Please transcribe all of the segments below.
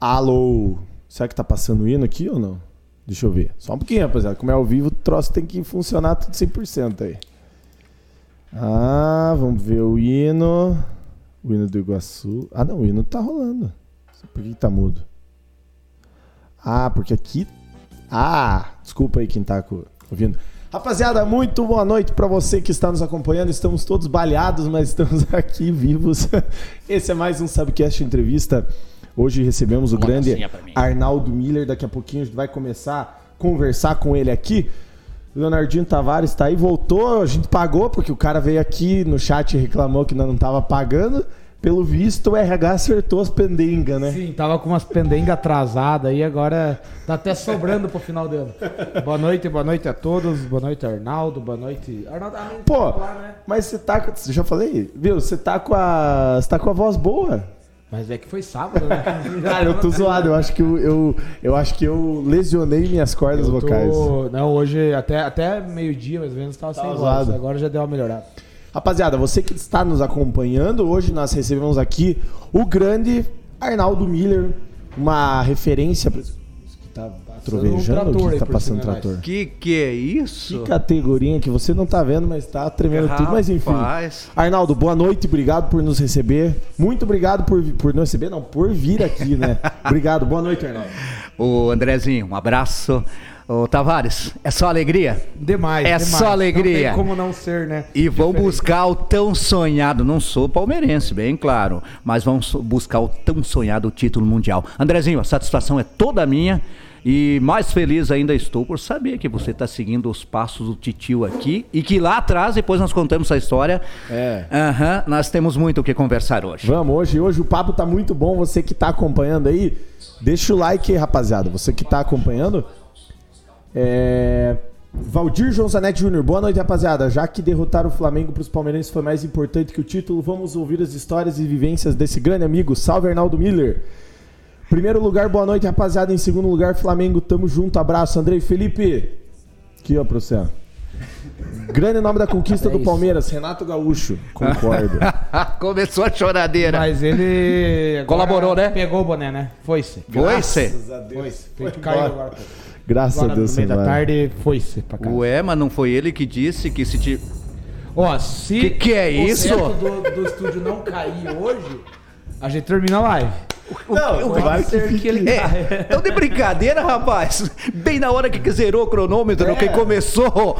Alô? Será que tá passando o hino aqui ou não? Deixa eu ver. Só um pouquinho, rapaziada. Como é ao vivo, o troço tem que funcionar tudo 100% aí. Ah, vamos ver o hino. O hino do Iguaçu. Ah, não, o hino tá rolando. Por que que tá mudo? Ah, porque aqui. Ah, desculpa aí quem tá ouvindo. Rapaziada, muito boa noite pra você que está nos acompanhando. Estamos todos baleados, mas estamos aqui vivos. Esse é mais um Subcast Entrevista. Hoje recebemos o Uma grande. Arnaldo Miller. Daqui a pouquinho a gente vai começar a conversar com ele aqui. Leonardinho Tavares tá aí, voltou, a gente pagou, porque o cara veio aqui no chat e reclamou que não tava pagando. Pelo visto, o RH acertou as pendengas, né? Sim, tava com umas pendengas atrasadas aí, agora tá até sobrando pro final do ano. Boa noite, boa noite a todos, boa noite Arnaldo, boa noite. Arnaldo, ah, Pô, falar, né? mas você tá. Já falei? Viu? Você tá com a. Você tá com a voz boa. Mas é que foi sábado, né? Cara, eu tô zoado. Eu acho que eu, eu, eu acho que eu lesionei minhas cordas tô- vocais. Não, hoje até, até meio-dia mais ou menos tava sem Tava voz, zoado. agora já deu uma melhorada. Rapaziada, você que está nos acompanhando, hoje nós recebemos aqui o grande Arnaldo Miller, uma referência. tá trovejando um trator que tá passando trator? Que que é isso? Que categoria que você não tá vendo, mas tá tremendo tudo, mas enfim. Rapaz. Arnaldo, boa noite, obrigado por nos receber. Muito obrigado por, por nos receber, não, por vir aqui, né? obrigado, boa noite, Arnaldo. Ô Andrezinho, um abraço. Ô Tavares, é só alegria? Demais, É demais. só alegria. Não tem como não ser, né? E vão Diferente. buscar o tão sonhado, não sou palmeirense, bem claro, mas vão buscar o tão sonhado título mundial. Andrezinho, a satisfação é toda minha e mais feliz ainda estou por saber que você está seguindo os passos do titio aqui e que lá atrás, depois nós contamos essa história, É. aham, nós temos muito o que conversar hoje. Vamos, hoje, hoje o papo tá muito bom. Você que tá acompanhando aí, deixa o like aí, rapaziada. Você que tá acompanhando. É... Valdir João Zanetti Júnior, boa noite, rapaziada. Já que derrotar o Flamengo pros palmeirenses foi mais importante que o título, vamos ouvir as histórias e vivências desse grande amigo. Salve, Arnaldo Miller. Primeiro lugar, boa noite, rapaziada. Em segundo lugar, Flamengo, tamo junto. Abraço, Andrei Felipe. Aqui, ó, pra você. Grande nome da conquista É do isso. Palmeiras, Renato Gaúcho. Concordo. Começou a choradeira. Mas ele. Colaborou, né? Pegou o boné, né? Foi-se. Foi-se? a Deus. Foi, caiu embora. agora. Graças Agora a Deus, no meio da vai. tarde, foi-se pra cá. Ué, mas não foi ele que disse que se ti... Ó, se Que que é o isso? teto do, do estúdio não cair hoje, a gente termina a live. Não, eu- vai ser que ele- É, então de brincadeira, rapaz. Bem na hora que zerou o cronômetro, É. que começou,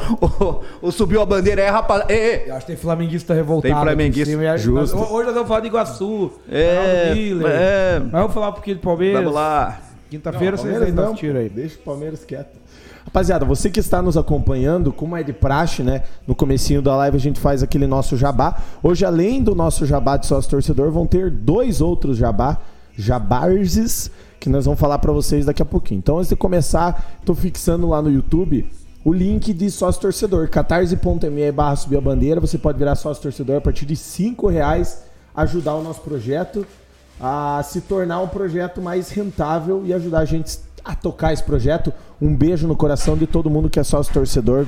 o, o subiu a bandeira, é, rapaz. É, Eu acho que tem flamenguista revoltado. Tem flamenguista, aqui em cima, e a- justo. mas Hoje nós vamos falar de Iguaçu. É, Miller. é. Mas vamos falar um pouquinho de Palmeiras. vamos lá. Quinta-feira vocês dão não, tiro aí. Deixa o Palmeiras quieto. Rapaziada, você que está nos acompanhando, como é de praxe, né? No comecinho da live a gente faz aquele nosso jabá. Hoje, além do nosso jabá de sócio torcedor, vão ter dois outros jabá, jabarzes, que nós vamos falar para vocês daqui a pouquinho. Então, antes de começar, tô fixando lá no YouTube o link de sócio torcedor, catarse.me barra subir a bandeira. Você pode virar sócio torcedor a partir de 5 reais, ajudar o nosso projeto a se tornar um projeto mais rentável e ajudar a gente a tocar esse projeto. Um beijo no coração de todo mundo que é sócio torcedor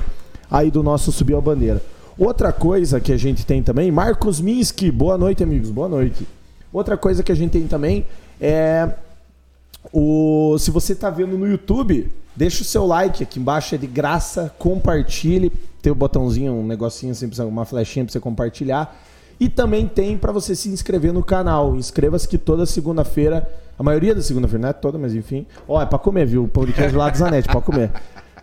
aí do nosso Subiu a Bandeira. Outra coisa que a gente tem também, Marcos Minsky, boa noite, amigos, boa noite. Outra coisa que a gente tem também é o se você tá vendo no YouTube, deixa o seu like aqui embaixo, é de graça, compartilhe, tem o botãozinho, um negocinho assim, uma flechinha para você compartilhar. E também tem para você se inscrever no canal. Inscreva-se que toda segunda-feira, a maioria da segunda-feira, não é toda, mas enfim. Ó, é pra comer, viu? O podcast lá do Zanetti, pode comer.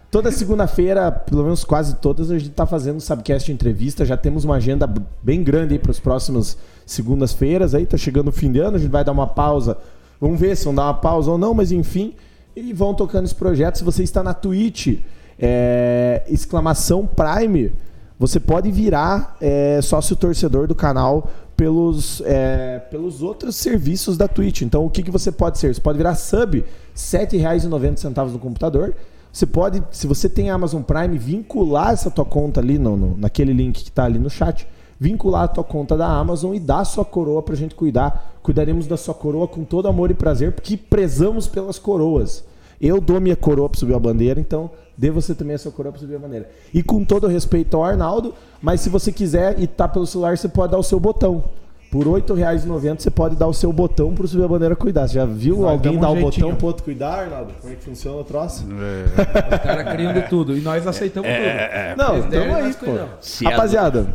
Toda segunda-feira, pelo menos quase todas, a gente tá fazendo Subcast entrevista. Já temos uma agenda bem grande aí para os próximos segundas-feiras. Aí tá chegando o fim de ano, a gente vai dar uma pausa. Vamos ver se vão dar uma pausa ou não, mas enfim. E vão tocando esse projeto. Se você está na Twitch, é, exclamação Prime, você pode virar é, sócio torcedor do canal pelos, é, pelos outros serviços da Twitch. Então, o que, que você pode ser? Você pode virar sub, R$ 7,90 no computador. Você pode, se você tem Amazon Prime, vincular essa tua conta ali no, no- naquele link que está ali no chat, vincular a tua conta da Amazon e dar sua coroa pra gente cuidar. Cuidaremos da sua coroa com todo amor e prazer, porque prezamos pelas coroas. Eu dou minha coroa pra subir a bandeira, então dê você também a sua coroa pra subir a bandeira. E com todo respeito ao Arnaldo, mas se você quiser e tá pelo celular, você pode dar o seu botão. Por R$ 8,90 você pode dar o seu botão pro Subir a Bandeira cuidar. Você já viu Nós alguém dar um o jeitinho. botão pro outro cuidar, Arnaldo? Como é que funciona o troço? Os caras criam de tudo. E nós aceitamos É, tudo. Não, Eles deram tamo e aí, pô. cuidamos. Rapaziada,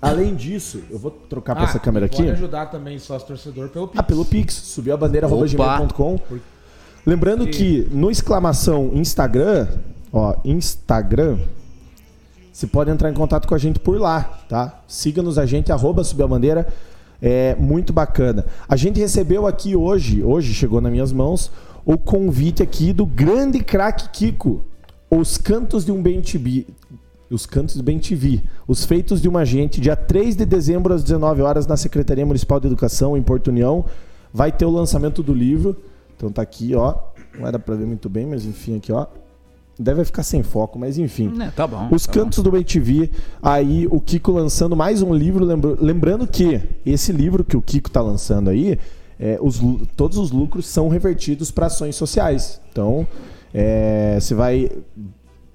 além disso, eu vou trocar pra Ah, essa câmera aqui. Pode ajudar também sócio torcedor pelo Pix. Ah, pelo Pix, subiu a bandeira Lembrando que no exclamação Instagram, ó, Instagram, você pode entrar em contato com a gente por lá, tá? Siga-nos a gente, arroba subir a bandeira. É muito bacana. A gente recebeu aqui hoje, hoje chegou nas minhas mãos, o convite aqui do grande craque Kiko. Os cantos de um bem TV. Os cantos do Bem TV. Os feitos de uma gente, dia 3 de dezembro às 19 horas na Secretaria Municipal de Educação em Porto União. Vai ter o lançamento do livro. Então tá aqui, ó. Não era pra ver muito bem, mas enfim, aqui, ó. Deve ficar sem foco, mas enfim. É, tá bom. Os tá Cantos do Bem TV, aí o Kiko lançando mais um livro, lembra- lembrando que esse livro que o Kiko tá lançando aí, é, os todos os lucros são revertidos para ações sociais. Então, é, você vai,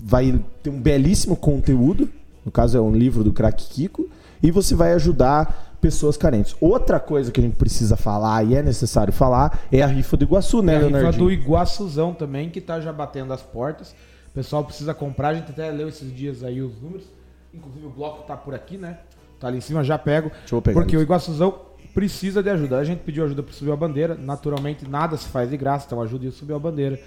vai ter um belíssimo conteúdo, no caso é um livro do craque Kiko, e você vai ajudar pessoas carentes. Outra coisa que a gente precisa falar e é necessário falar é a rifa do Iguaçu, né, É a rifa do Iguaçuzão também, que tá já batendo as portas. O pessoal precisa comprar, a gente até leu esses dias aí os números. Inclusive o bloco tá por aqui, né? Tá ali em cima, já pego. Deixa eu pegar Porque isso. o Iguaçuzão precisa de ajuda. A gente pediu ajuda para subir a bandeira. Naturalmente, nada se faz de graça, então ajudem a subir a bandeira.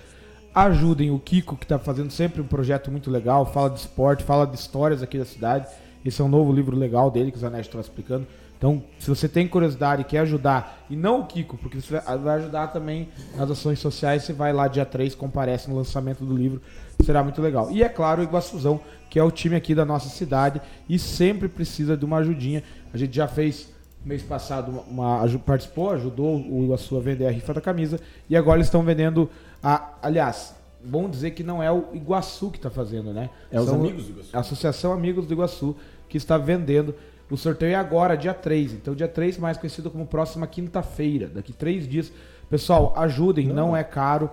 Ajudem o Kiko, que tá fazendo sempre um projeto muito legal. Fala de esporte, fala de histórias aqui da cidade. Esse é um novo livro legal dele que o Zanetti estava explicando. Então, se você tem curiosidade e quer ajudar, e não o Kiko, porque você vai ajudar também nas ações sociais, você vai lá dia 3, comparece no lançamento do livro, será muito legal. E é claro, o Iguaçuzão, que é o time aqui da nossa cidade e sempre precisa de uma ajudinha. A gente já fez mês passado uma, uma- participou, ajudou o Iguaçu a vender a rifa da camisa e agora eles estão vendendo a, aliás, bom dizer que não é o Iguaçu que está fazendo, né? É os São amigos do Iguaçu. A Associação Amigos do Iguaçu que está vendendo. O sorteio é agora, dia 3. Então, dia 3, mais conhecido como próxima quinta-feira. Daqui três dias. Pessoal, ajudem, não, é caro.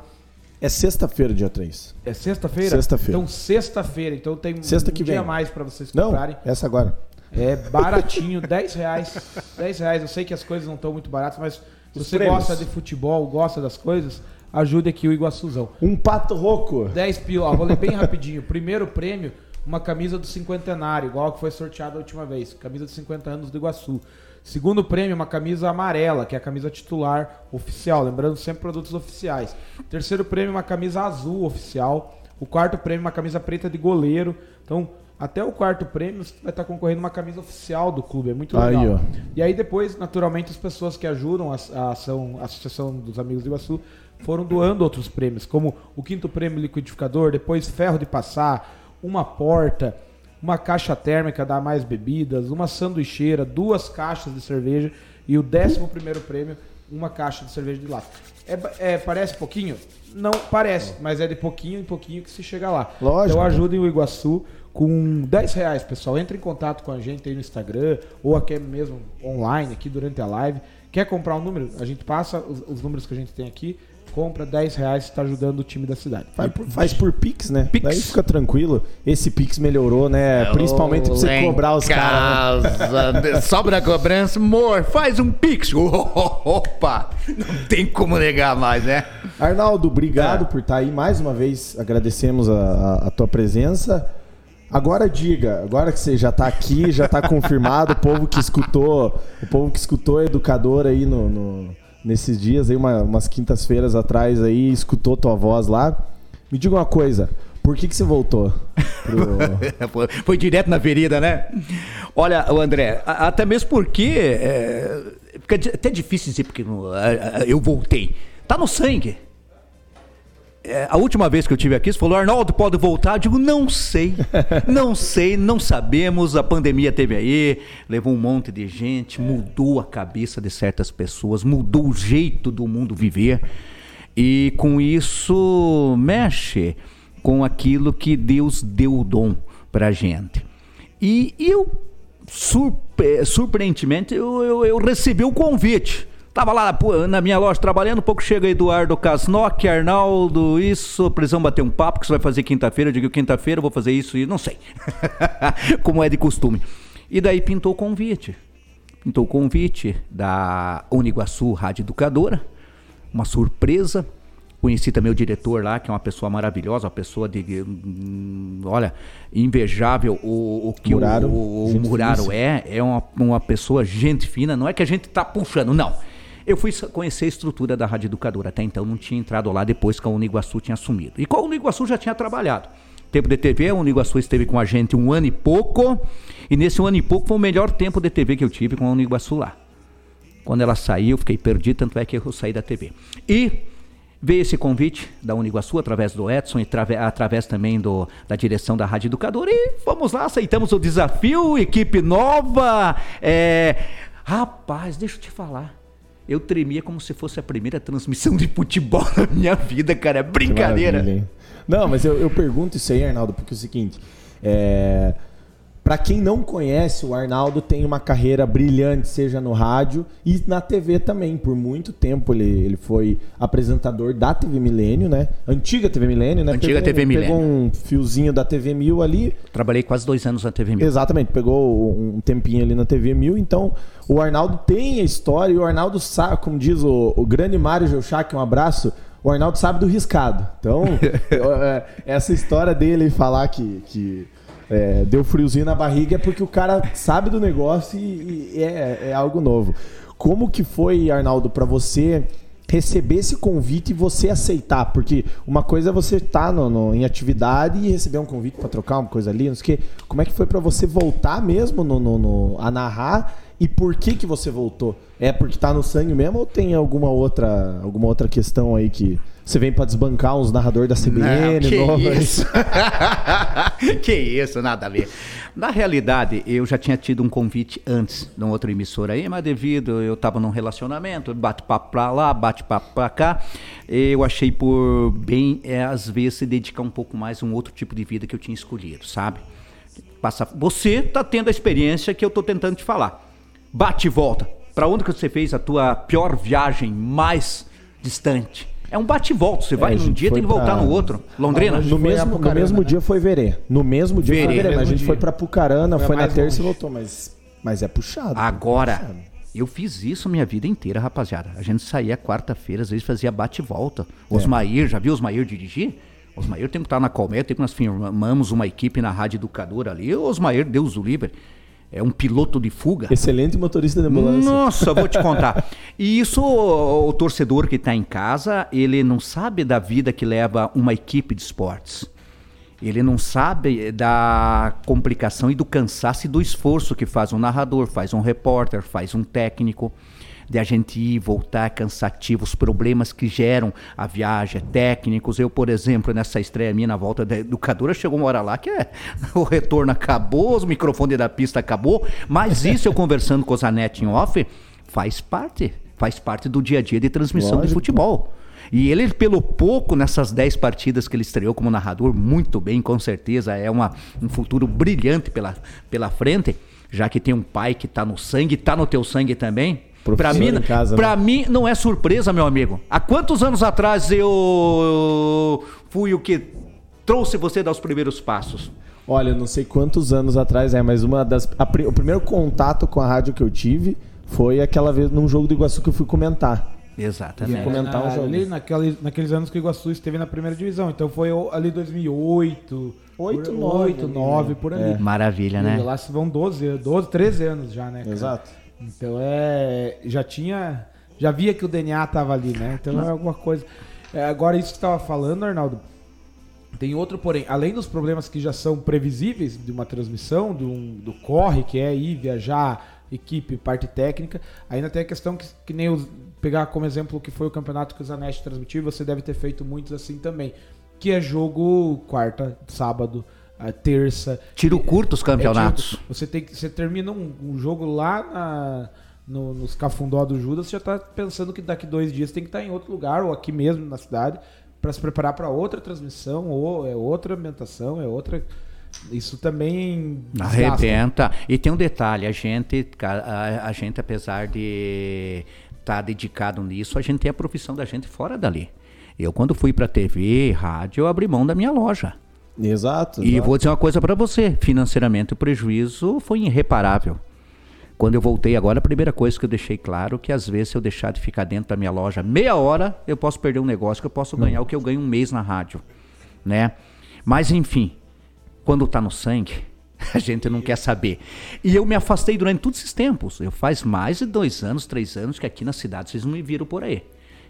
É sexta-feira, dia 3. É sexta-feira? Sexta-feira. Então, sexta-feira. Então, tem Sexta um que dia vem. a mais para vocês Não, comprarem. essa agora. É baratinho, 10 reais. 10 reais. Eu sei que as coisas não estão muito baratas, mas se Os você prêmios. gosta de futebol, gosta das coisas, ajude aqui o Iguaçuzão. Um pato rouco. 10 pila, ó, vou ler bem rapidinho. Primeiro prêmio, uma camisa do cinquentenário, igual a que foi sorteada a última vez. Camisa de 50 anos do Iguaçu. Segundo prêmio, uma camisa amarela, que é a camisa titular oficial. Lembrando sempre produtos oficiais. Terceiro prêmio, uma camisa azul oficial. O quarto prêmio, uma camisa preta de goleiro. Então, até o quarto prêmio, você vai estar concorrendo uma camisa oficial do clube. É muito Aí, legal. ó. E aí depois, naturalmente, as pessoas que ajudam a, a ação, a Associação dos Amigos do Iguaçu foram doando outros prêmios, como o quinto prêmio liquidificador, depois ferro de passar, uma porta, uma caixa térmica da Mais Bebidas, uma sanduicheira, duas caixas de cerveja e o décimo primeiro prêmio, uma caixa de cerveja de lata. É, é, parece pouquinho? Não parece, mas é de pouquinho em pouquinho que se chega lá. Lógico. Então ajudem o Iguaçu com 10 reais, pessoal. Entre em contato com a gente aí no Instagram ou aqui mesmo online, aqui durante a live. Quer comprar um número? A gente passa os, os números que a gente tem aqui, compra 10 reais e está ajudando o time da cidade. Faz por, faz por Pix, né? Pix. Daí fica tranquilo. Esse Pix melhorou, né? Principalmente pra você cobrar os caras. né? casa, Sobra a cobrança, amor, faz um pix. Opa, não tem como negar mais, né? Arnaldo, obrigado É. por estar aí mais uma vez. Agradecemos a, a- a tua presença. Agora diga, agora que você já tá aqui, já tá confirmado, o povo que escutou, o povo que escutou a educadora aí no, no- nesses dias aí, uma- umas quintas-feiras atrás aí, escutou tua voz lá. Me diga uma coisa, por que que você voltou? pro- Foi, direto na ferida, né? Olha, André, até mesmo porque é, fica até difícil dizer porque eu voltei. Tá no sangue. É, a última vez que eu tive aqui, você falou, Arnaldo, pode voltar? Eu digo, não sei, não sei, não sabemos. A pandemia teve aí, levou um monte de gente, mudou a cabeça de certas pessoas, mudou o jeito do mundo viver. E com isso mexe com aquilo que Deus deu o dom pra gente. E eu, surpre- surpreendentemente, eu, eu- eu recebi o convite. Tava lá na minha loja trabalhando, um pouco chega Eduardo Casnock, Arnaldo, isso, precisamos bater um papo que você vai fazer quinta-feira. Eu digo, quinta-feira vou fazer isso e não sei. Como é de costume. E daí pintou o convite. Então, o convite da Uniguaçu Rádio Educadora, uma surpresa. Conheci também o diretor lá, que é uma pessoa maravilhosa, uma pessoa de. hum, olha, invejável. O, o que Muraro, o, o, o Muraro é, é uma, uma pessoa gente fina. Não é que a gente tá puxando, não. Eu fui conhecer a estrutura da Rádio Educadora. Até então não tinha entrado lá depois que a Uniguaçu tinha assumido. E com a Uniguaçu já tinha trabalhado. Tempo de TV, a Uniguaçu esteve com a gente um ano e pouco. E nesse um ano e pouco foi o melhor tempo de TV que eu tive com a Uniguaçu lá. Quando ela saiu, eu fiquei perdido, tanto é que eu saí da TV. E veio esse convite da Uniguaçu através do Edson e através também do, da direção da Rádio Educadora. E vamos lá, aceitamos o desafio, equipe nova. É... Rapaz, deixa eu te falar. Eu tremia como se fosse a primeira transmissão de futebol na minha vida, cara. É brincadeira. maravilha? Não, mas eu, eu pergunto isso aí, Arnaldo, porque é o seguinte: é, para quem não conhece, o Arnaldo tem uma carreira brilhante, seja no rádio e na TV também. Por muito tempo ele, ele foi apresentador da TV Milênio, né? Antiga TV Milênio, né? Antiga TV Pegou Milênio. um fiozinho da TV Mil ali, Trabalhei quase dois anos na TV Mil. Exatamente, pegou um tempinho ali na TV Mil, então o Arnaldo tem a história e o Arnaldo sabe, como diz o, o grande Mário Geuchac, um abraço, o Arnaldo sabe do riscado. Então, é, essa história dele falar que, que é, deu friozinho na barriga é porque o cara sabe do negócio e, e é, é algo novo. Como que foi, Arnaldo, pra você receber esse convite e você aceitar? Porque uma coisa é você estar no, no- em atividade e receber um convite pra trocar uma coisa ali, não sei o quê. Como é que foi pra você voltar mesmo no- no- a narrar e por que que você voltou? É porque tá no sangue mesmo ou tem alguma outra, alguma outra questão aí que você vem pra desbancar uns narrador da CBN? Não, que novo? isso? que isso, nada a ver. Na realidade, eu já tinha tido um convite antes de uma outra emissora aí, mas devido eu estava num relacionamento, bate-papo pra lá, bate-papo pra cá, eu achei por bem, é, às vezes, se dedicar um pouco mais a um outro tipo de vida que eu tinha escolhido, sabe? Passa, você tá tendo a experiência que eu tô tentando te falar. Bate e volta. Pra onde que você fez a tua pior viagem mais distante? É um bate e volta. Você vai a num dia, tem que voltar pra- no outro. Londrina? No mesmo, no mesmo né? dia foi Verê. No mesmo dia Verê. foi Verê, mas a gente dia. foi pra Pucarana, Foi foi, na terça e longe. voltou, mas, mas é puxado. Agora, puxado. eu fiz isso minha vida inteira, rapaziada. A gente saía quarta-feira, às vezes fazia bate e volta. Osmair, já viu Osmair dirigir? Osmair tem que estar na Colmeia, tem que nós firmamos uma equipe na Rádio Educadora ali. Osmair, Deus o livre, é um piloto de fuga. Excelente motorista de ambulância. Nossa, vou te contar. E isso, o, o torcedor que está em casa, ele não sabe da vida que leva uma equipe de esportes. Ele não sabe da complicação e do cansaço e do esforço que faz um narrador, faz um repórter, faz um técnico. De a gente ir, voltar cansativo, os problemas que geram a viagem, técnicos. Eu, por exemplo, nessa estreia minha na volta da educadora, chegou uma hora lá que é, o retorno acabou, os microfones da pista acabou, mas isso eu conversando com o Zanetti em off, faz parte, faz parte do dia a dia de transmissão de Lógico. futebol. E ele, pelo pouco, nessas 10 partidas que ele estreou como narrador, muito bem, com certeza, é uma, um futuro brilhante pela, pela frente, já que tem um pai que tá no sangue, tá no teu sangue também. Professor mim, em casa, pra né? mim não é surpresa, meu amigo. Há quantos anos atrás eu fui o que trouxe você dar os primeiros passos? Olha, não sei quantos anos atrás é, mas uma das. a o primeiro contato com a rádio que eu tive foi aquela vez num jogo do Iguaçu que eu fui comentar. Exatamente. Vou comentar um na, jogo. ali naqueles, naqueles anos que o Iguaçu esteve na primeira divisão. Então foi ali 2008, Oito, por, nove, 8, ali, 9, né? por ali. É. Maravilha, E né? Lá se vão 12, 12, 13 anos já, né? cara? Exato. Então é. Já tinha. Já via que o DNA tava ali, né? Então é alguma coisa. É, agora, isso que tava falando, Arnaldo. Tem outro, porém, além dos problemas que já são previsíveis de uma transmissão, do, do corre, que é ir, viajar, equipe, parte técnica, ainda tem a questão que, que nem os, pegar como exemplo o que foi o campeonato que o Zanetti transmitiu, você deve ter feito muitos assim também. Que é jogo quarta, sábado, ah, terça. Tiro curto os campeonatos. É, tipo, você, tem você termina um, um jogo lá na- no, nos cafundó do Judas, você já tá pensando que daqui dois dias tem que estar em outro lugar, ou aqui mesmo na cidade, para se preparar para outra transmissão, ou é outra ambientação, é outra. Isso também. desgasta. Arrebenta. E tem um detalhe, a gente, a, a gente apesar de estar dedicado nisso, a gente tem a profissão da gente fora dali. Eu quando fui para TV, rádio, eu abri mão da minha loja. Exato. E exato. vou dizer uma coisa para você, financeiramente o prejuízo foi irreparável. quando eu voltei agora, a primeira coisa que eu deixei claro que às vezes se eu deixar de ficar dentro da minha loja meia hora, eu posso perder um negócio que eu posso ganhar o que eu ganho um mês na rádio, né? Mas enfim, quando tá no sangue, a gente não quer saber. E eu me afastei durante todos esses tempos. Eu faz mais de dois anos, três anos que aqui na cidade vocês não me viram por aí.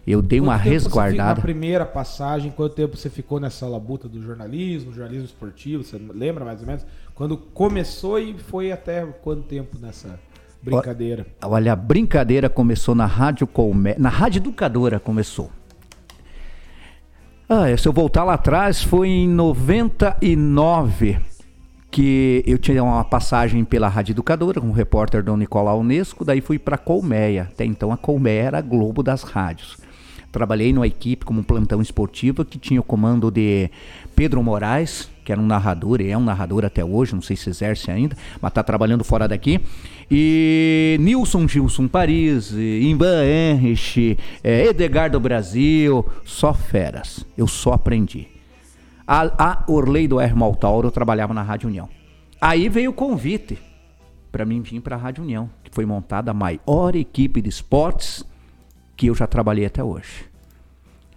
Eu dei uma Quanto você fica- resguardada. Na primeira passagem, quanto tempo você ficou nessa labuta do jornalismo, jornalismo esportivo? Você lembra mais ou menos? Quando começou e foi até quanto tempo nessa brincadeira? Olha, a brincadeira começou na Rádio Colme... na Rádio Educadora começou. Ah, se eu voltar lá atrás, foi em 99 que eu tinha uma passagem pela Rádio Educadora como repórter do Nicolau Unesco, daí fui para Colmeia. Até então a Colmeia era a Globo das rádios. Trabalhei numa equipe como plantão esportivo que tinha o comando de Pedro Moraes, que era um narrador, e é um narrador até hoje, não sei se exerce ainda, mas está trabalhando fora daqui. E Nilson Gilson Paris, Ivan Henrich, eh, Edgar do Brasil, só feras. Eu só aprendi. A, a Orley do R. Maltauro trabalhava na Rádio União. Aí veio o convite para mim vir para a Rádio União, que foi montada a maior equipe de esportes que eu já trabalhei até hoje.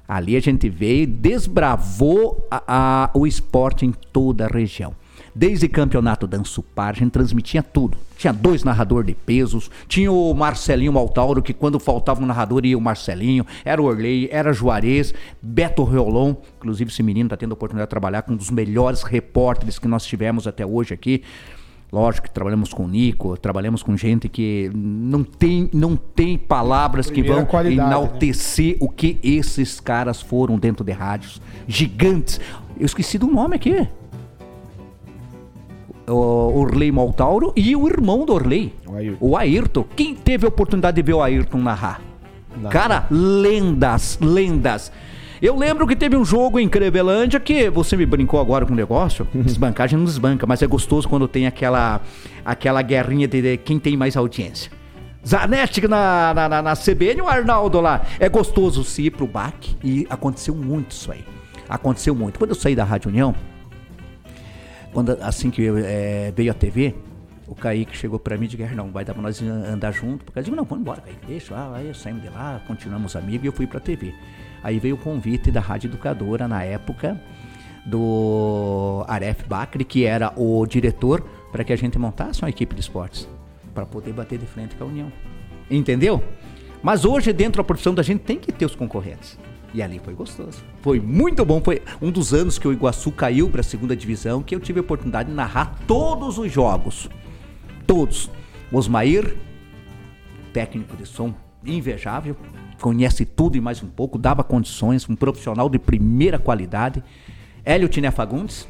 Ali a gente veio desbravou a- a- o esporte em toda a região. Desde campeonato Danço Par, a gente transmitia tudo. Tinha dois narradores de pesos, tinha o Marcelinho Maltauro, que quando faltava um narrador ia o Marcelinho, era o Orley, era Juarez, Beto Reolon, inclusive esse menino está tendo a oportunidade de trabalhar com um dos melhores repórteres que nós tivemos até hoje aqui. Lógico que trabalhamos com o Nico, trabalhamos com gente que não tem, não tem palavras que Primeira vão qualidade, né? enaltecer o que esses caras foram dentro de rádios. Gigantes. Eu esqueci do nome aqui. O Orley Maltauro e o irmão do Orley, O Ayrton. o Ayrton. Quem teve a oportunidade de ver o Ayrton narrar? Não. Cara, lendas, lendas. Eu lembro que teve um jogo em Crevelândia que você me brincou agora com o negócio. Desbancagem não desbanca, mas é gostoso quando tem aquela, aquela guerrinha de, quem tem mais audiência. Zanetti na, na, na, na CBN o Arnaldo lá. É gostoso se ir pro baque e aconteceu muito isso aí. Aconteceu muito. Quando eu saí da Rádio União, quando, assim que eu, eh, veio a TV, o Kaique chegou pra mim e disse, não, vai dar pra nós andar junto. Porque eu digo, não, vamos embora, Kaique, deixa. Ah, aí saímos de lá, continuamos amigos e eu fui pra TV. Aí veio o convite da Rádio Educadora, na época, do Aref Bacri, que era o diretor, para que a gente montasse uma equipe de esportes, para poder bater de frente com a União. Entendeu? Mas hoje, dentro da profissão da gente, tem que ter os concorrentes. E ali foi gostoso. Foi muito bom. Foi um dos anos que o Iguaçu caiu para a segunda divisão que eu tive a oportunidade de narrar todos os jogos. Todos. Osmair, técnico de som invejável, conhece tudo e mais um pouco, dava condições, um profissional de primeira qualidade. Hélio Tiné Fagundes,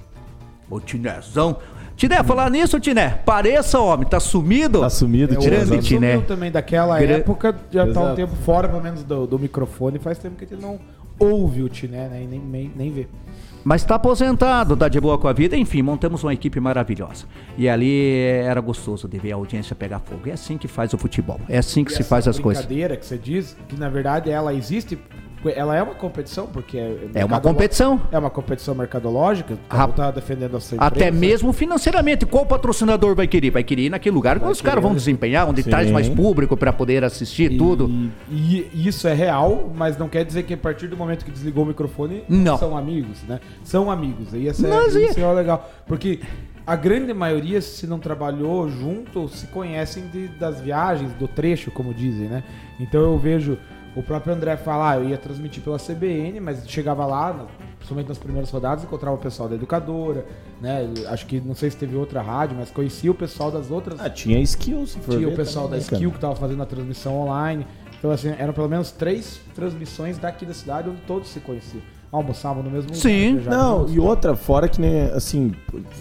o Tinézão. Tiné, falar nisso, Tiné, pareça, homem, tá sumido. Tá sumido, É, o Grande Tiné. sumiu também daquela Gra- época, já tá um Exato. tempo fora, pelo menos, do, do microfone. Faz tempo que a gente não ouve o Tiné, né? E nem, nem, nem vê. Mas tá aposentado, tá de boa com a vida, enfim, montamos uma equipe maravilhosa. E ali era gostoso de ver a audiência pegar fogo. É assim que faz o futebol, é assim que E se faz as coisas. brincadeira que você diz, que na verdade ela existe, ela é uma competição, porque é, É uma competição. É uma competição mercadológica, Rap- tá, defendendo a sua Até empresa. mesmo financeiramente, qual patrocinador vai querer? Vai querer ir naquele lugar onde os caras vão desempenhar, onde Sim. traz mais público para poder assistir E- tudo. E, isso é real, mas não quer dizer que a partir do momento que desligou o microfone Não. são amigos, né? São amigos. E essa Mas é, isso é legal. Porque a grande maioria, se não trabalhou junto, se conhecem de- das viagens, do trecho, como dizem, né? Então eu vejo o próprio André falar, ah, eu ia transmitir pela CBN, mas chegava lá, principalmente nas primeiras rodadas, encontrava o pessoal da educadora, né? Acho que não sei se teve outra rádio, mas conhecia o pessoal das outras Ah, tinha skills. se for tinha o pessoal também, da né, cara? Skill que tava fazendo a transmissão online. Então, assim, eram pelo menos três transmissões daqui da cidade onde todos se conheciam. Almoçavam no mesmo Sim. lugar. viajavam Não, e outra, fora que, né, assim,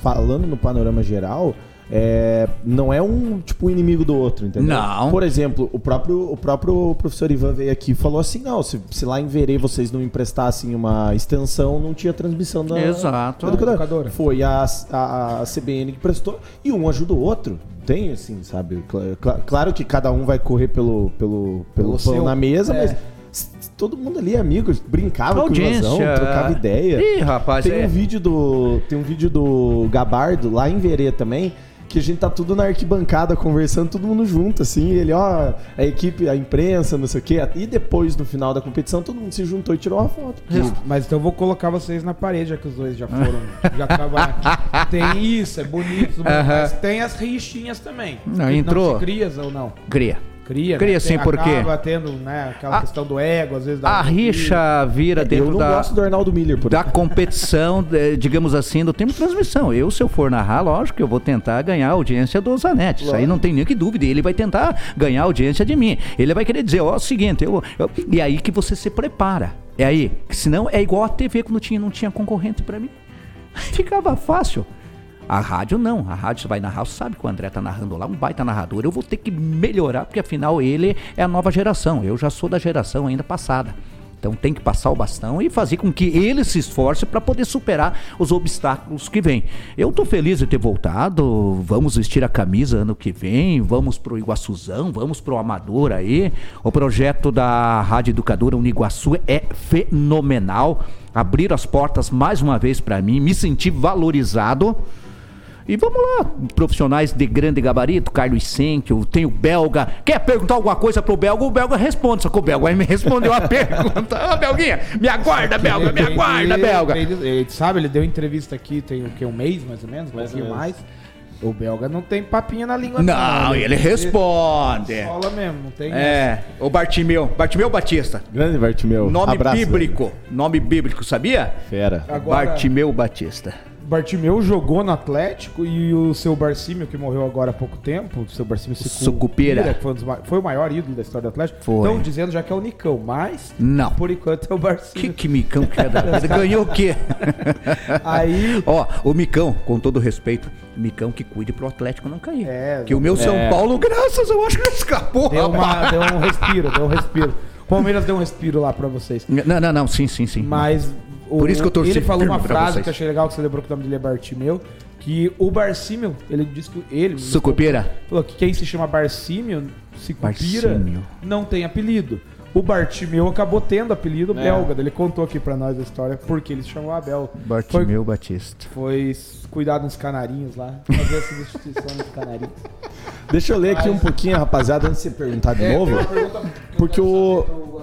falando no panorama geral, é, não é um tipo inimigo do outro, entendeu? Não. Por exemplo, o próprio, o próprio professor Ivan veio aqui e falou assim: não, se, se lá em Verê vocês não emprestassem uma extensão, não tinha transmissão da Exato. da educadora. Educadora. Foi a, a, a CBN que prestou e um ajuda o outro. Tem, assim, sabe? Cla- cla- Claro que cada um vai correr pelo, pelo, pelo, Pelo pão seu- na mesa, é. mas todo mundo ali é amigo, brincava com o Audiência. Ivazão, trocava ideia. Ih, rapaz, Tem é. um vídeo do tem um vídeo do Gabardo lá em Verê também que a gente tá tudo na arquibancada conversando, todo mundo junto, assim. Ele, ó, a equipe, a imprensa, não sei o quê. E depois, no final da competição, todo mundo se juntou e tirou uma foto. Mas então eu vou colocar vocês na parede, já que os dois já foram, já trabalham. Tem isso, é bonito, mas tem as rixinhas também. Não, entrou. Não se crias ou não? Cria. Cria, Cria né? sim, por quê? Acaba tendo, né, aquela A- questão do ego, às vezes... A um- rixa vira Eu dentro não da, gosto do Arnaldo Miller, por da competição, de- digamos assim, do tempo de transmissão. Eu, se eu for narrar, lógico que eu vou tentar ganhar a audiência do Zanetti. Isso aí não tem nem que dúvida. Ele vai tentar ganhar a audiência de mim. Ele vai querer dizer, ó, é o seguinte, eu, eu- e aí que você se prepara. É aí. Senão é igual a TV quando tinha, não tinha concorrente pra mim. Ficava fácil. A rádio não, a rádio você vai narrar, sabe que o André tá narrando lá, um baita narrador. Eu vou ter que melhorar, porque afinal ele é a nova geração. Eu já sou da geração ainda passada. Então tem que passar o bastão e fazer com que ele se esforce para poder superar os obstáculos que vêm. Eu tô feliz de ter voltado. Vamos vestir a camisa ano que vem, vamos pro Iguaçuzão, vamos pro Amador aí. O projeto da Rádio Educadora Uniguaçu é fenomenal. Abriram as portas mais uma vez para mim, me senti valorizado. E vamos lá, profissionais de grande gabarito, Carlos Senkio, tem o Belga. Quer perguntar alguma coisa pro Belga? O Belga responde, só que o Belga aí me respondeu a pergunta. Ô, Belguinha, me aguarda, Belga, me Ele- aguarda, ele- Belga. Ele, ele sabe, ele deu entrevista aqui tem o que, um mês mais ou menos, um pouquinho mais. O belga não tem papinha na língua. Não, ele responde. Fala mesmo, não tem É, o Bartimeu, Bartimeu Batista. Grande Bartimeu. Nome Abraço, bíblico, nome bíblico, sabia? Fera. Agora- Bartimeu Batista. Bartimeu jogou no Atlético e o seu Barcímio, que morreu agora há pouco tempo, o seu Barcímio Sucupira. que foi, um foi o maior ídolo da história do Atlético. Foi. Estão dizendo já que é o Nicão, mas Não. por enquanto é o Que, Barcímio. que micão que é da vida? Ganhou o quê? Aí Ó, o Micão, com todo respeito, Micão que cuide pro Atlético não cair. É, que o meu São é. Paulo, graças, eu acho que escapou. deu, uma, deu um respiro, deu um respiro. Palmeiras deu um respiro lá pra vocês. Não, não, não, sim, sim, sim. Mas o- Por isso que eu torci ele falou uma frase que eu achei legal, que você lembrou que o nome dele é Bartimeu, que o Barcímio, ele disse que ele Sucupira? falou que quem se chama Barcímio, Sicupira, Barcímio. não tem apelido. O Bartimeu acabou tendo apelido É. belga. Ele contou aqui pra nós a história porque ele se chamou Abel. Bartimeu Batista. Foi, foi cuidar dos canarinhos lá, fazer a substituição dos canarinhos. Deixa eu ler aqui um pouquinho, rapaziada, antes de você perguntar de novo. Porque o,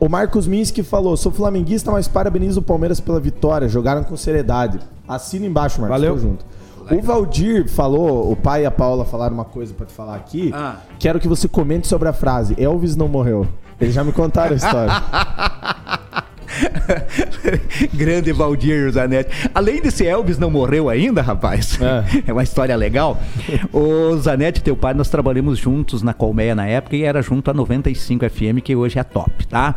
o Marcos Minsky falou: sou flamenguista, mas parabenizo o Palmeiras pela vitória. Jogaram com seriedade. Assina embaixo, Marcos. Valeu. Tô junto. O Valdir falou, o pai e a Paula falaram uma coisa pra te falar aqui. Ah. Quero que você comente sobre a frase: Elvis não morreu. Eles já me contaram a história. Grande Valdir Zanetti. Além desse Elvis não morreu ainda, rapaz. É. É. uma história legal. O Zanetti, teu pai, nós trabalhamos juntos na Colmeia na época e era junto a 95 FM, que hoje é top, tá?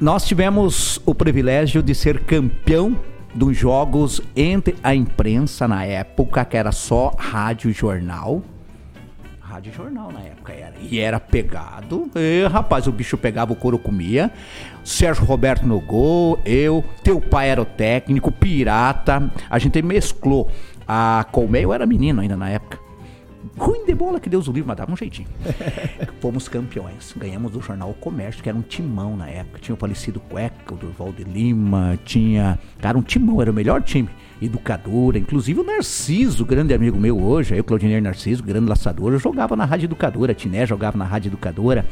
Nós tivemos o privilégio de ser campeão dos jogos entre a imprensa na época, que era só rádio e jornal. Rádio jornal na época era. E era pegado. E, rapaz, o bicho pegava, o couro comia. Sérgio Roberto no gol, eu, teu pai era o técnico, pirata. A gente mesclou. A Colmeia, eu era menino ainda na época. Ruim de bola que Deus o livre, mas dava um jeitinho. Fomos campeões. Ganhamos do jornal O Comércio, que era um timão na época. Tinha o falecido Cueca, o Durval de Lima, tinha. Cara, um timão, era o melhor time. Educadora, inclusive o Narciso, grande amigo meu hoje, aí o Claudinei Narciso, grande laçador, eu jogava na Rádio Educadora, a Tiné jogava na Rádio Educadora.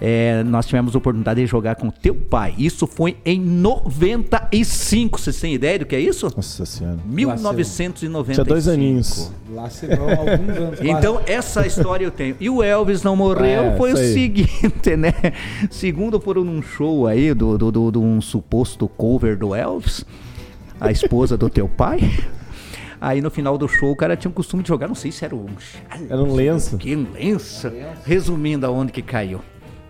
É, nós tivemos a oportunidade de jogar com teu pai. Isso foi em 95. Vocês têm ideia do que é isso? Nossa senhora. 1995. Tinha dois aninhos. Lá se vão alguns anos. Então, essa história eu tenho. E o Elvis não morreu É, foi o seguinte, né? Segundo foram num show aí do, do, do- de um suposto cover do Elvis, a esposa do teu pai. Aí no final do show o cara tinha o costume de jogar, não sei se era um. Era um lenço. Que lenço. Resumindo, aonde que caiu?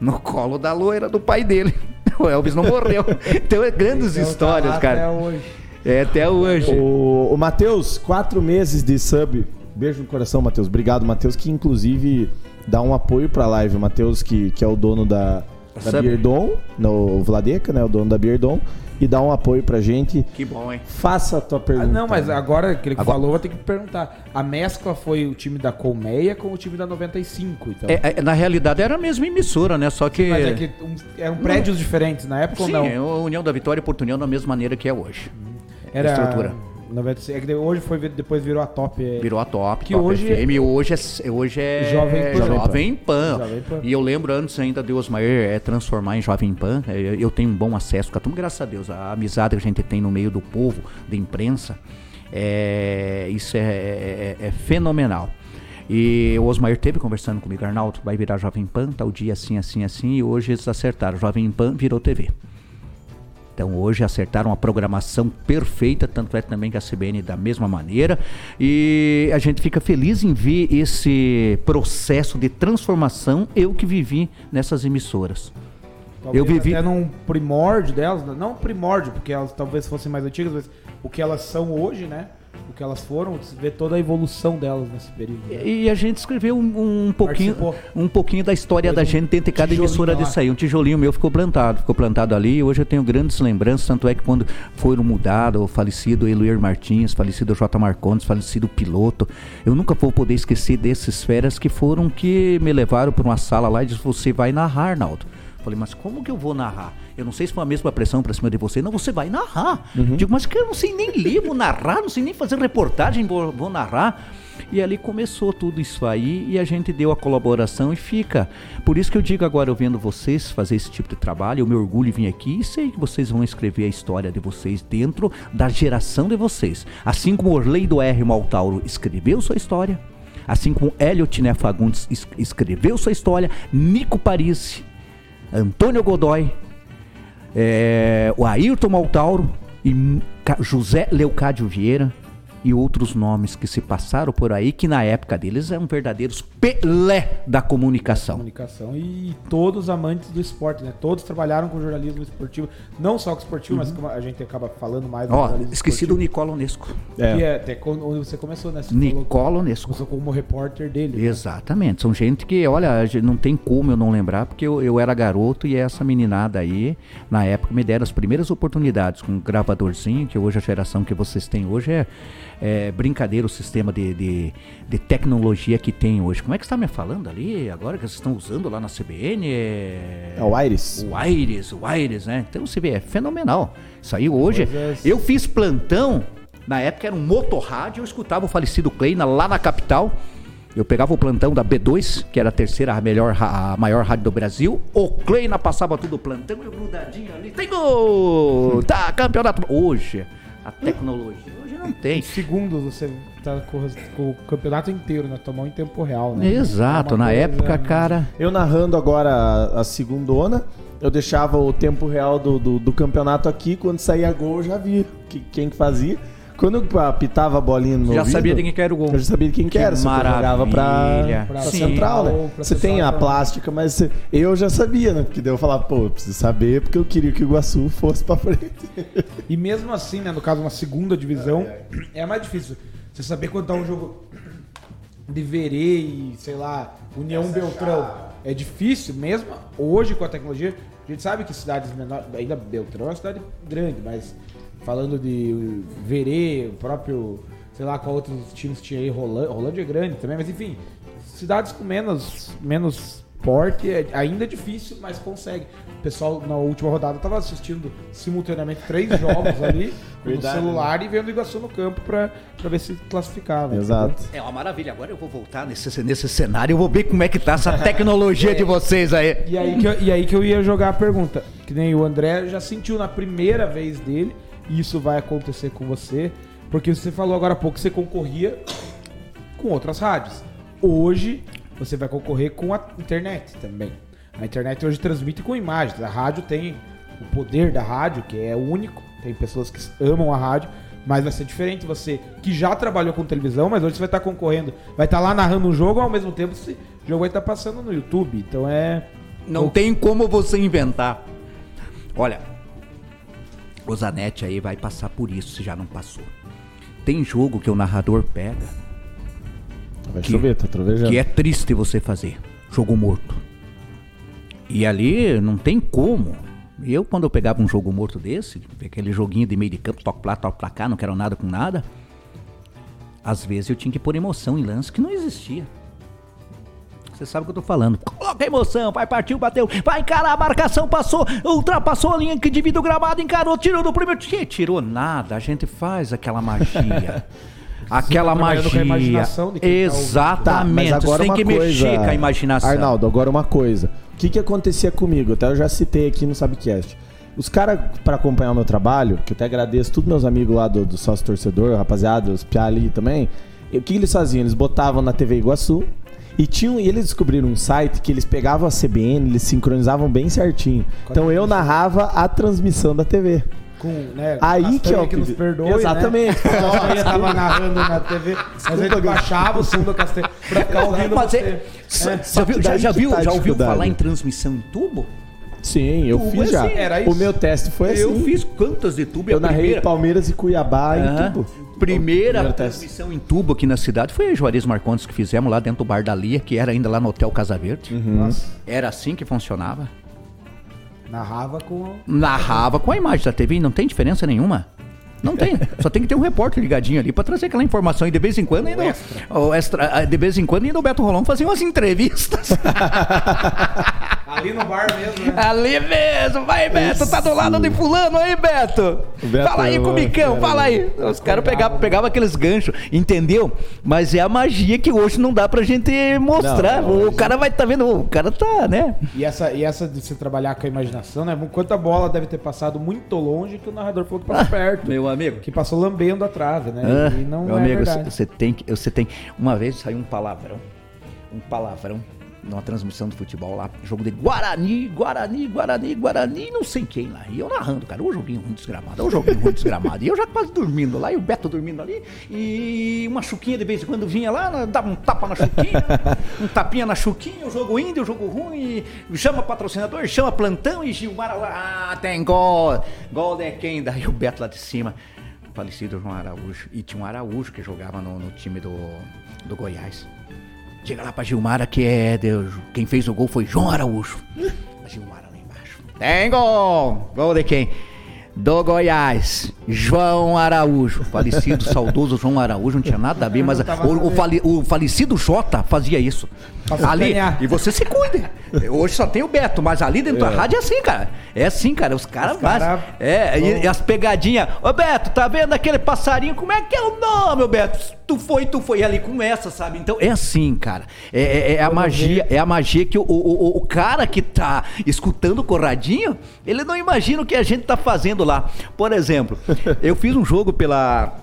No colo da loira do pai dele. O Elvis não morreu. Então é grandes Então, tá histórias, lá cara. Até hoje. É até hoje. O, o Matheus, quatro meses de sub. Beijo no coração, Matheus. Obrigado, Matheus, que inclusive dá um apoio pra live. O Matheus, que, que é o dono da, da. Beardon, no Vladeca, né? O dono da Beardon. E dá um apoio pra gente. Que bom, hein? Faça a tua Ah, pergunta. não, mas agora aquele que Agora- falou, eu vou ter que perguntar. A mescla foi o time da Colmeia com o time da 95, então. É, é, na realidade era a mesma emissora, né? Só que. Mas é que um- eram prédios diferentes na época Sim, ou não? é a União da Vitória e Porto União da mesma maneira que é hoje. Era estrutura. 96. É que hoje foi, depois virou a top. é, Virou a top, Que top hoje- FM. Hoje é, hoje é Jovem Pan. Jovem Pan. Jovem Pan. E eu lembro antes ainda de Osmair é, transformar em Jovem Pan. é, eu tenho um bom acesso com a turma, graças a Deus. A amizade que a gente tem no meio do povo, da imprensa, é, isso é, é- é fenomenal. E o Osmair teve conversando comigo, Arnaldo, vai virar Jovem Pan, tal dia assim, assim, assim, e hoje eles acertaram. Jovem Pan virou TV. Então hoje acertaram a programação perfeita, tanto é também que a CBN da mesma maneira. E a gente fica feliz em ver esse processo de transformação, eu que vivi nessas emissoras. Talvez Eu vivi- até num primórdio delas, não primórdio, porque elas talvez fossem mais antigas, mas o que elas são hoje, né? O que elas foram, vê toda a evolução delas nesse período. né? E a gente escreveu um, um pouquinho, Participou. um pouquinho da história Pôs da um gente dentro de cada emissora lá. disso aí. Um tijolinho meu ficou plantado, ficou plantado ali. E hoje eu tenho grandes lembranças, tanto é que quando foram mudados, o falecido Eloir Martins, falecido J. Marcondes, falecido piloto, eu nunca vou poder esquecer desses feras que foram que me levaram para uma sala lá e disse: Você vai narrar, Arnaldo. Falei, mas como que eu vou narrar? Eu não sei se foi a mesma pressão pra cima de você. Não, você vai narrar. Digo, mas que eu não sei nem ler, vou narrar, não sei nem fazer reportagem, vou, vou narrar. E ali começou tudo isso aí e a gente deu a colaboração e fica. Por isso que eu digo agora, eu vendo vocês fazer esse tipo de trabalho, eu me orgulho em vir aqui e sei que vocês vão escrever a história de vocês dentro da geração de vocês. Assim como Orlando R. Maltauro escreveu sua história, assim como Hélio Tiné Fagundes es- escreveu sua história, Nico Parisi, Antônio Godoy, é, o Ayrton Maltauro e José Leocádio Vieira e outros nomes que se passaram por aí que na época deles eram verdadeiros Pelé da comunicação. Comunicação e todos amantes do esporte, né? Todos trabalharam com jornalismo esportivo, não só com esportivo, mas como a gente acaba falando mais do Uhum. Ó, jornalismo esqueci do esportivo, Nicola Onesco. É. Que é até quando- onde você começou, né? Você Nicola Onesco. Começou como repórter dele. né? Exatamente. São gente que, olha, não tem como eu não lembrar, porque eu, eu era garoto e essa meninada aí, na época, me deram as primeiras oportunidades com um gravadorzinho, que hoje a geração que vocês têm hoje é, é brincadeira o sistema de, de, de tecnologia que tem hoje. Como é que você está me falando ali agora que vocês estão usando lá na CBN? É... É o Aires. O Aires, o Aires, né? Então você vê, é fenomenal. Isso aí hoje. Coisas- Eu fiz plantão, na época era um motorrádio, eu escutava o falecido Kleina lá na capital. Eu pegava o plantão da B2, que era a terceira a melhor, a maior rádio do Brasil. O Kleina passava tudo o plantão, eu grudadinho ali. Tem gol! Tá, campeonato. Hoje, a tecnologia, não tem. Em segundos você tá com, o campeonato inteiro, né? Tomou em tempo real, né? Exato, É na coisa- época, cara. Eu narrando agora a, a segundona, eu deixava o tempo real do, do, do campeonato aqui, quando saía gol eu já vi que, quem que fazia. Quando eu apitava a bolinha no meu Já ouvido, sabia de quem que era o gol. Eu já sabia de quem que, era, eu jogava pra, pra Sim. central, né? Você tem a então. plástica, mas você- eu já sabia, né? Porque daí eu falava, pô, eu preciso saber porque eu queria que o Iguaçu fosse pra frente. E mesmo assim, né, no caso, uma segunda divisão, é mais difícil. Você saber quando tá um jogo de Verê e, sei lá, União Beltrão. É difícil, mesmo hoje com a tecnologia. A gente sabe que cidades menores, ainda Beltrão é uma cidade grande, mas falando de Verê, o próprio, sei lá, qual outros times tinha aí, Rolândia, Rolândia é grande também, mas enfim, cidades com menos, menos porte é ainda difícil, mas consegue. O pessoal na última rodada tava assistindo simultaneamente três jogos ali Verdade, no celular e vendo o Iguaçu no campo pra, pra ver se classificava. Exato. É uma maravilha. Agora eu vou voltar nesse, nesse cenário, eu vou ver como é que tá essa tecnologia de vocês aí. E aí, que eu, e aí que eu ia jogar a pergunta. Que nem o André já sentiu na primeira vez dele, e isso vai acontecer com você, porque você falou agora há pouco que você concorria com outras rádios. Hoje você vai concorrer com a internet também. A internet hoje transmite com imagens. A rádio tem o poder da rádio, que é único. Tem pessoas que amam a rádio, mas vai ser diferente você que já trabalhou com televisão, mas hoje você vai estar concorrendo, vai estar lá narrando um jogo ao mesmo tempo esse jogo vai estar passando no YouTube. Então é Não tem como você inventar. Olha, o Zanetti aí vai passar por isso, se já não passou. Tem jogo que o narrador pega Vai Que- chover, tá trovejando. que é triste você fazer. Jogo morto. E ali não tem como. Eu, quando eu pegava um jogo morto desse, aquele joguinho de meio de campo, toque pra lá, toque pra cá, não quero nada com nada. Às vezes eu tinha que pôr emoção em lance que não existia. Você sabe o que eu tô falando. Coloca emoção, vai partiu, bateu, vai encarar a marcação, passou, ultrapassou a linha que divide o gramado, encarou, tirou do primeiro. Que tirou nada, a gente faz aquela magia. Aquela a magia. imaginação de quem tá. Exatamente. Tá, mas agora Você tem uma que coisa, mexer com a imaginação. Arnaldo, agora uma coisa. O que que acontecia comigo? Até eu já citei aqui no Sabcast. Os caras, pra acompanhar o meu trabalho, que eu até agradeço todos meus amigos lá do, do sócio torcedor, rapaziada, os Pia ali também. e O que eles faziam? Eles botavam na TV Iguaçu e tinham, e eles descobriram um site que eles pegavam a CBN, eles sincronizavam bem certinho. Então eu narrava a transmissão da TV. Com, né, Aí que é o que nos que- perdoe, Exatamente. Né? Castanha tava narrando na TV, mas gente baixava o som do Castanha pra ficar ouvindo Mas você. é, É. já, viu, já, já viu, tá a já ouviu falar em transmissão em tubo? Sim, eu Tubo fiz é já. assim, era O meu teste foi eu assim. fiz quantas de tubo? E Eu a narrei primeira- Palmeiras e Cuiabá em Aham. tubo. Primeira transmissão em tubo aqui na cidade foi a Juarez Marcondes que fizemos lá dentro do Bar da Lia, que era ainda lá no Hotel Casa Verde. Nossa, Era assim que funcionava. narrava com. Narrava com a imagem da TV não tem diferença nenhuma. Não tem. Só tem que ter um repórter ligadinho ali pra trazer aquela informação. E de vez em quando ainda. O extra. ah, de vez em quando ainda o Beto Rolão fazia umas entrevistas. Ali no bar mesmo, né? ali mesmo. Vai, Beto. Tá do lado de fulano aí, Beto. O Beto fala aí é com o Micão, fera, fala aí. Os caras pegavam, pegavam aqueles ganchos, entendeu? Mas é a magia que hoje não dá pra gente mostrar. Não, não, o cara vai tá vendo, o cara tá, né? E essa, e essa de você trabalhar com a imaginação, né? Quanta bola deve ter passado muito longe que o narrador falou que passou perto. Meu amigo. Que passou lambendo a trave, né? Ah, e não meu é amigo, verdade. você tem que. Você tem. Uma vez saiu um palavrão. Um palavrão numa transmissão de futebol lá. Jogo de Guarani, Guarani, Guarani, Guarani, não sei quem lá. E eu narrando, cara. O joguinho ruim desgramado, o joguinho ruim desgramado. E eu já quase dormindo lá, e o Beto dormindo ali. E uma chuquinha de vez em quando vinha lá, dava um tapa na chuquinha, um tapinha na chuquinha, o jogo indo, o jogo ruim. Chama patrocinador, chama plantão e Gilmar lá. Ah, tem gol. Gol de quem? Daí o Beto lá de cima falecido João Araújo. E tinha um Araújo que jogava no, no time do, do Goiás. Chega lá pra Gilmara que é. Deus, quem fez o gol foi João Araújo. A Gilmara lá embaixo. Tem gol! Gol de quem? Do Goiás, João Araújo. Falecido, saudoso João Araújo, não tinha nada a ver, mas o, o, fali- o falecido Jota fazia isso. Ali, sacanear. e você se cuide. Hoje só tem o Beto, mas ali dentro da rádio é assim, cara. É assim, cara. Os caras cara fazem. É, e, e as pegadinhas. Ô Beto, tá vendo aquele passarinho? Como é que é o nome, Beto? Tu foi, tu foi. E ali começa, sabe? Então é assim, cara. É, é- é a magia, é a magia que o, o, o- o cara que tá escutando o Corradinho, ele não imagina o que a gente tá fazendo lá. Por exemplo, eu fiz um jogo pela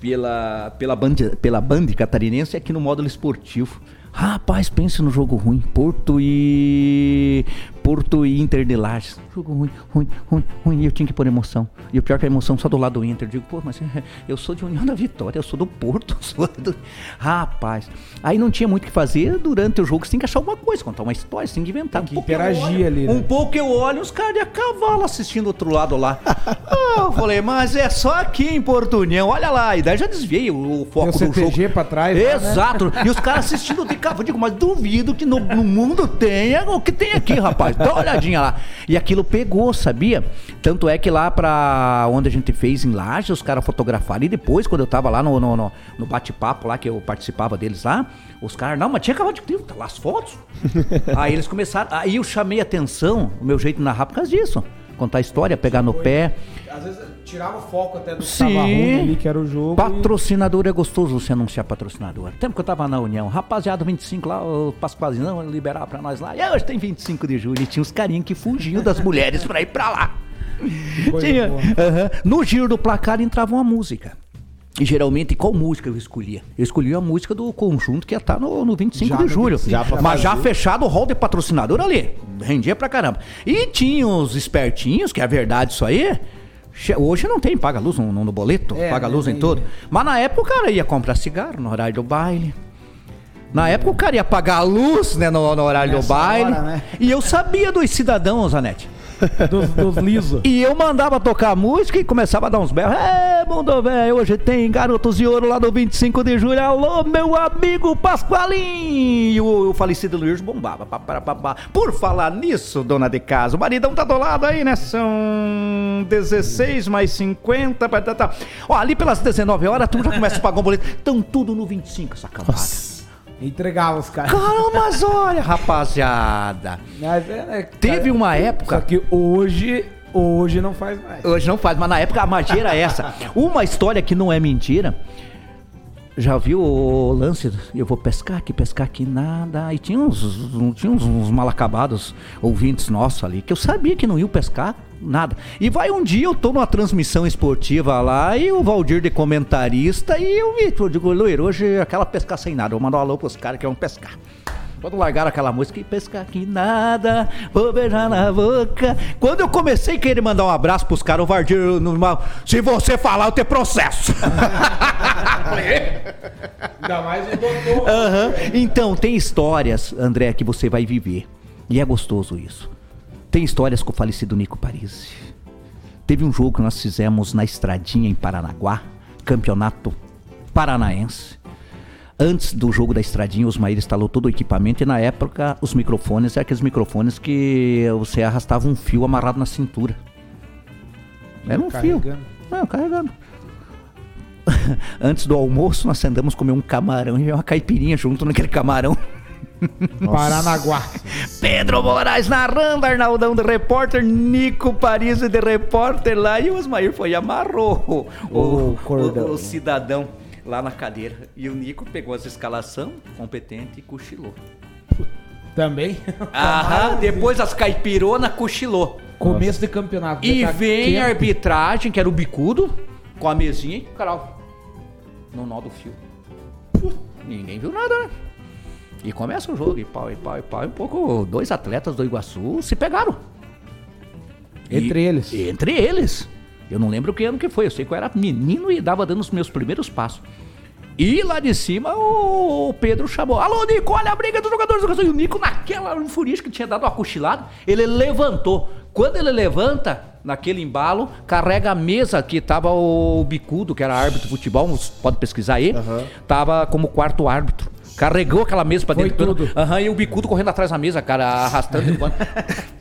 pela, pela, band, pela Band catarinense aqui no módulo esportivo. Rapaz, pense no jogo ruim. Porto e. Porto e Inter de Lages. Jogo ruim, ruim, ruim, ruim. E eu tinha que pôr emoção. E o pior que a emoção só do lado do Inter. Eu digo, pô, mas é, eu sou de União da Vitória, eu sou do Porto. Sou do... Rapaz. Aí não tinha muito o que fazer durante o jogo. Você tem que achar alguma coisa, contar uma história, você tem que inventar. Tem que Um interagir olho- ali, né? Um pouco eu olho os caras de a cavalo assistindo do outro lado lá. Ah, eu falei, mas é só aqui em Porto União, olha lá. E daí já desviei o, o foco Tem o do jogo. CTG pra trás. lá, né? Exato. E os caras assistindo de cavalo. Eu digo, mas duvido que no, no mundo tenha o que tem aqui, rapaz. Dá uma olhadinha lá. E aquilo pegou, sabia? Tanto é que lá pra onde a gente fez em Laje, os caras fotografaram. E depois, quando eu tava lá no, no, no- no bate-papo lá, que eu participava deles lá, os caras, não, mas tinha acabado de tá lá as fotos. aí eles começaram. Aí eu chamei atenção, o meu jeito de narrar por causa disso. Contar a história, pegar no pé. Às vezes tirava o foco até do que Sim. tava ruim ali, que era o jogo. Patrocinador é gostoso você anunciar patrocinador. Tempo que eu tava na União, rapaziada, 25 lá, o Pascoazinho liberar pra nós lá. E hoje tem 25 de julho. E tinha os carinhos que fugiam das mulheres pra ir pra lá. Tinha, boa. aham. No giro do placar entrava uma música. E geralmente, qual música eu escolhia? Eu escolhia a música do conjunto que ia estar no, no 25 Já de julho. 25, já Mas já fazer. fechado o hall de patrocinador ali. Rendia pra caramba. E tinha os espertinhos, que é verdade isso aí. Hoje não tem, paga luz no, no boleto, É, paga né, luz em tem- tudo. Mas na época o cara ia comprar cigarro no horário do baile. Na época o cara ia pagar a luz né, no, no horário do Nessa baile. hora, né? E eu sabia dos cidadãos, Anete. Dos, dos lisos. E eu mandava tocar música e começava a dar uns berros. É, mundo velho, hoje tem Garotos de Ouro lá do 25 de julho. Alô, meu amigo Pasqualim! E o, o falecido Luiz bombava. Pá, pá, pá, pá. Por falar nisso, dona de casa, o maridão tá do lado aí, né? São 16 mais 50. Pá, tá, tá. Ó, ali pelas 19 horas, tu já começa a pagar um boleto. Estão tudo no 25, essa cambada. Nossa. Entregava os caras. Caramba, mas olha, rapaziada. Mas é, né, Teve uma Só época. que hoje, hoje não faz mais. Hoje não faz, mas na época a magia era essa. Uma história que não é mentira. Já viu o lance? Eu vou pescar aqui, pescar aqui, nada. E tinha uns, tinha uns, uns mal acabados ouvintes nossos ali, que eu sabia que não iam pescar, nada. E vai um dia, eu tô numa transmissão esportiva lá, e o Valdir de comentarista, e eu eu digo, Luir, hoje aquela pescar sem nada. Eu mandar um alô pros caras que vão pescar. Quando largaram aquela música e pescar aqui nada, vou beijar na boca. Quando eu comecei a querer mandar um abraço pros caras, o Vardir, se você falar, eu tenho processo. Ainda mais o doutor. Aham. Então, tem histórias, André, que você vai viver. E é gostoso isso. Tem histórias com o falecido Nico Parisi. Teve um jogo que nós fizemos na Estradinha, em Paranaguá, campeonato paranaense. Antes do jogo da Estradinha, o Osmair instalou todo o equipamento e na época os microfones eram aqueles microfones que você arrastava um fio amarrado na cintura. Era um fio. Carregando. Não, carregando. Antes do almoço, nós andamos comer um camarão e uma caipirinha junto naquele camarão. Paranaguá. Pedro Moraes narrando, Arnaldão de repórter, Nico Paris de repórter lá e o Osmair foi e amarrou o, O o- o cidadão lá na cadeira. E o Nico pegou as escalação, competente e cochilou. Também. Aham, depois as caipirona cochilou. Começo de campeonato. E Tá vem quente. a arbitragem, que era o bicudo, com a mesinha e caralho. No nó do fio. Ninguém viu nada, né? E começa o jogo, e pau, e pau, e pau. E um pouco, dois atletas do Iguaçu se pegaram. Entre E- eles. Entre eles. Eu não lembro que ano que foi. Eu sei que eu era menino e dava dando os meus primeiros passos. E lá de cima o Pedro chamou. Alô, Nico, olha a briga dos jogadores do. E o Nico, naquela furisca que tinha dado uma cochilada, ele levantou. Quando ele levanta, naquele embalo, carrega a mesa que tava o Bicudo, que era árbitro de futebol, pode pesquisar aí. Tava como quarto árbitro. Carregou aquela mesa pra dentro. tudo. Aham, e o Bicudo correndo atrás da mesa, cara, arrastando.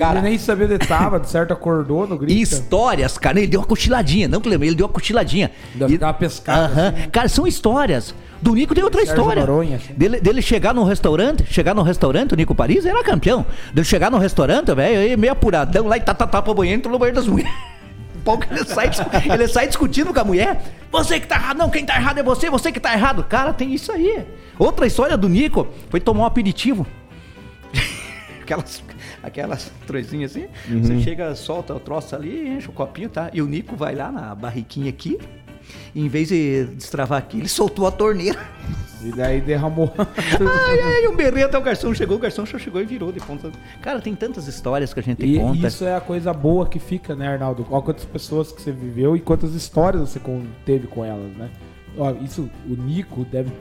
Ele nem sabia onde tava, de certo acordou no grito. Histórias, cara, ele deu uma cochiladinha, não que lembra, ele deu uma cochiladinha. Deve E- uma pescada, Aham. assim, né? Cara, são histórias. Do Nico tem outra Sérgio história. Noronha, assim. Dele, dele chegar num restaurante, chegar num restaurante, o Nico Paris era campeão. Dele chegar num restaurante, velho, aí meio apuradão lá e tá, tá, tá pro banheiro, entrou no banheiro das mulheres. Pau que ele sai, ele sai discutindo com a mulher. Você que tá errado, não, quem tá errado é você, você que tá errado. Cara, tem isso aí. Outra história do Nico foi tomar um aperitivo aquelas, aquelas trozinhas assim. Você chega, solta o troço ali, enche o copinho, tá? E o Nico vai lá na barriquinha aqui. E em vez de destravar aqui, ele soltou a torneira. E daí derramou. ai, ai, o berrei até o garçom chegou, o garçom chegou e virou de ponta. Cara, tem tantas histórias que a gente E conta. isso é a coisa boa que fica, né, Arnaldo? Olha quantas pessoas que você viveu e quantas histórias você teve com elas, né? Ó, isso, o Nico deve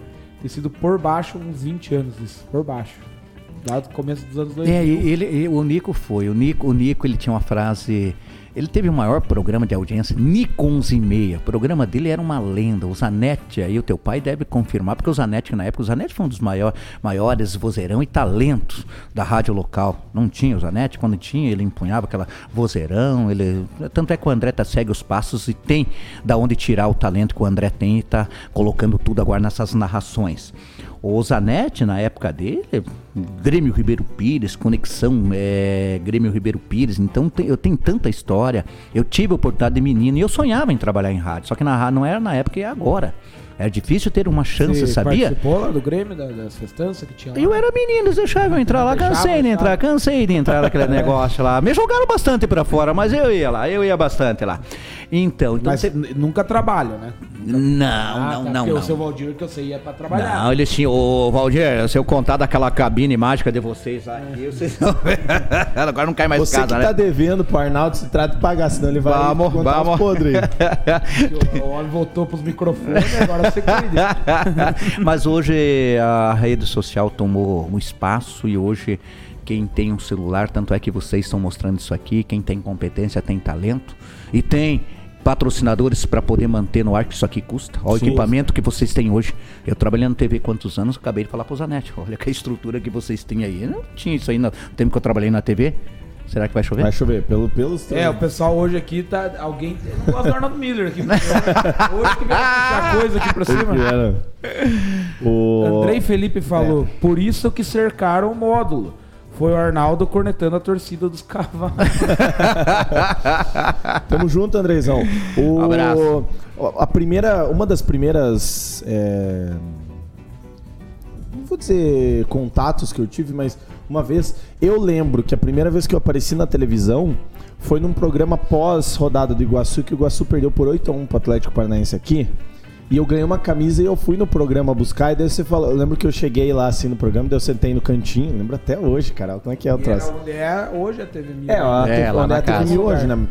ter sido por baixo uns 20 anos, isso, por baixo. Lá do começo dos anos 2000. É, e ele, e o Nico foi. O Nico, o Nico, ele tinha uma frase. Ele teve o maior programa de audiência, Nico 11 e meia. O programa dele era uma lenda. O Zanetti, aí o teu pai deve confirmar, porque o Zanetti, na época, o Zanetti foi um dos maior, maiores vozeirão e talentos da rádio local. Não tinha o Zanetti, quando tinha, ele empunhava aquela vozeirão. Ele, tanto é que o André tá, segue os passos e tem da onde tirar o talento que o André tem e tá colocando tudo agora nessas narrações. O Zanetti, na época dele, Grêmio Ribeiro Pires, Conexão é, Grêmio Ribeiro Pires, então tem- eu tenho tanta história. Eu tive a oportunidade de menino e eu sonhava em trabalhar em rádio, só que na rádio não era na época e é agora. Era difícil ter uma chance, Você sabia? participou lá do Grêmio, da- das festanças que tinha lá? Eu era menino, eles deixavam eu entrar lá, Deixava, cansei de entrar, cansei de entrar naquele negócio lá. Me jogaram bastante pra fora, mas eu ia lá, eu ia bastante lá. Então, então Mas você- nunca trabalho, né? Não, Ah, não, tá, não, porque não. o seu Valdir que eu sei ia pra trabalhar. Não, eles tinham. Ô, Valdir, se eu contar daquela cabine mágica de vocês aqui, vocês não. Agora não cai mais Você casa, que né? tá devendo pro Arnaldo, se trata de pagar, senão ele vai Vamos, vamos. os podres. O homem voltou pros microfones, agora Mas hoje a rede social tomou um espaço e hoje quem tem um celular, tanto é que vocês estão mostrando isso aqui, quem tem competência tem talento e tem patrocinadores para poder manter no ar que isso aqui custa. Olha o equipamento que vocês têm hoje. Eu trabalhando na TV quantos anos, acabei de falar pro Zanetti, olha que estrutura que vocês têm aí. Eu não tinha isso aí no tempo que eu trabalhei na TV. Será que vai chover? Vai chover, pelo, pelos É, o pessoal hoje aqui tá. Alguém. Não gosta do Arnaldo Miller aqui. hoje que veio puxar coisa aqui pra cima. o... Andrei Felipe falou: É. por isso que cercaram o módulo. Foi o Arnaldo cornetando a torcida dos cavalos. Tamo junto, Andrezão. O... Abraço. A primeira, uma das primeiras, é... não vou dizer contatos que eu tive, mas uma vez eu lembro que a primeira vez que eu apareci na televisão foi num programa pós rodada do Iguaçu que o Iguaçu perdeu por 8 a 1 pro Atlético Paranaense aqui. E eu ganhei uma camisa e eu fui no programa buscar. E daí você falou. Eu lembro que eu cheguei lá assim no programa, daí eu sentei no cantinho. Lembro até hoje, cara. Como é que é o era troço? onde é hoje a TV Mil. É, a É, TV, lá onde na é a TV casa. Mil hoje, né?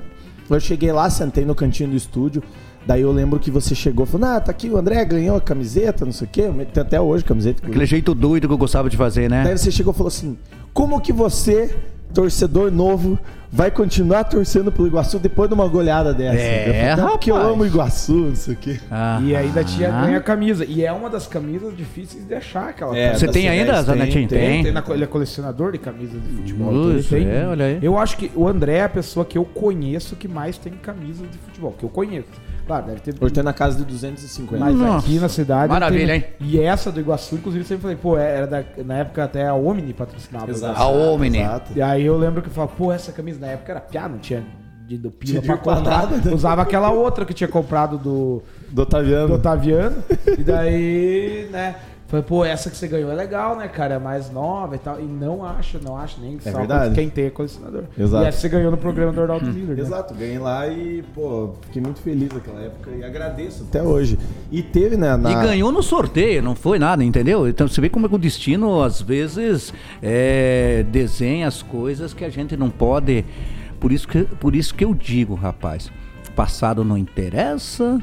Eu cheguei lá, sentei no cantinho do estúdio. Daí eu lembro que você chegou e falou: Ah, tá aqui, o André ganhou a camiseta, não sei o quê. Tem até hoje a camiseta. Aquele jeito doido que eu gostava de fazer, né? Daí você chegou e falou assim: Como que você, torcedor novo, vai continuar torcendo pelo Iguaçu depois de uma goleada dessa? É, eu falei, "Não, Porque eu rapaz." amo o Iguaçu, não sei o quê. Ah, E ainda tinha ah. ganha a camisa. E é uma das camisas difíceis de achar aquela É, camisa. Você tem C10 ainda, Zanetinho? tem, Tem. Tem na ele é colecionador de camisas de futebol. então ele Isso, tem. é, olha aí. Eu acho que o André é a pessoa que eu conheço que mais tem camisas de futebol. Que eu conheço. Claro, deve ter. Hoje tem na casa de 250. Mas Nossa. aqui na cidade. Maravilha, tem- hein? E essa do Iguaçu, inclusive, eu sempre falei, pô, é, era da- na época até a Omni patrocinava. Exato. A Omni. Exato. E aí eu lembro que eu falava, pô, essa camisa na época era piá, não tinha de do pila Tinha pra comprar. né? Usava aquela outra que tinha comprado do, Do Otaviano. do Otaviano. e daí, né? Falei, pô, essa que você ganhou é legal, né, cara? É mais nova e tal. E não acho, não acho nem É só verdade. quem tem é colecionador. Exato. E essa você ganhou no programa do Arnaldo Miller. né? Exato, ganhei lá e, pô, fiquei muito feliz naquela época e agradeço até hoje. E teve, né, na... E ganhou no sorteio, não foi nada, entendeu? Então você vê como é que o destino, às vezes, é, desenha as coisas que a gente não pode. Por isso que, por isso que eu digo, rapaz, passado não interessa,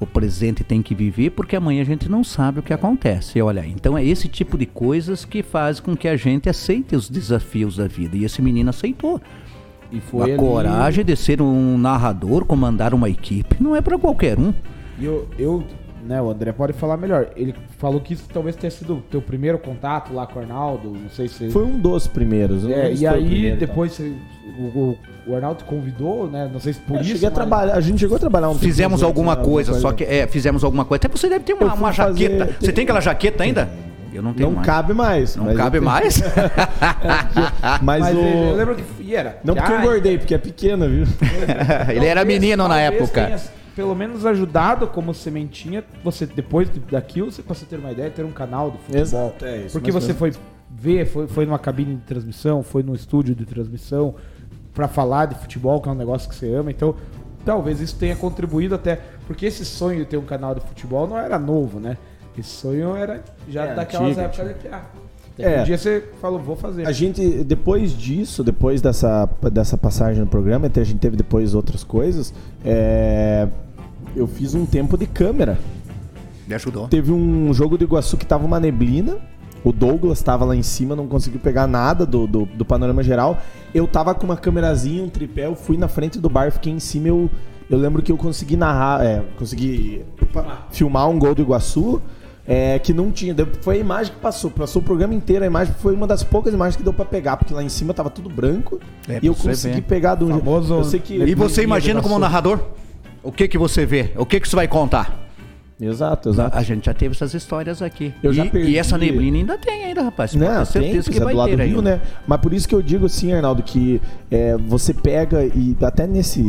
o presente tem que viver, porque amanhã a gente não sabe o que acontece. Olha, então é esse tipo de coisas que faz com que a gente aceite os desafios da vida. E esse menino aceitou. E a foi ali- coragem de ser um narrador, comandar uma equipe, não é para qualquer um. E eu, eu, né, o André pode falar melhor. Ele falou que isso talvez tenha sido o teu primeiro contato lá com o Arnaldo, não sei se... Foi um dos primeiros. eu É, e aí, primeiro, tá? depois o, o, Arnaldo te convidou, né? Não sei se por Eu isso. cheguei a mas- trabalhar, a gente chegou a trabalhar um Fizemos alguma né, coisa, só que é, fizemos alguma coisa. Até você deve ter Eu uma, uma fazer- jaqueta. Você tem aquela jaqueta ainda? Eu não tenho Não mais. cabe mais. Não mas eu cabe tenho- mais? Mas, Mas o... eu lembro que e era. Não porque eu Ah, engordei, porque é pequena, viu? Ele era menino na época. tenha, pelo menos ajudado como sementinha, você depois de- daquilo, você, pra você ter uma ideia, ter um canal de futebol. Exato, é isso. Porque você ou foi ver, foi, foi numa cabine de transmissão, foi num estúdio de transmissão pra falar de futebol, que é um negócio que você ama. Então, talvez isso tenha contribuído até. Porque esse sonho de ter um canal de futebol não era novo, né? Esse sonho era já É, daquelas antigo, épocas de PA. É. Um dia você falou, vou fazer. A gente, depois disso, depois dessa, dessa passagem no programa, até a gente teve depois outras coisas, é, eu fiz um tempo de câmera. Me ajudou. Teve um jogo do Iguaçu que tava uma neblina, o Douglas tava lá em cima, não conseguiu pegar nada do, do, do panorama geral. Eu tava com uma câmerazinha, um tripé, eu fui na frente do bar, fiquei em cima, eu, eu lembro que eu consegui narrar, é, consegui filmar um gol do Iguaçu. É, que não tinha, foi a imagem que passou, passou o programa inteiro, a imagem foi uma das poucas imagens que deu pra pegar, porque lá em cima tava tudo branco É, e eu consegui ver. pegar de um. Famoso Eu sei que E você imagina como narrador? O que que você vê? O que que você vai contar? Exato, exato. A gente já teve essas histórias aqui. Eu e, já perdi- e essa neblina ainda tem ainda, rapaz. Não, certeza tem, que é vai do lado ter Rio, ainda. né? Mas por isso que eu digo assim, Arnaldo, que é, você pega e até nesse,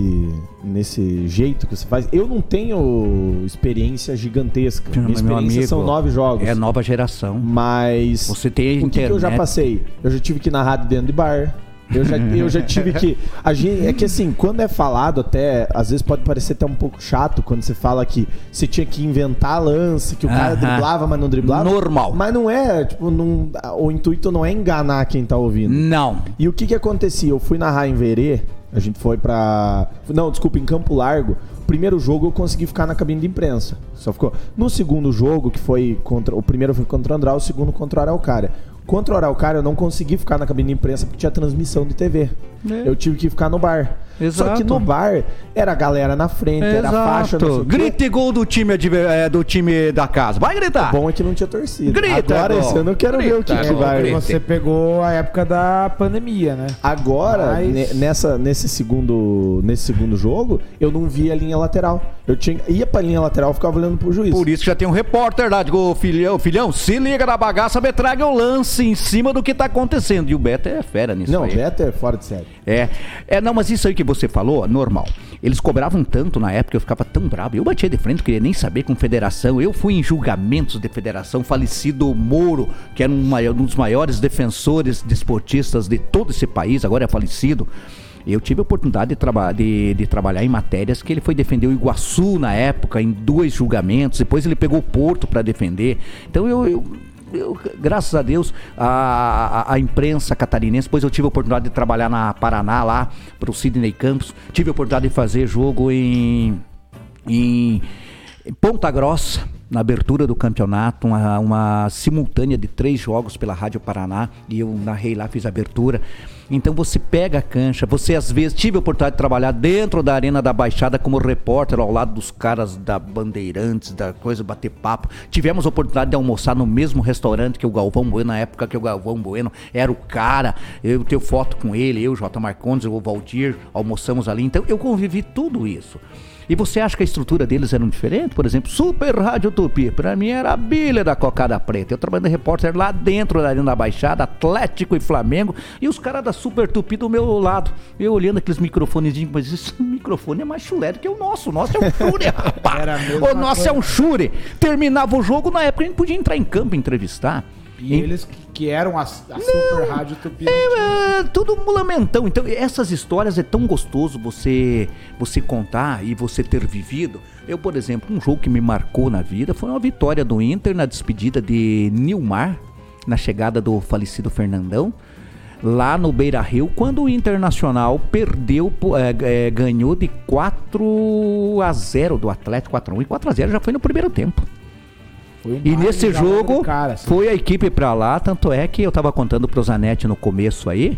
nesse jeito que você faz, eu não tenho experiência gigantesca. Minha experiência são amigo, nove jogos. É nova geração. Mas Você tem o que, que eu já passei? Eu já tive que narrar de dentro de bar. Eu já, eu já tive que. A gente, é que assim, quando é falado, até. Às vezes pode parecer até um pouco chato quando você fala que você tinha que inventar lance, que o cara Aham. driblava, mas não driblava. Normal. Mas não é, tipo, não, o intuito não é enganar quem tá ouvindo. Não. E o que que acontecia? Eu fui narrar em Verê A gente foi pra. Não, desculpa, em Campo Largo. O primeiro jogo eu consegui ficar na cabine de imprensa. Só ficou. No segundo jogo, que foi contra. O primeiro foi contra o Andral, o segundo contra o Araucária. Contra o Araucária, eu não consegui ficar na cabine de imprensa porque tinha transmissão de TV. É. Eu tive que ficar no bar. Só que Exato. no bar era a galera na frente, era a faixa. Grite gol do time, é, do time da casa. Vai gritar. O bom é que não tinha torcida. Grita, Agora, gol. esse ano eu quero ver o que, Grita, que vai. grita. Você pegou a época da pandemia, né? Agora, Mas- ne- nessa, nesse, segundo, nesse segundo jogo, eu não vi a linha lateral. Eu tinha, ia pra linha lateral, ficava olhando pro juiz. Por isso que já tem um repórter lá, digo, filhão, filhão, se liga na bagaça, me traga o lance em cima do que tá acontecendo. E o Beto é fera nisso não, aí. Beto é fora de série. É, é, não, mas isso aí que você falou, normal. Eles cobravam tanto na época, eu ficava tão bravo. Eu batia de frente, não queria nem saber com federação. Eu fui em julgamentos de federação, falecido Moro, que era um, maior- um dos maiores defensores desportistas de todo esse país, agora é falecido. Eu tive a oportunidade de, traba de, de trabalhar em matérias que ele foi defender o Iguaçu na época, em dois julgamentos. Depois ele pegou o Porto para defender. Então eu- eu, eu, graças a Deus, a, a, a imprensa catarinense, depois eu tive a oportunidade de trabalhar na Paraná lá, para o Sidney Campos, tive a oportunidade de fazer jogo em, em Ponta Grossa, na abertura do campeonato, uma, uma simultânea de três jogos pela Rádio Paraná, e eu narrei lá, fiz a abertura. Então você pega a cancha, você às vezes tive a oportunidade de trabalhar dentro da Arena da Baixada como repórter ao lado dos caras da Bandeirantes, da coisa, bater papo. Tivemos a oportunidade de almoçar no mesmo restaurante que o Galvão Bueno, na época que o Galvão Bueno era o cara. Eu tenho foto com ele, eu, J. Marcondes, o Valdir, almoçamos ali. Então eu convivi tudo isso. E você acha que a estrutura deles era diferente? Por exemplo, Super Rádio Tupi. Pra mim era a bilha da cocada preta. Eu trabalhando de repórter lá dentro da Arena da Baixada, Atlético e Flamengo. E os caras da Super Tupi do meu lado. Eu olhando aqueles microfonezinhos, mas esse microfone é mais chulé do que o nosso. O nosso é um chure, rapaz. O nosso coisa. é um chure. Terminava o jogo, na época a gente podia entrar em campo e entrevistar. E eles que, que eram a, a Super Rádio Tupi. tinha. É, tudo mulamentão. Então, essas histórias é tão gostoso você você contar e você ter vivido. Eu, por exemplo, um jogo que me marcou na vida foi uma vitória do Inter na despedida de Nilmar, na chegada do falecido Fernandão. Lá no Beira Rio, quando o Internacional perdeu, é, é, ganhou de 4 a 0 do Atlético 4 a 1 e 4 a 0 já foi no primeiro tempo. Foi E nesse jogo cara, assim. foi a equipe pra lá, tanto é que eu tava contando pro Zanetti no começo aí,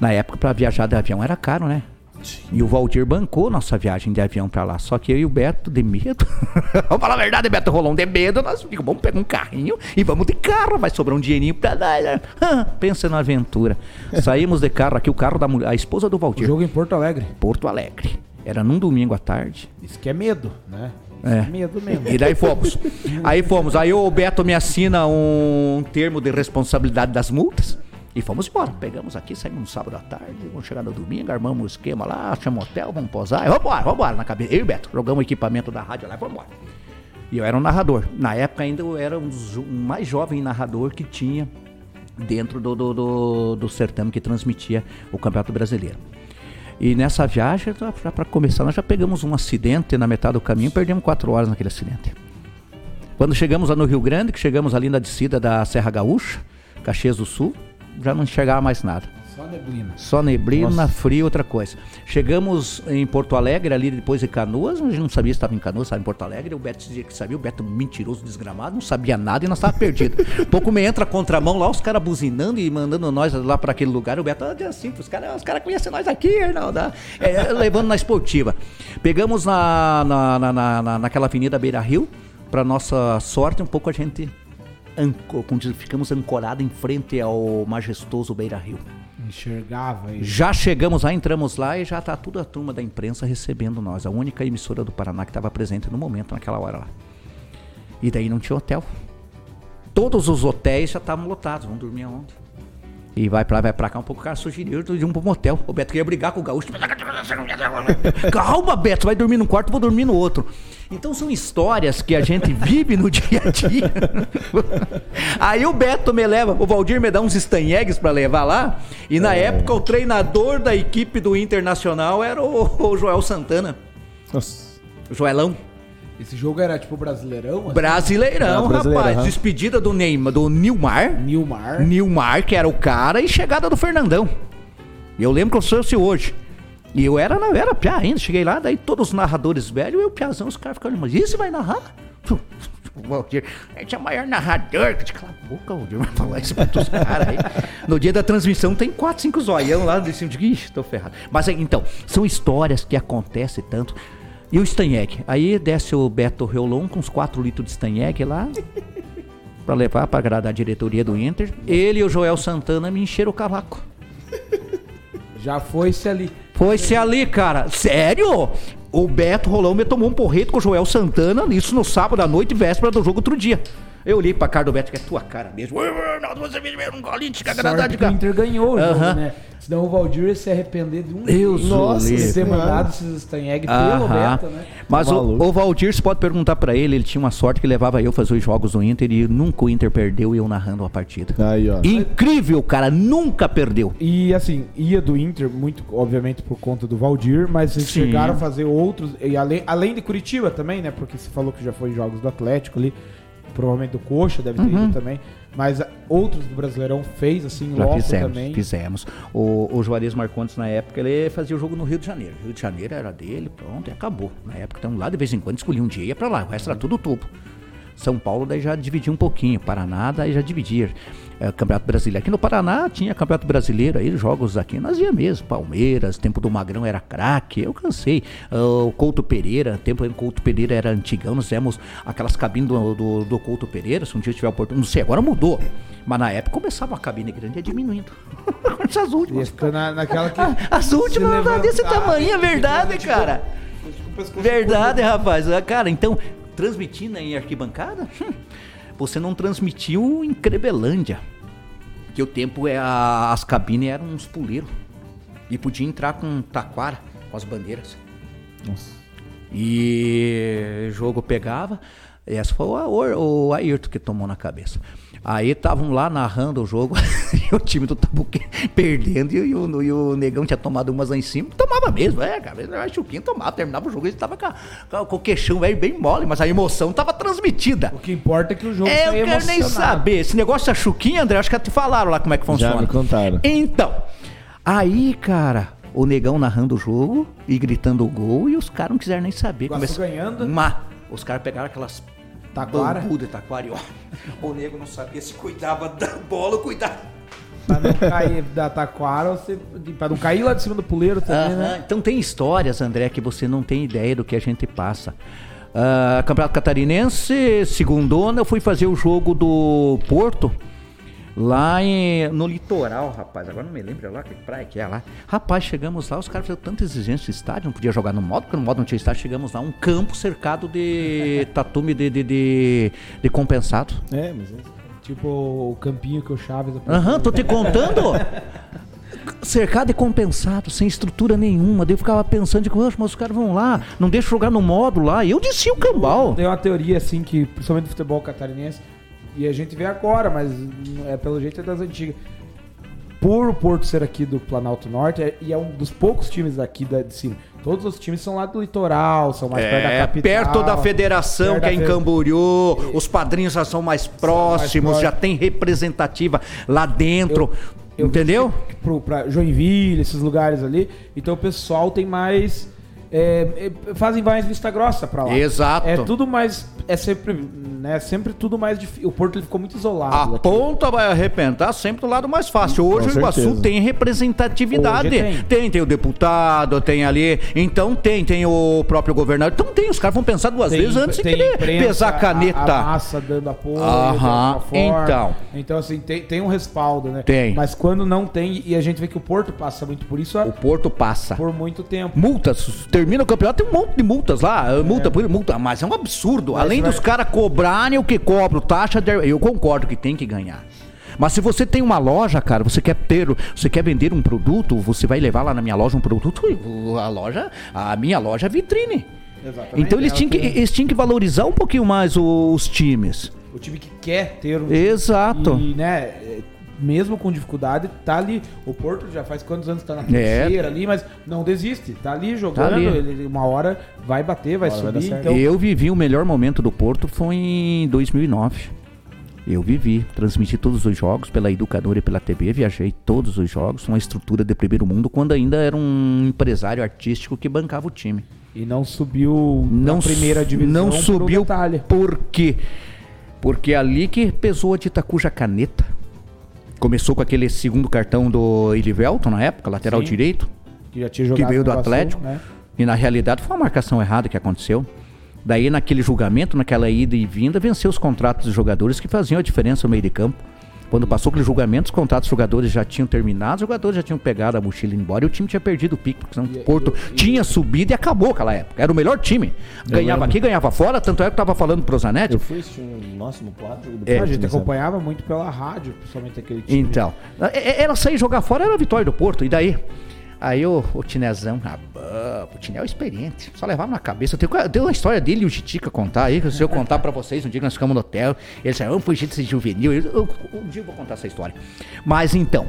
na época pra viajar de avião era caro, né? E o Valdir bancou nossa viagem de avião pra lá. Só que eu e o Beto, de medo. vamos falar a verdade, Beto Rolão, de medo. Nós ficamos, vamos pegar um carrinho e vamos de carro. Vai sobrar um dinheirinho pra dar. né? Pensa na aventura. Saímos de carro aqui, o carro da mulher, a esposa do O Valdir, jogo em Porto Alegre. Porto Alegre. Era num domingo à tarde. Isso que é medo, né? É. medo mesmo. E daí fomos. Aí fomos. Aí o Beto me assina um termo de responsabilidade das multas. E fomos embora. Pegamos aqui, saímos no sábado à tarde, vamos chegar no domingo, armamos o esquema lá, chamamos hotel, vamos posar. Vamos embora, vamos embora na cabeça. Eu e o Beto, jogamos o equipamento da rádio lá e vamos embora. E eu era um narrador. Na época ainda eu era um dos um mais jovem narrador que tinha dentro do, do, do, do certame que transmitia o Campeonato Brasileiro. E nessa viagem, para começar, nós já pegamos um acidente na metade do caminho, perdemos quatro horas naquele acidente. Quando chegamos lá no Rio Grande, que chegamos ali na descida da Serra Gaúcha, Caxias do Sul, já não enxergava mais nada. Só neblina. Só neblina, Nossa. frio, outra coisa. Chegamos em Porto Alegre, ali depois de Canoas, a gente não sabia se estava em Canoas, estava em Porto Alegre. O Beto dizia que sabia, o Beto mentiroso, desgramado, não sabia nada e nós estávamos perdidos. Pouco me entra a contramão lá, os caras buzinando e mandando nós lá para aquele lugar. O Beto, ah, assim, os caras os cara conhecem nós aqui, Arnaldo. ah." É, levando na esportiva. Pegamos na, na, na, na- na- naquela avenida Beira Rio, para nossa sorte, um pouco a gente anco- ficamos ancorados em frente ao majestoso Beira Rio. Enxergava. Já chegamos lá, entramos lá e já tá toda a turma da imprensa recebendo nós. A única emissora do Paraná que estava presente no momento, naquela hora lá. E daí não tinha hotel. Todos os hotéis já estavam lotados. Vamos dormir aonde? E vai pra lá, vai pra cá um pouco. O cara sugeriu de um pro motel. O Beto queria brigar com o gaúcho. Calma, Beto, vai dormir num quarto, vou dormir no outro. Então são histórias que a gente vive no dia a dia. Aí o Beto me leva, o Valdir me dá uns estanhegues pra levar lá. E na época o treinador da equipe do Internacional era o, o Joel Santana. Nossa. Joelão. Esse jogo era tipo brasileirão? assim? Brasileirão, Ah, rapaz. aham. Despedida do Neymar, do Nilmar. Nilmar. Nilmar, que era o cara, e chegada do Fernandão. Eu lembro que eu trouxe hoje. E eu era, eu era piá ainda, cheguei lá, daí todos os narradores velhos, eu piazão, os caras ficaram, mas isso vai narrar? O Valdir, a gente é o maior narrador. Que cala a boca, Valdir, vai falar isso pra todos os caras aí. No dia da transmissão tem quatro, cinco zoião lá de cima de ixi, tô ferrado. Mas então, são histórias que acontecem tanto. E o Stanheg? Aí desce o Beto Reolon com uns 4 litros de Stanheg lá. pra levar pra agradar a diretoria do Inter. Ele e o Joel Santana me encheram o cavaco. Já foi-se ali. Foi-se ali, cara. Sério? O Beto Rolão me tomou um porreto com o Joel Santana, isso no sábado à noite, véspera do jogo outro dia. Eu olhei pra cara do Beto, que é tua cara mesmo. Ronaldo, você me um golinho de Sorte que o Inter ganhou o jogo, né? Senão o Valdir ia se arrepender de um Deus Nossa, livre. ter mandado esses Stanheg pelo Beto, né? Mas Tá o, o Valdir, você pode perguntar pra ele, ele tinha uma sorte que levava eu fazer os jogos do Inter e nunca o Inter perdeu e eu narrando a partida. Aí, ó. Incrível, cara, nunca perdeu. E assim, ia do Inter, muito, obviamente, por conta do Valdir, mas eles Sim. chegaram a fazer outros, e além, além de Curitiba também, né? Porque você falou que já foi em jogos do Atlético ali, provavelmente do Coxa deve ter Uhum. ido também. Mas outros do Brasileirão fez, assim, Já logo fizemos, também. fizemos. O, o Juarez Marcondes, na época, ele fazia o jogo no Rio de Janeiro. Rio de Janeiro era dele, pronto, e acabou. Na época, então lá de vez em quando escolhia um dia e ia pra lá, o resto era tudo tubo. São Paulo daí já dividia um pouquinho, Paraná daí já dividia. É, Campeonato Brasileiro. Aqui no Paraná tinha Campeonato Brasileiro, aí jogos aqui nós ia mesmo. Palmeiras, tempo do Magrão era craque, eu cansei. Ah, o Couto Pereira, tempo em Couto Pereira era antigão, nós fizemos aquelas cabines do, do, do Couto Pereira, se um dia tiver oportunidade, não sei, agora mudou. Mas na época começava a cabine grande e ia diminuindo. Ia últimas. na, naquela que. As se últimas levantar, desse tamanho, é verdade, tipo, cara. com o pescoço Verdade, rapaz. Ah, Cara, então, transmitindo em arquibancada, hum, você não transmitiu em Crebelândia. Que o tempo é a- as cabines eram uns puleiros. E podia entrar com taquara, com as bandeiras. Nossa. E o jogo pegava. Essa foi o, Aor- o Ayrton que tomou na cabeça. Aí estavam lá narrando o jogo e o time do Tabuque perdendo e, o, e o Negão tinha tomado umas lá em cima. Tomava mesmo, é, cara. Era Chuquinho tomava, terminava o jogo, ele tava com, com o queixão velho bem mole, mas a emoção tava transmitida. O que importa é que o jogo É, eu quero nem saber. Esse negócio da Chuquinha, André, acho que te falaram lá como é que funciona. me contaram. Então, aí, cara, o negão narrando o jogo e gritando o gol e os caras não quiseram nem saber. Iguaçu ganhando. Mas, os caras pegaram aquelas Taquara. bambu de taquara e ó. O nego não sabia se cuidava da bola ou cuidava. Pra não cair da taquara, você, pra não cair lá de cima do puleiro também, Aham, né? Então tem histórias, André, que você não tem ideia do que a gente passa. Ah, Campeonato Catarinense, segundona, eu fui fazer o jogo do Porto. Lá em- no litoral, rapaz. Agora não me lembro lá que praia que é lá. Rapaz, chegamos lá, os caras fizeram tanta exigência de estádio, não podia jogar no modo, porque no modo não tinha estádio. Chegamos lá, um campo cercado de tatume de, de, de, de compensado. É, mas é. Tipo o campinho que o Chaves... Aham, tô te contando. Cercado e compensado, sem estrutura nenhuma. Daí eu ficava pensando, de, "Poxa, mas os caras vão lá, não deixa jogar no modo lá. E eu desci o cambal. Tem uma teoria assim que, principalmente do futebol catarinense, e a gente vê agora, mas é pelo jeito é das antigas. Por o Porto ser aqui do Planalto Norte, é- e é um dos poucos times daqui da, de cima. Todos os times são lá do litoral, são mais perto da É, capital. perto da federação, perto que é em Camboriú, os padrinhos já são mais próximos, próximos. já tem representativa lá dentro. Eu- entendeu? Pro, pra Joinville, esses lugares ali. Então o pessoal tem mais. É, é, fazem mais vista grossa pra lá. Exato. É tudo mais. É sempre. Né, sempre tudo mais difícil. O Porto ele ficou muito isolado. A aqui. ponta vai arrebentar sempre do lado mais fácil. Hoje Com o Iguaçu certeza. tem representatividade. Tem. tem, tem o deputado, tem ali. Então tem, tem o próprio governador. Então tem, os caras vão pensar duas Tem- vezes antes de querer imprensa, pesar a caneta. A, a massa dando apoio. Aham, então. Então, assim, tem, tem um respaldo, né? Tem. Mas quando não tem, e a gente vê que o Porto passa muito por isso O Porto passa. por muito tempo. Multas, termina o campeonato, tem um monte de multas lá, multa por multa, mas é um absurdo. Mas Além vai- dos caras cobrarem o que cobram, taxa, de, eu concordo que tem que ganhar. Mas se você tem uma loja, cara, você quer ter, você quer vender um produto, você vai levar lá na minha loja um produto, a loja, a minha loja é vitrine. Exatamente. Então eles Ela tinham, que, tem- eles tinham que valorizar um pouquinho mais os times. O time que quer ter um. Exato. E, né, é, mesmo com dificuldade, tá ali. O Porto já faz quantos anos tá na É. terceira ali, mas não desiste. Tá ali jogando. ali. Ele, uma hora vai bater, vai vai subir. certo. Então, Eu vivi o melhor momento do Porto foi em 2009. Eu vivi, transmiti todos os jogos pela educadora e pela TV, viajei todos os jogos, uma estrutura de primeiro mundo, quando ainda era um empresário artístico que bancava o time. E não subiu Não na primeira divisão Não subiu por quê? Porque é ali que pesou a de Itacuja caneta. Começou com aquele segundo cartão do Elivelton na época, lateral Sim. direito. Que já tinha jogado veio no do Atlético. né? E na realidade foi uma marcação errada que aconteceu. Daí, naquele julgamento, naquela ida e vinda, venceu os contratos dos jogadores que faziam a diferença no meio de campo. Quando passou aquele julgamento, os contratos dos jogadores já tinham terminado, os jogadores já tinham pegado a mochila e embora e o time tinha perdido o pique, porque senão o Porto tinha subido e acabou aquela época. Era o melhor time. Ganhava aqui, ganhava fora, tanto é que eu tava falando pro Zanetti. Eu fui assistir um nosso no quadro. É, a gente começar. acompanhava muito pela rádio, principalmente aquele time. Então, é- é- ela sair jogar fora era a vitória do Porto, e daí? Aí o, o Tinezão, ah, o Tinel é experiente, só levava na cabeça. Eu tenho, eu tenho uma história dele e o Titica contar aí, que se eu contar pra vocês, um dia que nós ficamos no hotel, ele disse, vamos fugir desse juvenil. Eu, eu- um dia eu vou contar essa história. Mas então,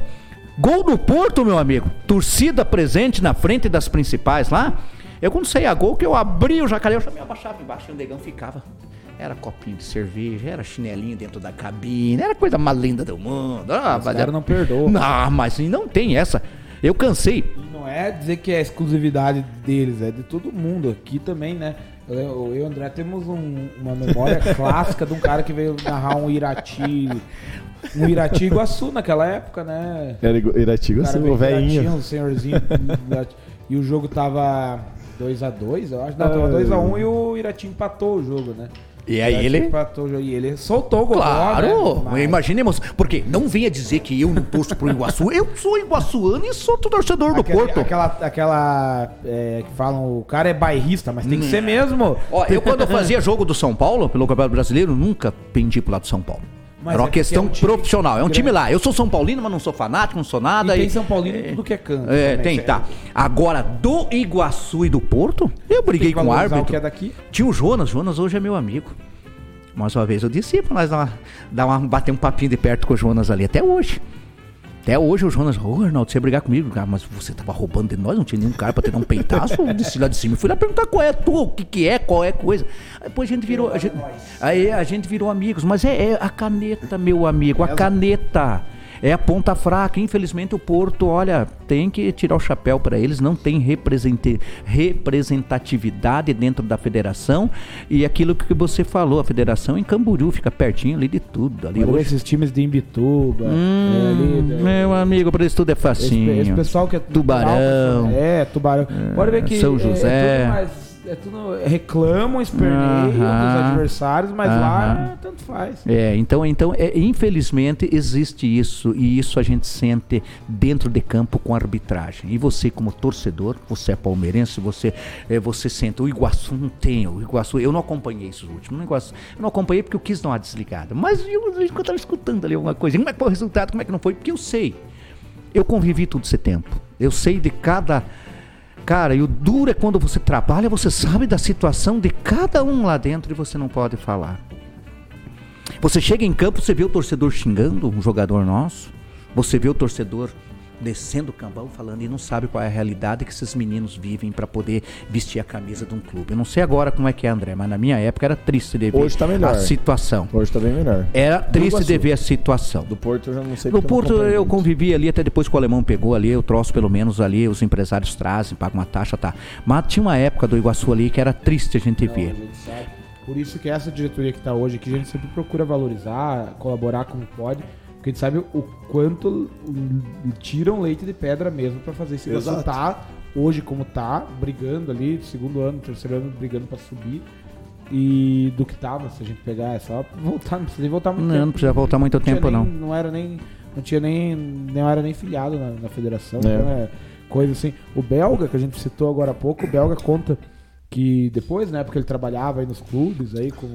gol do Porto, meu amigo, torcida presente na frente das principais lá. Eu quando saí a gol, que eu abri o jacaré, eu já me abaixava embaixo e o negão ficava. Era copinho de cerveja, era chinelinho dentro da cabine, era coisa mais linda do mundo. Ah, Os mas era- não perdoam. não, mas não tem essa. Eu cansei. E não é dizer que é exclusividade deles, é de todo mundo. Aqui também, né? Eu, e o André temos um- uma memória clássica de um cara que veio narrar um Irati. Um Irati Iguaçu naquela época, né? Era Igu- Iratiga, O Irati, velhinho. um senhorzinho. Irati. e o jogo tava 2x2, eu acho. Não, tava 2x1 e o Irati empatou o jogo, né? E aí ele. Empatou e ele soltou o gol. Claro, né? Mas- imaginemos. Porque não venha dizer que eu não torço pro Iguaçu. Eu sou iguaçuano e sou torcedor do Aquele- Porto. Aquela, aquela é, que falam, o cara é bairrista, mas tem que ser mesmo. Ó, eu quando eu fazia jogo do São Paulo, pelo Campeonato Brasileiro, nunca pendi pro lado do São Paulo. Mas Era é uma porque questão é um time profissional. É um time grande. lá. Eu sou São Paulino, mas não sou fanático, não sou E nada. tem e- São Paulino em tudo que é canto. É, também. tem, tá. Agora, do Iguaçu e do Porto, eu tem briguei com o árbitro. que é daqui. Tinha o Jonas, Jonas hoje é meu amigo. Mais uma vez eu disse pra nós dar uma, dar uma, bater um papinho de perto com o Jonas ali, até hoje. Até hoje o Jonas, ô Arnaldo, você ia brigar comigo, cara, mas você tava roubando de nós, não tinha nenhum cara pra te dar um peitaço, eu desci lá de cima. E fui lá perguntar qual é a tua, o que que é, qual é coisa. Aí depois a gente virou, a gente, aí a gente virou amigos, mas é, é a caneta, meu amigo, a caneta. É a ponta fraca. Infelizmente, o Porto, olha, tem que tirar o chapéu para eles. Não tem representatividade dentro da federação. E aquilo que você falou, a federação em Camboriú fica pertinho ali de tudo. Ali Olha esses times de Imbituba. Hum, é, ali, é, meu amigo, para isso tudo é esse, facinho. esse pessoal que é Tubarão. É, tubarão. Pode ver que São é- José. É, tudo mais, é tudo reclamam, esperneiam dos Aham. adversários, mas lá Aham. é, tanto faz. É, então, então é, infelizmente existe isso e isso a gente sente dentro de campo com a arbitragem. E você como torcedor, você é palmeirense, você é, você sente o Iguaçu não tem, o Iguaçu, eu não acompanhei esses últimos, o Iguaçu, eu não acompanhei porque eu quis dar uma desligada. Mas eu, eu estava escutando ali alguma coisa, como é que foi o resultado, como é que não foi? Porque eu sei. Eu convivi todo esse tempo. Eu sei de cada Cara, e o duro é quando você trabalha, você sabe da situação de cada um lá dentro e você não pode falar. Você chega em campo, você vê o torcedor xingando um jogador nosso, você vê o torcedor descendo o cambão falando e não sabe qual é a realidade que esses meninos vivem para poder vestir a camisa de um clube. Eu não sei agora como é que é, André, mas na minha época era triste de ver Hoje tá melhor. a situação. Hoje tá bem melhor. Era triste de ver a situação. Do Porto eu já não sei eu não Porto eu muito. convivi ali, até depois que o alemão pegou ali, eu troço pelo menos ali, os empresários trazem, pagam uma taxa, tá. Mas tinha uma época do Iguaçu ali que era triste a gente Não, a ver. gente sabe. Por isso que essa diretoria que está hoje aqui, a gente sempre procura valorizar, colaborar como pode, porque a gente sabe o quanto tiram leite de pedra mesmo para fazer esse Exato. tá hoje como tá, brigando ali, segundo ano, terceiro ano, brigando para subir. E do que tava, se a gente pegar, é só voltar, não precisa nem voltar muito Não, tempo. não precisa voltar muito tinha tempo, nem- não. Não era nem. Não tinha nem. Não era nem filiado na, na federação. É. Então é coisa assim. O belga, que a gente citou agora há pouco, o belga conta que depois, na época ele trabalhava aí nos clubes aí com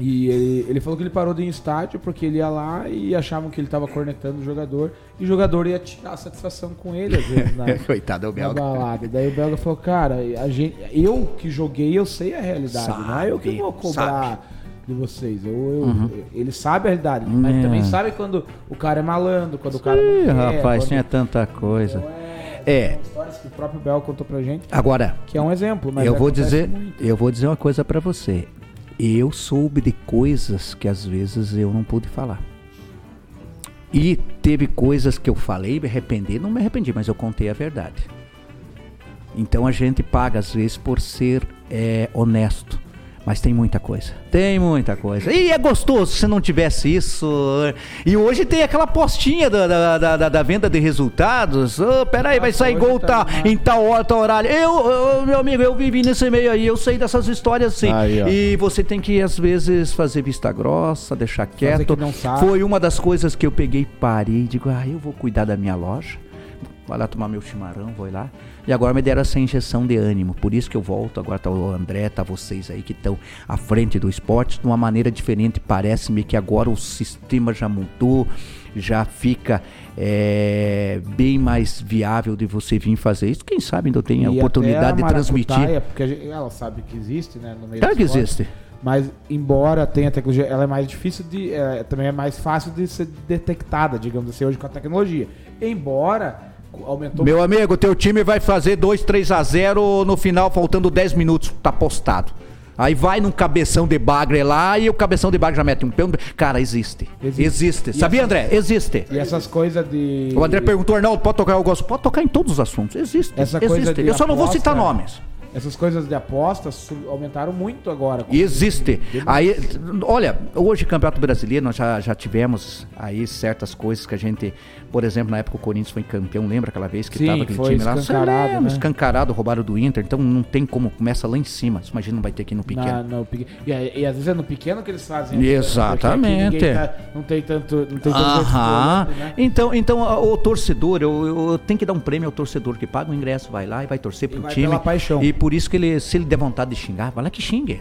e ele, ele falou que ele parou de ir em estádio porque ele ia lá e achavam que ele tava cornetando o jogador e o jogador ia tirar satisfação com ele às vezes na, Coitado, é o belga. balada. Daí o belga falou, cara, a gente, eu que joguei, eu sei a realidade, não é eu que Sabe, vou cobrar de vocês. Eu, eu- Uhum. ele sabe a realidade, mas É. também sabe quando o cara é malandro, quando o cara não quer, rapaz, tinha tanta coisa. Então é, É. histórias que o próprio Bel contou pra gente, Agora, que é um exemplo, mas eu vou dizer, muito. eu vou dizer uma coisa pra você. Eu soube de coisas que às vezes eu não pude falar. E teve coisas que eu falei, me arrependi, não me arrependi, mas eu contei a verdade. Então a gente paga às vezes por ser é, honesto. Mas tem muita coisa. Tem muita coisa. E é gostoso se não tivesse isso. E hoje tem aquela postinha da, da, da, da venda de resultados. Oh, peraí, vai sair gol tá, em tal hora, tal horário. Eu, eu, meu amigo, eu vivi nesse meio aí, eu sei dessas histórias sim. Aí, e você tem que, às vezes, fazer vista grossa, deixar quieto. Foi uma das coisas que eu peguei, parei, digo, ah, eu vou cuidar da minha loja. Vou lá tomar meu chimarrão, vou lá. E agora me deram essa injeção de ânimo. Por isso que eu volto. Agora tá o André, tá vocês aí que estão à frente do esporte de uma maneira diferente. Parece-me que agora o sistema já mudou, já fica é, bem mais viável de você vir fazer isso. Quem sabe ainda tem a e oportunidade a de transmitir. Porque gente, ela sabe que existe, né? No meio claro que existe. Mas embora tenha tecnologia, ela é mais difícil de. É, também é mais fácil de ser detectada, digamos assim, hoje com a tecnologia. Embora aumentou. Meu amigo, teu time vai fazer 2, 3 a 0 no final, faltando 10 minutos, tá postado. Aí vai num cabeção de bagre lá e o cabeção de bagre já mete um pé. Cara, existe. Existe. existe. Sabia, essas, André? Existe. E essas coisas de. O André perguntou, Arnaldo, pode tocar? Eu gosto. Pode tocar em todos os assuntos. Existe. Essa existe. Eu só aposta, não vou citar nomes. Essas coisas de apostas aumentaram muito agora. Existe. Aí, olha, hoje Campeonato Brasileiro nós já, já tivemos aí certas coisas que a gente, por exemplo, na época o Corinthians foi campeão, lembra aquela vez que estava aquele time lá? Escancarado, lembra, né? escancarado, roubaram do Inter, então não tem como, começa lá em cima. Imagina não vai ter aqui no pequeno. Na, no, e, e, às vezes é no pequeno que eles fazem. Exatamente. Tá, não tem tanto, não tem tanto Aham. Né? Então, então o torcedor, eu, eu, tenho que dar um prêmio ao torcedor que paga o ingresso, vai lá e vai torcer pro time. Pela paixão. E por isso que ele, se ele der vontade de xingar, vai lá que xingue.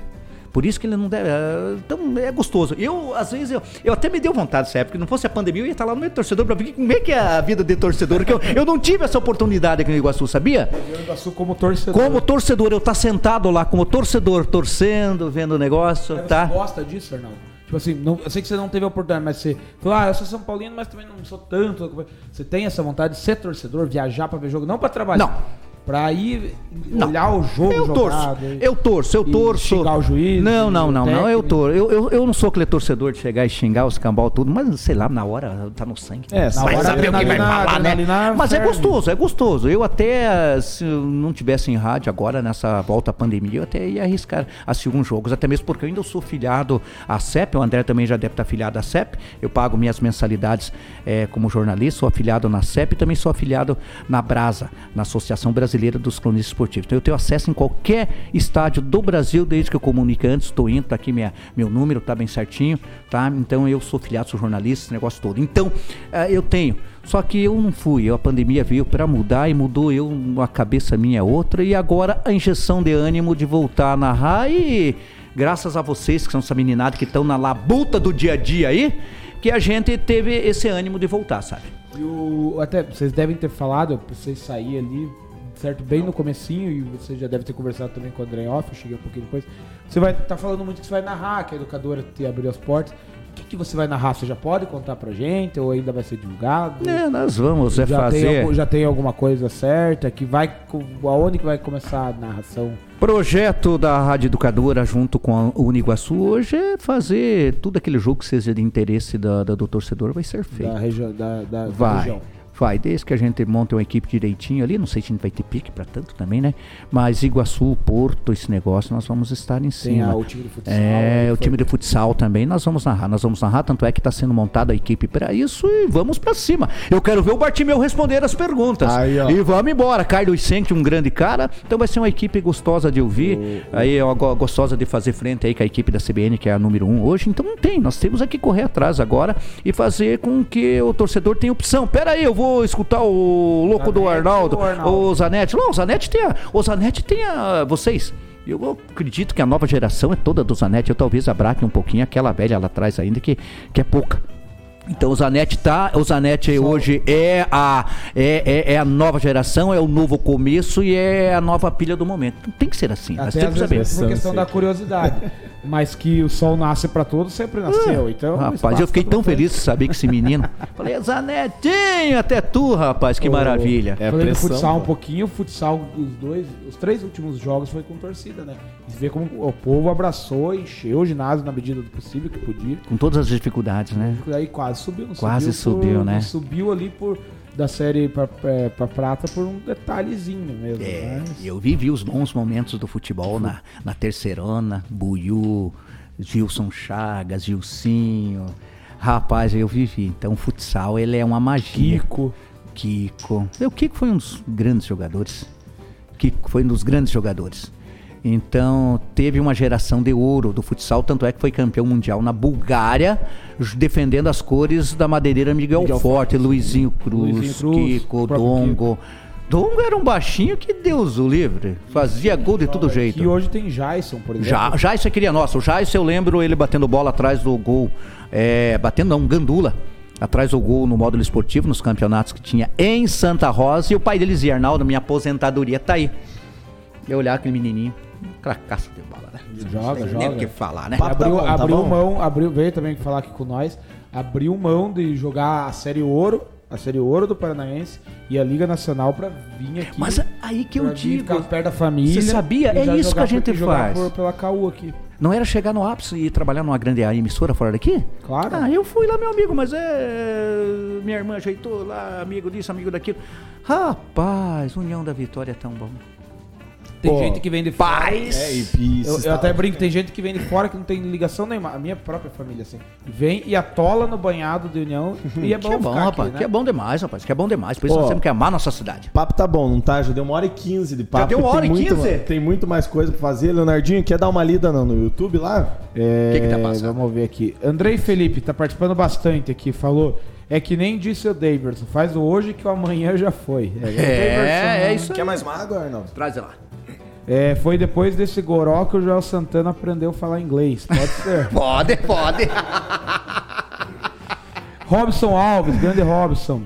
Por isso que ele não deve. É, então é gostoso. Eu, às vezes, eu, eu até me deu vontade nessa época. Não fosse a pandemia, eu ia estar lá no meio do torcedor para ver como é que é a vida de torcedor. Que eu, eu não tive essa oportunidade aqui no Iguaçu, sabia? No Iguaçu como torcedor. Como torcedor, eu estar tá sentado lá como torcedor, torcendo, vendo o negócio. Mas tá? Você gosta disso, Arnaldo? Tipo assim, não, eu sei que você não teve a oportunidade, mas você falou, ah, eu sou São Paulino, mas também não sou tanto. Você tem essa vontade de ser torcedor, viajar para ver jogo, não para trabalhar. Não. Pra ir não. olhar o jogo eu jogado, torço, eu torço, eu torço. Xingar o juiz. Não, não, não, não, eu torço. Eu, eu, eu não sou aquele torcedor de chegar e xingar os cambal tudo, mas sei lá, na hora tá no sangue. É, na vai hora saber o que vai falar, né? Mas é gostoso, é gostoso. Eu até, se eu não tivesse em rádio agora, nessa volta à pandemia, eu até ia arriscar assistir alguns jogos, até mesmo porque eu ainda sou filiado à CEP, o André também já deve estar filiado à CEP, eu pago minhas mensalidades é, como jornalista, sou afiliado na CEP e também sou afiliado na Brasa, na Associação Brasileira dos Cronistas esportivo. Então eu tenho acesso em qualquer estádio do Brasil, desde que eu comunique antes, estou indo, tá aqui minha, meu número, tá bem certinho, tá? Então eu sou filiado, sou jornalista, esse negócio todo. Então uh, eu tenho. Só que eu não fui, a pandemia veio para mudar e mudou eu, a cabeça minha é outra, e agora a injeção de ânimo de voltar a narrar e graças a vocês que são essa meninada que estão na labuta do dia a dia aí, que a gente teve esse ânimo de voltar, sabe? E o, até vocês devem ter falado, vocês sair ali certo? Bem no comecinho, e você já deve ter conversado também com o André Off, eu cheguei um pouquinho depois. Você vai estar tá falando muito que você vai narrar, que a educadora te abriu as portas. O que, que, você vai narrar? Você já pode contar pra gente ou ainda vai ser divulgado? É, nós vamos é já fazer. Tem, já tem alguma coisa certa? Que vai. Aonde que vai começar a narração? Projeto da Rádio Educadora junto com a Uniguaçu hoje é fazer tudo aquele jogo que seja de interesse da, da do torcedor vai ser feito. Da, região da, da, vai. Da região. Vai, desde que a gente monte uma equipe direitinho ali, não sei se a gente vai ter pique para tanto também, né? Mas Iguaçu, Porto, esse negócio, nós vamos estar em cima. Tem o time de futsal. É, o time de futsal também, nós vamos narrar. Nós vamos narrar, tanto é que está sendo montada a equipe para isso e vamos para cima. Eu quero ver o Bartimeu responder as perguntas. Aí, e vamos embora. Carlos Sente, um grande cara, então vai ser uma equipe gostosa de ouvir, o, aí ó, gostosa de fazer frente aí com a equipe da CBN, que é a número um hoje. Então não tem, nós temos aqui correr atrás agora e fazer com que o torcedor tenha opção. Pera aí, eu vou escutar o louco Zanetti do Arnaldo, Arnaldo, o Zanetti. Não, o Zanetti tem a, o Zanetti tem a, vocês. Eu acredito que a nova geração é toda do Zanetti. Eu talvez abraque um pouquinho aquela velha lá atrás ainda que, que é pouca. Então o Zanetti tá, o Zanetti hoje é a, é, é, é a nova geração, é o novo começo e é a nova pilha do momento. Não tem que ser assim. nós Até temos às que vezes saber. por questão da curiosidade. Mas que o sol nasce pra todos, sempre nasceu. Então, o Rapaz, eu fiquei tá tão pra feliz de saber que esse menino. Falei, Zanetinho, até tu, rapaz, que maravilha. É Falei do pressão, futsal um pouquinho, o futsal, os dois, os três últimos jogos foi com torcida, né? E ver como o povo abraçou, encheu o ginásio na medida do possível que podia. Com todas as dificuldades, né? Aí quase subiu, não Quase subiu, subiu, por- né? Subiu ali por da série pra, é, pra prata por um detalhezinho mesmo. É, mas- eu vivi os bons momentos do futebol na, na Terceirona, Buiú, Gilson Chagas, Gilcinho. Rapaz, eu vivi. Então, o futsal, ele é uma magia. Kiko. Kiko. O Kiko foi um dos grandes jogadores. Kiko foi um dos grandes jogadores. Então, teve uma geração de ouro do futsal, tanto é que foi campeão mundial na Bulgária, defendendo as cores da madeireira Miguel, Miguel Forte, Luizinho Cruz, Luizinho Cruz, Kiko, o próprio Dongo. Dongo era um baixinho que Deus o livre. Fazia gol de todo jeito. E hoje tem Jason, por exemplo. Já, Jaice queria nossa. O Jaice eu lembro ele batendo bola atrás do gol. É, batendo não, Gandula. Atrás do gol no módulo esportivo, nos campeonatos que tinha em Santa Rosa. E o pai dele dizia, Arnaldo, minha aposentadoria tá aí. Eu olhar aquele menininho, cracaço de bola, né? Joga, tem nem joga. o que falar, né? Papo tá abriu bom, tá abriu bom? mão, abriu, veio também falar aqui com nós, abriu mão de jogar a Série Ouro, a Série Ouro do Paranaense e a Liga Nacional pra vir aqui. Mas aí que eu digo. ficar perto da família. Você sabia? É isso que a gente faz. por- pela KU aqui. Não era chegar no ápice e trabalhar numa grande emissora fora daqui? Claro. Ah, eu fui lá, meu amigo, mas é. Minha irmã ajeitou lá, amigo disso, amigo daquilo. Rapaz, União da Vitória é tão bom. Tem Pô, gente que vem de fora. É, e Eu, eu até brinco, tem gente que vem de fora que não tem ligação nenhuma. A minha própria família, assim. Vem e atola no banhado de União e é bom Que é bom, rapaz. aqui, né? Que é bom demais, rapaz. Que é bom demais. Por isso Pô. nós temos que amar nossa cidade. O papo tá bom, não tá? Já deu uma hora e quinze de papo. deu uma hora e 15? Tem muito mais coisa pra fazer. Leonardinho, quer dar uma lida não, no YouTube lá? É, Que que tá passando? Vamos ver aqui. Andrei Felipe tá participando bastante aqui. Falou. É que nem disse o Daverson. Faz o hoje que o amanhã já foi. o É, Daverson, é isso aí. Quer mais uma água, Arnaldo? Traz lá. É, foi depois desse goró que o Joel Santana aprendeu a falar inglês. Pode ser. Pode, pode. Robson Alves, grande Robson.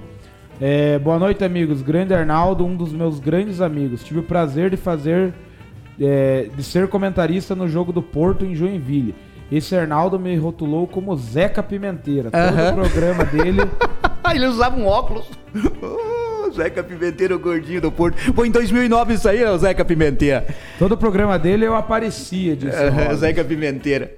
É, boa noite, amigos. Grande Arnaldo, um dos meus grandes amigos. Tive o prazer de fazer, é, de ser comentarista no jogo do Porto em Joinville. Esse Arnaldo me rotulou como Zeca Pimenteira. Todo o programa dele. Ele usava um óculos. Zeca Pimenteira, o gordinho do Porto. Foi em 2009 isso aí, o Zeca Pimenteira. Todo o programa dele eu aparecia, disse o Aham, Robson. Zeca Pimenteira.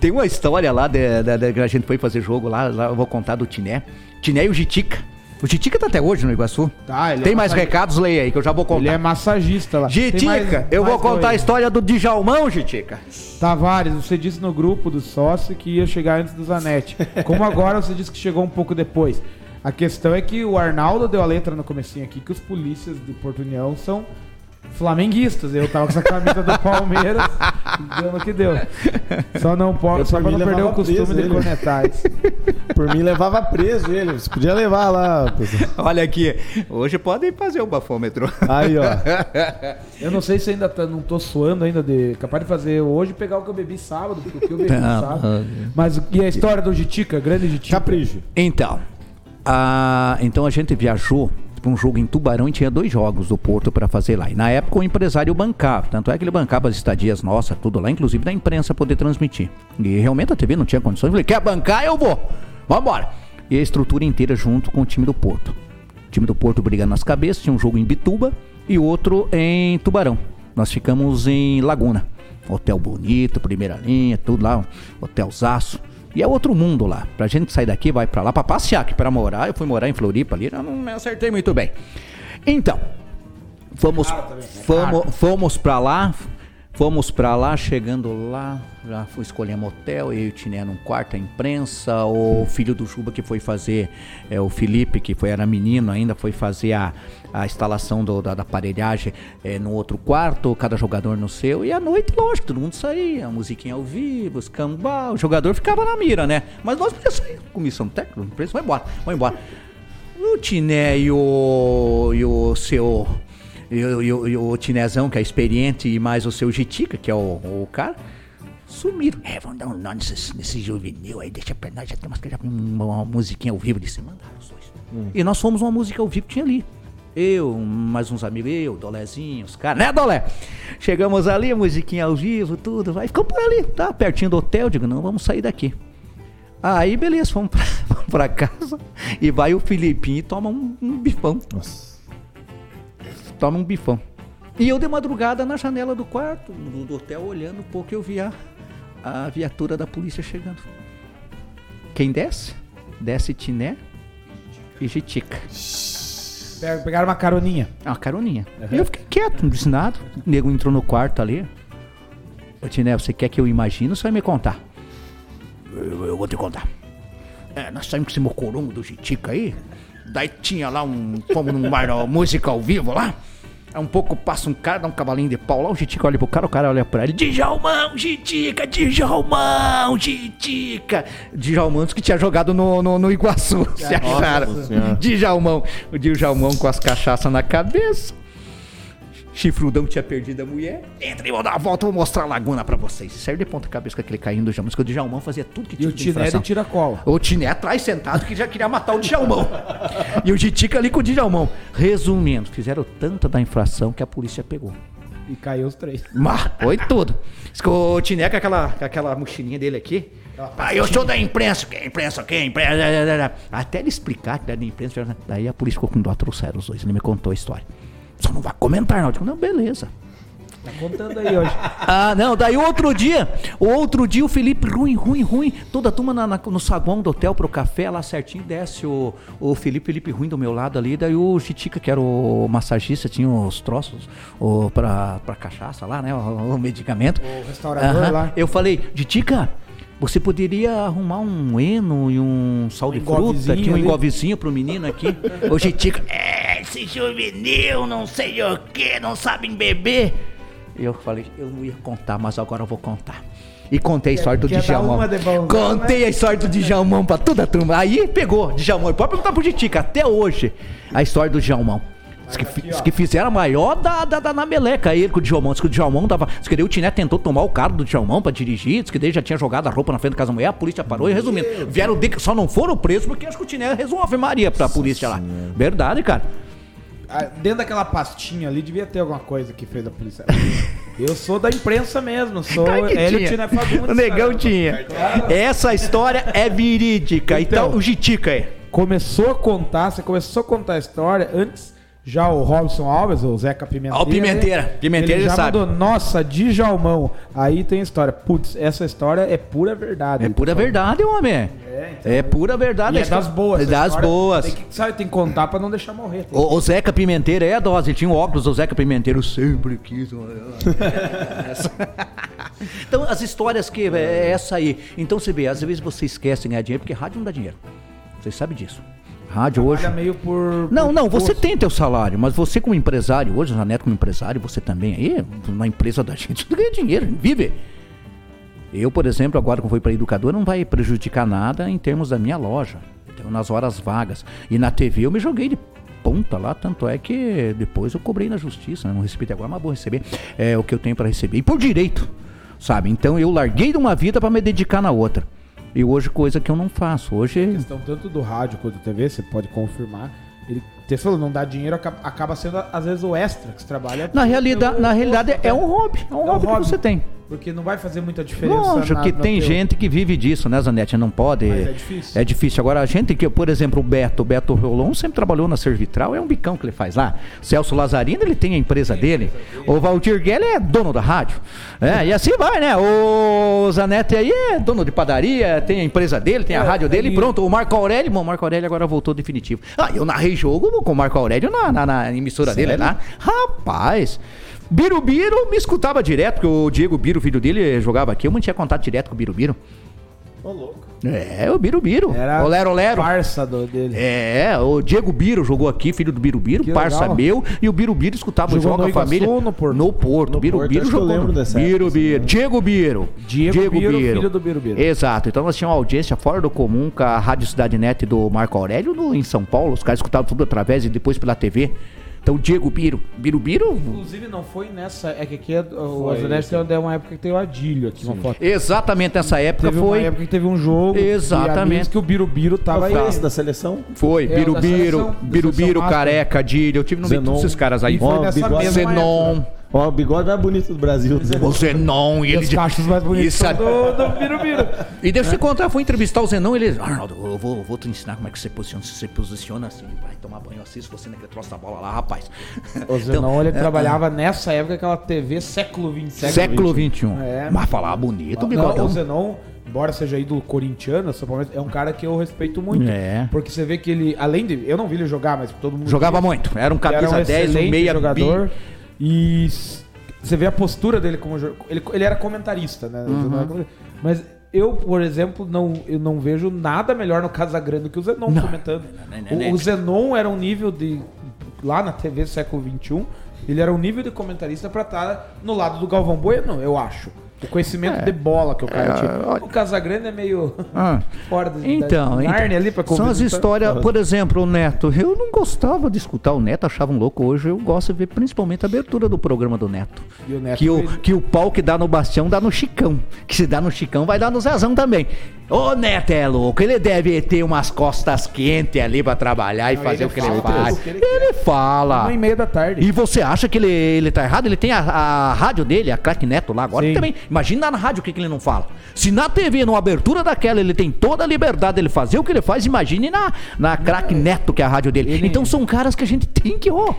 Tem uma história lá de, de- de- que a gente foi fazer jogo lá, lá eu vou contar do Tiné. Tiné e o Jitica. O Jitica tá até hoje no Iguaçu. Tá, ele é Tem mais massagista. recados? Leia aí, que eu já vou Ele contar. é massagista lá. Jitica, mais- eu vou contar a história do Djalmão, Jitica. Tavares, você disse no grupo do sócio que ia chegar antes do Zanetti. Como agora você disse que chegou um pouco depois. A questão é que o Arnaldo deu a letra no comecinho aqui que os polícias de Porto União são flamenguistas. Eu tava com essa camisa do Palmeiras, deu no que deu. Só não pode, só pra não perder o costume de ele. cornetar. isso. Por mim, levava preso ele. Você podia levar lá. pessoal. Olha aqui, hoje podem fazer o bafômetro. Aí, ó. Eu não sei se ainda tá, não tô suando ainda de capaz de fazer hoje pegar o que eu bebi sábado, porque o que eu bebi Não, sábado. Mas e a história do Jitica, grande Jitica? Capricho. Então, a, então a gente viajou para um jogo em Tubarão e tinha dois jogos do Porto para fazer lá. E na época o empresário bancava, tanto é que ele bancava as estadias nossas, tudo lá, inclusive da imprensa poder transmitir. E realmente a TV não tinha condições. Eu falei, quer bancar? Eu vou. Vambora. E a estrutura inteira junto com o time do Porto. O time do Porto brigando nas cabeças, tinha um jogo em Bituba e outro em Tubarão. Nós ficamos em Laguna. Hotel bonito, primeira linha, tudo lá, hotelzaço. E é outro mundo lá. Pra gente sair daqui, vai pra lá pra passear, que pra morar, eu fui morar em Floripa ali, eu não me acertei muito bem. Então, fomos, fomos, fomos pra lá, fomos pra lá, chegando lá, já fui escolher motel, eu e o Tiné num quarto, a imprensa, o filho do Juba que foi fazer, é, o Felipe, que foi, era menino ainda, foi fazer a, a instalação do- da, da aparelhagem é, no outro quarto, cada jogador no seu, e à noite, lógico, todo mundo saía, musiquinha ao vivo, escambau, o jogador ficava na mira, né? Mas nós podíamos sair, comissão técnica, imprensa, vai embora, vai embora. O Tiné e o, e o seu. E o, e e o Tinezão, que é experiente, e mais o seu Jitica, que é o, o cara. Sumiram. É, vamos dar um nó nesse, nesse juvenil aí, deixa pra nós, já tem umas, já uma, uma musiquinha ao vivo de se mandaram os dois. E nós fomos uma música ao vivo que tinha ali. Eu, mais uns amigos, eu, Dolezinho, os caras, né, Dolé? Chegamos ali, musiquinha ao vivo, tudo, vai, ficamos por ali, tá pertinho do hotel, digo, não, vamos sair daqui. Aí, beleza, fomos pra, vamos pra casa e vai o Filipinho e toma um, um bifão. Nossa. Toma um bifão. E eu de madrugada na janela do quarto, do, hotel, olhando um pouco, eu vi a, a viatura da polícia chegando. Quem desce? Desce Tiné e Jitica. Pe- Pegaram uma caroninha. É uma caroninha. E eu fiquei quieto, não disse nada. O nego entrou no quarto ali. Ô Tiné, você quer que eu imagine ou você vai me contar? Eu, eu vou te contar. É, nós saímos com esse mocorongo do Jitica aí. Daí tinha lá um. Fomos num bar música ao vivo lá. Aí um pouco passa um cara, dá um cavalinho de pau lá, o Jitica olha pro cara, o cara olha pra ele. Djalmão, Jitica, Djalmão, Jitica. Djalmão que tinha jogado no, no, no Iguaçu. Se acharam. Djalmão. O Djalmão com as cachaças na cabeça. Chifrudão tinha perdido a mulher. Entra e vou dar uma volta, vou mostrar a laguna pra vocês. E saiu de ponta cabeça com aquele caindo do Djalmão. Diz que o Djalmão fazia tudo que E tinha o de Tiné de tira-cola. O Tiné atrás sentado que já queria matar o Djalmão. e o Jitica ali com o Djalmão. Resumindo, fizeram tanta da infração que a polícia pegou. E caiu os três. Mas foi tudo. O Tiné com aquela, com aquela mochilinha dele aqui. Ah, eu sou da imprensa, que é imprensa, que é imprensa. Até ele explicar que era da imprensa. Daí a polícia ficou com dó, trouxeram os dois. Ele me contou a história. Só não vai comentar, não. Eu digo, não, beleza. Tá contando aí hoje. Ah, não, daí outro dia, o outro dia o Felipe, ruim, ruim, ruim, toda a turma na- na- no saguão do hotel pro café, lá certinho, desce o, o Felipe, Felipe ruim do meu lado ali, daí o Chitica, que era o massagista, tinha os troços o, pra, pra cachaça lá, né, o, o medicamento. O restaurador lá. Eu falei, Chitica, você poderia arrumar um eno e um sal de fruta aqui, um ali." engovezinho pro menino aqui? o Chitica, é, esse juvenil, não sei o que, não sabem beber. Eu falei, eu não ia contar, mas agora eu vou contar. E contei a história do Djalmão. Contei a história do Djalmão pra toda a turma. Aí pegou, Djalmão. Pode perguntar pro Jitica, até hoje, a história do Djalmão. Diz que, diz que fizeram a maior da, da, da na meleca, ele com o Djalmão. Diz que o Djalmão tava. Diz que o Tiné tentou tomar o carro do Djalmão pra dirigir. Diz que daí já tinha jogado a roupa na frente da casa da mulher. A polícia parou. E resumindo, vieram de, só não foram presos porque acho que o Tiné Ave Maria pra polícia lá. Verdade, cara. Ah, Dentro daquela pastinha ali devia ter alguma coisa que fez a polícia. Eu sou da imprensa mesmo, sou Claro ele tinha. Fagundes. O negão cara. tinha. Essa história é verídica. Então, Então. o Jitica é. Começou a contar, você começou a contar a história antes. Já o Robson Alves, o Zeca Pimenteira. Ó, o Pimenteira. Pimenteira ele já sabe. mandou, nossa, Djalmão. Aí tem história. Putz, essa história é pura verdade. É pura verdade, homem. É, então. É pura verdade. É das boas. É das boas. Tem que, sabe, tem que contar pra não deixar morrer. O, o Zeca Pimenteira é a dose, ele tinha um óculos do Zeca Pimenteiro, sempre quis. Então, as histórias que é essa aí. Então você vê, às vezes você esquece de ganhar dinheiro, porque rádio não dá dinheiro. Vocês sabem disso. Rádio hoje. Trabalha meio por. Não, por não, você gosto. tem teu salário, mas você como empresário, hoje, o Neto como empresário, você também aí, na empresa da gente, você ganha dinheiro, vive. Eu, por exemplo, agora que eu fui para educador, não vai prejudicar nada em termos da minha loja, então, nas horas vagas. E na TV eu me joguei de ponta lá, tanto é que depois eu cobrei na justiça, né? não recebi até agora, mas vou receber é, o que eu tenho para receber. E por direito, sabe? Então eu larguei de uma vida para me dedicar na outra. E hoje, coisa que eu não faço. Hoje. questão tanto do rádio quanto da TV, você pode confirmar. Ele, você falou, não dá dinheiro, acaba, sendo às vezes o extra que você trabalha. Na realidade, na realidade é um hobby, é um É um hobby, hobby. que você tem. Porque não vai fazer muita diferença. Lógico que tem teu- gente que vive disso, né, Zanete? Não pode. Mas é difícil. É difícil. Agora, a gente que, por exemplo, o Beto, o Beto Rolon sempre trabalhou na Servitral, é um bicão que ele faz lá. Celso Lazarino, ele tem a empresa dele. O Valdir Guelli é dono da rádio. É, e assim vai, né? O Zanete aí é dono de padaria, tem a empresa dele, tem a É, rádio dele, e pronto. O Marco Aurélio, bom, o Marco Aurélio agora voltou definitivo. Ah, eu narrei jogo com o Marco Aurélio na, na, na emissora dele lá. Rapaz. Birubiru me escutava direto, porque o Diego Biro, filho dele, jogava aqui. Eu mantinha contato direto com o Birubiru. Ô, louco. É, o Birubiru. Era O Lero Lero. parça do, dele. É, o Diego Biro jogou aqui, filho do Birubiru, Que parça legal. meu. E o Birubiru escutava o jogo no com a Iguaçu família. ou no Porto? No Porto. No Birubiru acho que eu jogou. lembro no- dessa época, Birubiru. assim, Diego Biro. Diego Biro, filho do Birubiru. Exato. Então nós tínhamos uma audiência fora do comum com a Rádio Cidade Net do Marco Aurélio no, em São Paulo. Os caras escutavam tudo através e depois pela TV. Então, Diego Biro. Birubiru? Inclusive não foi nessa. É que aqui é, o sim. tem uma época que tem o Adílio aqui, uma foto. Exatamente nessa época Teve foi. uma época que teve um jogo. Exatamente. Que o Birubiru tava Foi aí. esse da seleção? Foi, É, o da Birubiru, seleção- da Birubiru, seleção master. Careca, Dílio. Eu tive no meio de Zenon. todos esses caras aí. E foi nessa mesma Zenon. época. Ó, o bigode mais bonito do Brasil. O Zenon, e E ele. os cachos mais bonitos Isso aí. do, do Birubiru. E deixa eu te contar, fui entrevistar o Zenon, ele. Arnaldo, eu vou, eu vou te ensinar como é que você posiciona. Se você posiciona assim, vai tomar banho, assista você naquele troço da bola lá, rapaz. O Zenon, ele é, trabalhava nessa época, aquela TV século XX. Século XXI. É. Mas falar bonito, Não, bigodão. o Zenon, embora seja ídolo corintiano, São Paulo, é um cara que eu respeito muito. É. Porque você vê que ele, além de. Eu não vi ele jogar, mas todo mundo. Jogava muito. Era um camisa era um 10, um meia jogador. bi. E você vê a postura dele como. Ele, ele era comentarista, né? Uhum. Mas eu, por exemplo, não, eu não vejo nada melhor no Casagrande do que o Zenon comentando. não, não, não, O, o Zenon era um nível de. Lá na TV século XXI, ele era um nível de comentarista pra estar no lado do Galvão Bueno, eu acho. O conhecimento de bola que o cara tinha. É. olha- O Casagrande é meio Ah. fora da, Então, da então ali pra são as conversar. histórias, por exemplo, o Neto. Eu não gostava de escutar o Neto, achava um louco. Hoje eu gosto de ver principalmente a abertura do programa do Neto. E o Neto que, o, fez- que o pau que dá no Bastião dá no Chicão. Que se dá no Chicão, vai dar no Zezão também. Ô Neto é louco, ele deve ter umas costas quentes ali pra trabalhar e Não, fazer ele o que ele fala faz. o que ele Ele fala. Uma e meia da tarde. E você acha que ele, ele tá errado? Ele tem a, a rádio dele, a Crack Neto lá agora Sim. também. Imagina na rádio o que, que ele não fala. Se na TV, numa abertura daquela, ele tem toda a liberdade dele fazer o que ele faz, imagine na, na Crack Neto, que é a rádio dele. Ele- Então são caras que a gente tem que, ó,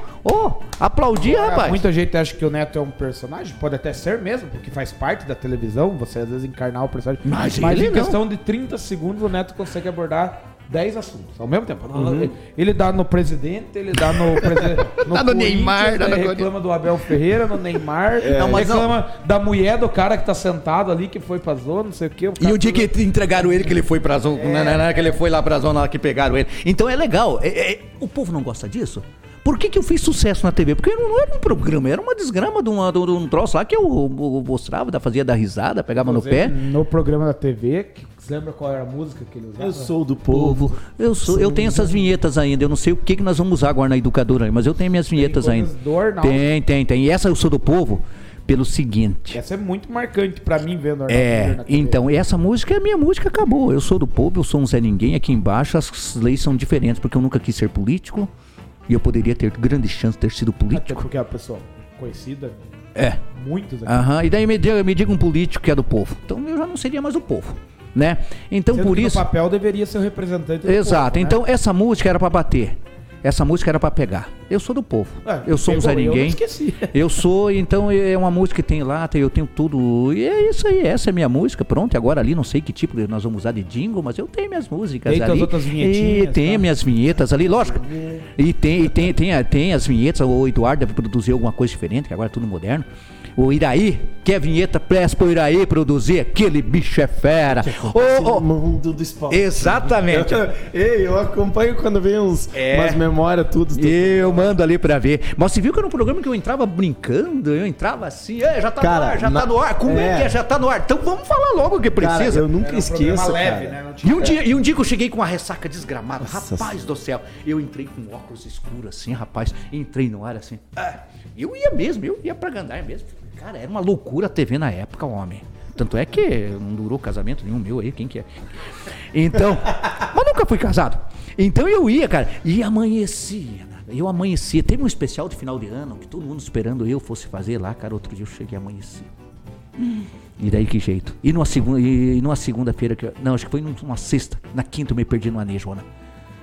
aplaudir, Agora, rapaz. Muita gente acha que o Neto é um personagem, pode até ser mesmo, porque faz parte da televisão, você às vezes encarnar o personagem. Mas Mas ele em não. questão de 30 segundos, o Neto consegue abordar 10 assuntos ao mesmo tempo. Uhum. Ele dá no presidente, ele dá no, presi- Dá no Neymar, dá no ele Corinthians. reclama do Abel Ferreira, no Neymar, Não, mas não. reclama da mulher do cara que tá sentado ali, que foi pra zona, não sei o quê. E cara o dia tudo- que entregaram ele, que ele foi pra zona, né, né, né, que ele foi lá pra zona lá que pegaram ele. Então é legal. É- é- o povo não gosta disso? Por que, que eu fiz sucesso na TV? Porque não, não era um programa, era uma desgrama de, uma, de um- de troço lá que eu, eu mostrava, da- fazia dar risada, pegava no pé. No programa da TV, que- você lembra qual era a música que ele usava? Eu sou do povo. Eu sou, eu tenho essas vinhetas ainda. Eu não sei o que, que nós vamos usar agora na educadora, mas eu tenho minhas vinhetas ainda. Tem, tem, tem. E essa eu sou do povo pelo seguinte. Essa é muito marcante pra mim vendo Arnaldo É, então, essa música é a minha música, acabou. Eu sou do povo, eu sou um Zé Ninguém. Aqui embaixo as leis são diferentes, porque eu nunca quis ser político. E eu poderia ter grande chance de ter sido Até político. porque é uma pessoa conhecida, É. muitos aqui. Aham. E daí me diga, me diga um político que é do povo. Então eu já não seria mais do povo. Né? Então Sendo por isso. No papel deveria ser o representante do Exato. povo, né? Então essa música era pra bater. Essa música era pra pegar. Eu sou do povo. É, eu sou um Zé eu Ninguém. esqueci. Eu sou, então é uma música que tem lá, tem- eu tenho tudo. E é isso aí, essa é minha música. Pronto, e agora ali não sei que tipo nós vamos usar de jingle, mas eu tenho minhas músicas Tem ali. outras e vinhetinhas, tem tá? minhas vinhetas ali, lógico. E tem, e tem, tem, tem as vinhetas, o Eduardo deve produzir alguma coisa diferente, que agora é tudo moderno. O Iraí, que é vinheta, presta pro Iraí produzir, aquele bicho é fera. Ô, ô, mundo do esporte. exatamente. Ei, eu acompanho quando vem uns, É. umas memórias, tudo. tudo. Eu mando ali pra ver. Mas você viu que era um programa que eu entrava brincando, eu entrava assim, "É, já tá no Cara, ar, já na- tá no ar. Como é. é. que é? Já tá no ar. Então vamos falar logo o que Cara, precisa. eu nunca um esqueço, leve, cara. né? Tinha- E um, dia, e um dia que eu cheguei com uma ressaca desgramada, Nossa rapaz do céu, eu entrei com óculos escuros assim, rapaz, entrei no ar assim. ah, eu ia mesmo, eu ia pra Gandar mesmo. Cara, era uma loucura a TV na época, homem. Tanto é que não durou casamento nenhum meu aí, quem que é? Então, mas nunca fui casado. Então eu ia, cara, e amanhecia. nada. Eu amanhecia. Teve um especial de final de ano que todo mundo esperando eu fosse fazer lá, cara. Outro dia eu cheguei e amanheci. E daí que jeito? E numa segunda, e numa segunda-feira que eu- não, acho que foi numa sexta, na quinta eu me perdi numa nejona.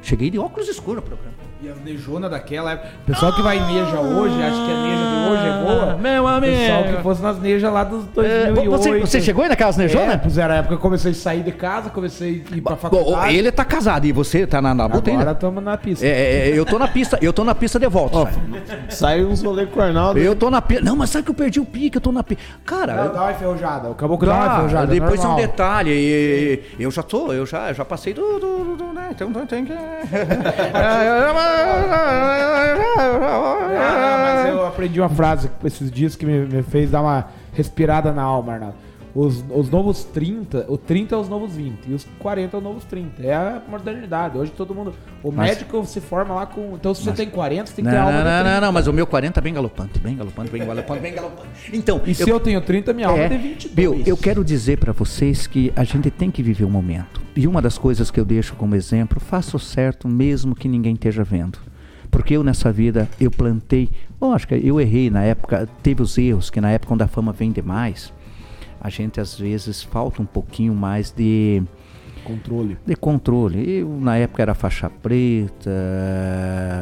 Cheguei de óculos escuros no programa. E as nejonas daquela época. O pessoal que vai em Neja hoje, acha que a Neja de hoje é boa. Meu O amigo. pessoal que fosse nas Nejas lá dos É, 2008. você, você chegou aí naquelas É, nejonas? pois era a época que eu comecei a sair de casa, comecei a ir pra faculdade. ele tá casado e você tá na, na Agora ainda? estamos na pista. É, é, é, eu tô na pista, eu tô na pista de volta. Ó, sabe? sai uns rolê com o Arnaldo. Eu tô na pista. Não, mas sabe que eu perdi o pique, eu tô na pista. Cara, Dá, dá uma enferrujada. O caboclo dá uma Tá, enferrujada. depois tem um detalhe, e- e- eu já tô, eu já, já passei do, do, do- do- né, então tem que... Ah, não, mas eu aprendi uma frase esses dias que me, me fez dar uma respirada na alma, Arnaldo. Os, os novos 30, o 30 é os novos 20 e os 40 é os novos 30. É a modernidade. Hoje todo mundo. O Mas- médico se forma lá com. Então, se Mas- você tem 40, você tem que Não, ter alma não, não, 30. não, não, mas o meu 40 é bem galopante, bem galopante, bem galopante, bem galopante. Então, E se eu, tenho 30, minha alma é de 22. Bill, eu quero dizer pra vocês que a gente tem que viver o momento. E uma das coisas que eu deixo como exemplo, faça o certo mesmo que ninguém esteja vendo. Porque eu nessa vida, eu plantei, lógico, eu errei na época, teve os erros, que na época quando a fama vem demais, a gente às vezes falta um pouquinho mais de, Controle. de controle. Eu, na época, era faixa preta,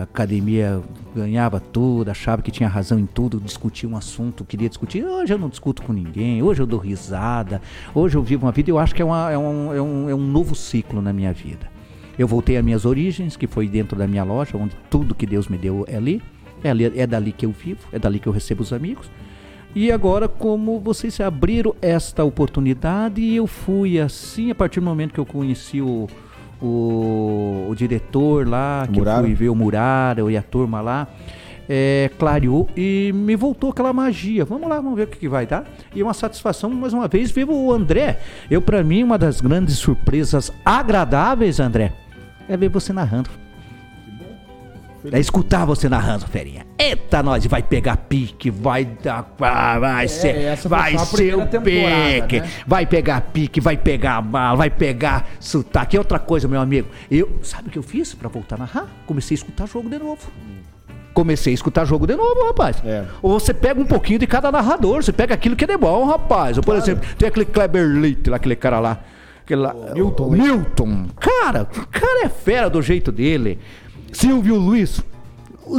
academia ganhava tudo, achava que tinha razão em tudo, discutia um assunto, queria discutir. Hoje eu não discuto com ninguém, hoje eu dou risada, hoje eu vivo uma vida. Eu acho que é, uma- é um, é um- é um novo ciclo na minha vida. Eu voltei às minhas origens, que foi dentro da minha loja, onde tudo que Deus me deu é ali. É, ali, é dali que eu vivo, é dali que eu recebo os amigos. E agora, como vocês abriram esta oportunidade, eu fui assim, a partir do momento que eu conheci o, o, o diretor lá, que eu fui ver o Muraro e a turma lá, é, clareou e me voltou aquela magia. Vamos lá, vamos ver o que, que vai dar. E é uma satisfação, mais uma vez, ver o André. Eu, para mim, uma das grandes surpresas agradáveis, André, é ver você narrando. É escutar você narrando, ferinha. Eita, nós vai pegar pique, vai dar. Vai ser. essa foi Vai ser o pique. né? Vai pegar pique, vai pegar bala, vai pegar sotaque. E outra coisa, meu amigo. Eu. Sabe o que eu fiz pra voltar a narrar? Comecei a escutar jogo de novo. Comecei a escutar jogo de novo, rapaz. É. Ou você pega um pouquinho de cada narrador, você pega aquilo que é de bom, rapaz. Ou, por exemplo, tem aquele Kleber Leite lá, aquele cara lá. Aquele lá Milton. Milton. Cara, o cara é fera do jeito dele. Silvio Luiz.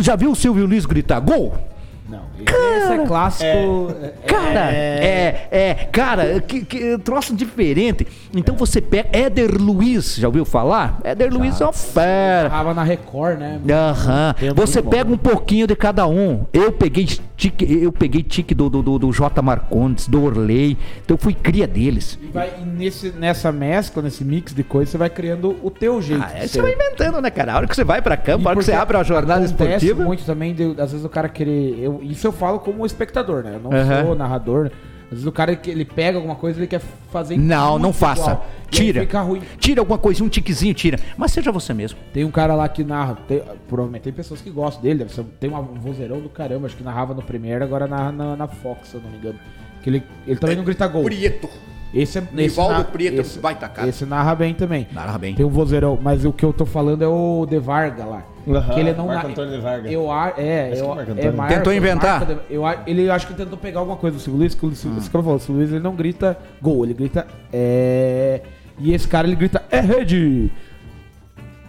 Já viu o Silvio Luiz gritar gol? Não, esse é clássico. é- Cara, é, é, cara, que, que troço diferente. Então você pega Éder Luiz, já ouviu falar? Éder Luiz é uma fera. Tava na Record, né? Aham. Tempo Você pega um pouquinho de cada um. Eu peguei tique, eu peguei tique do, do, do, do J. Marcondes, do Orley. Então eu fui cria deles. E, vai, e nesse, nessa mescla, nesse mix de coisas, você vai criando o teu jeito. Ah, é, ser. você vai inventando, né, cara? A hora que você vai pra campo, E a hora que você abre uma jornada esportiva. muito também, de, às vezes o cara querer. Eu, isso eu falo como espectador, né? Eu não Aham. sou narrador. Às vezes o cara que ele pega alguma coisa ele quer fazer Não, não faça. igual. Tira. fica ruim. Tira alguma coisinha, um tiquezinho, tira. Mas seja você mesmo. Tem um cara lá que narra, tem, provavelmente tem pessoas que gostam dele, deve ser- tem uma- um vozeirão do caramba, acho que narrava no Premiere, agora narra na, na Fox, se eu não me engano. Que ele, ele também não grita gol. Prieto. Esse é esse Nivaldo Prieto, esse, baita cara. esse narra bem também. Narra bem. Tem um vozeirão, mas o que eu tô falando é o De Varga lá. Aham, que ele não Marco Antônio De Varga. Eu a- é, eu, é Marco é. Marco- Tentou inventar? De- eu, a- ele acho que tentou pegar alguma coisa do Silvio Luiz, que o Silvio, Hum. isso que eu falo, o Silvio Luiz ele não grita gol, ele grita é e esse cara ele grita é rede.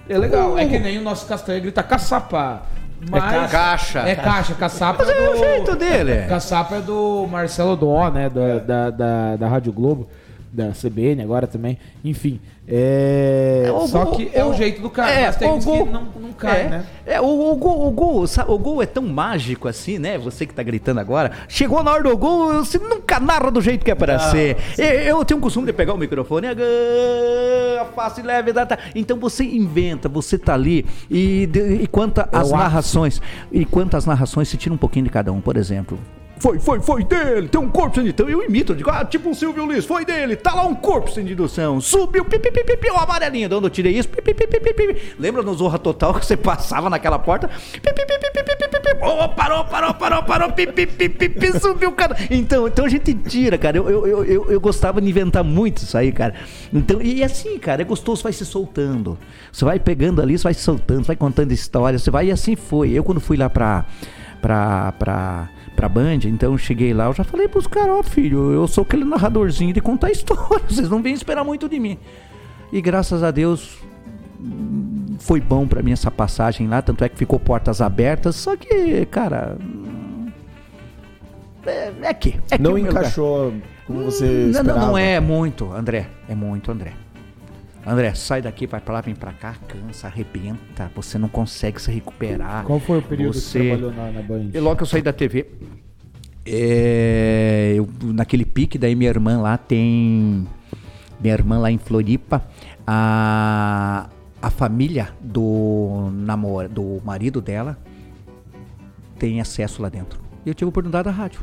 É legal, é que nem o nosso Castanha grita caçapa. Mas caixa. É caixa, caçapa Mas é o do- jeito dele. Caçapa é do Marcelo Dó, né? Da, da, da, da Rádio Globo, da CBN agora também. Enfim. É... É, o Só gol- que é o jeito do cara, É, mas tem o gol- que não, não cai, é, né? É, o, o gol, o, gol, sabe, o gol é tão mágico assim, né? Você que tá gritando agora. Chegou na hora do gol, você nunca narra do jeito que é para ser. Eu, eu tenho o costume de pegar o microfone, ah, fácil, leve, dá, tá. Então você inventa, você tá ali e, de, e quanto o ápice. narrações, e quantas narrações se tira um pouquinho de cada um, por exemplo. Foi, foi, foi dele, tem um corpo sem Então eu imito, eu digo, ah, tipo o Silvio Luiz, foi dele, tá lá um corpo sem indução, subiu, pi, pi, o amarelinho, de onde eu tirei isso, pi, pi, pi, pi, pi, pi. lembra no Zorra Total que você passava naquela porta, pi. Oh, parou, parou, parou, parou, pi, pi, subiu, cara. Então, então a gente tira, cara, eu, eu, eu, eu, gostava de inventar muito isso aí, cara. Então, e assim, cara, é gostoso, vai se soltando, você vai pegando ali, você vai se soltando, vai contando histórias, você vai, e assim foi. Eu quando fui lá pra, pra, pra, pra Band, então eu cheguei lá, eu já falei pros caras, ó filho, eu sou aquele narradorzinho de contar histórias, vocês não vêm esperar muito de mim. E graças a Deus foi bom pra mim essa passagem lá, tanto é que ficou portas abertas, só que, cara, é, é que, é que Não lugar- encaixou como você não, esperava. não, não é muito, André. É muito, André. André, sai daqui, vai pra lá, vem pra cá, cansa, arrebenta. Você não consegue se recuperar. Qual foi o período você... que você trabalhou na, na Band? E logo que eu saí da TV, é, eu, naquele pique, daí minha irmã lá tem. Minha irmã lá em Floripa, a, a família do, namor, do marido dela tem acesso lá dentro. E eu tive a oportunidade da rádio.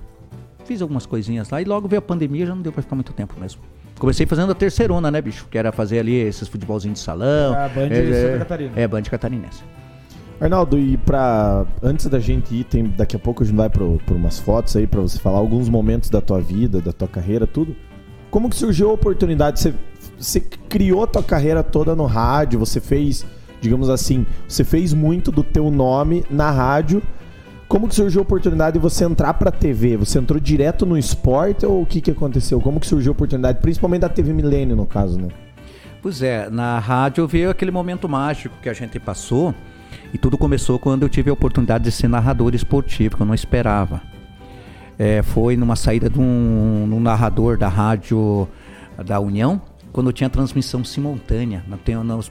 fiz algumas coisinhas lá e logo veio a pandemia, já não deu pra ficar muito tempo mesmo. Comecei fazendo a terceirona, né, bicho? Que era fazer ali esses futebolzinhos de salão. A Band de é, Santa Catarina. É, Band catarinense. Arnaldo, e pra. Antes da gente ir, tem, daqui a pouco a gente vai pro, por umas fotos aí pra você falar alguns momentos da tua vida, da tua carreira, tudo. Como que surgiu a oportunidade? Você, você criou a tua carreira toda no rádio, você fez, digamos assim, você fez muito do teu nome na rádio. Como que surgiu a oportunidade de você entrar pra TV? Você entrou direto no esporte ou o que que aconteceu? Como que surgiu a oportunidade? Principalmente da TV Milênio, no caso, né? Pois é, na rádio veio aquele momento mágico que a gente passou e tudo começou quando eu tive a oportunidade de ser narrador esportivo, que eu não esperava. É, foi numa saída de um, num narrador da rádio da União, quando tinha transmissão simultânea, na-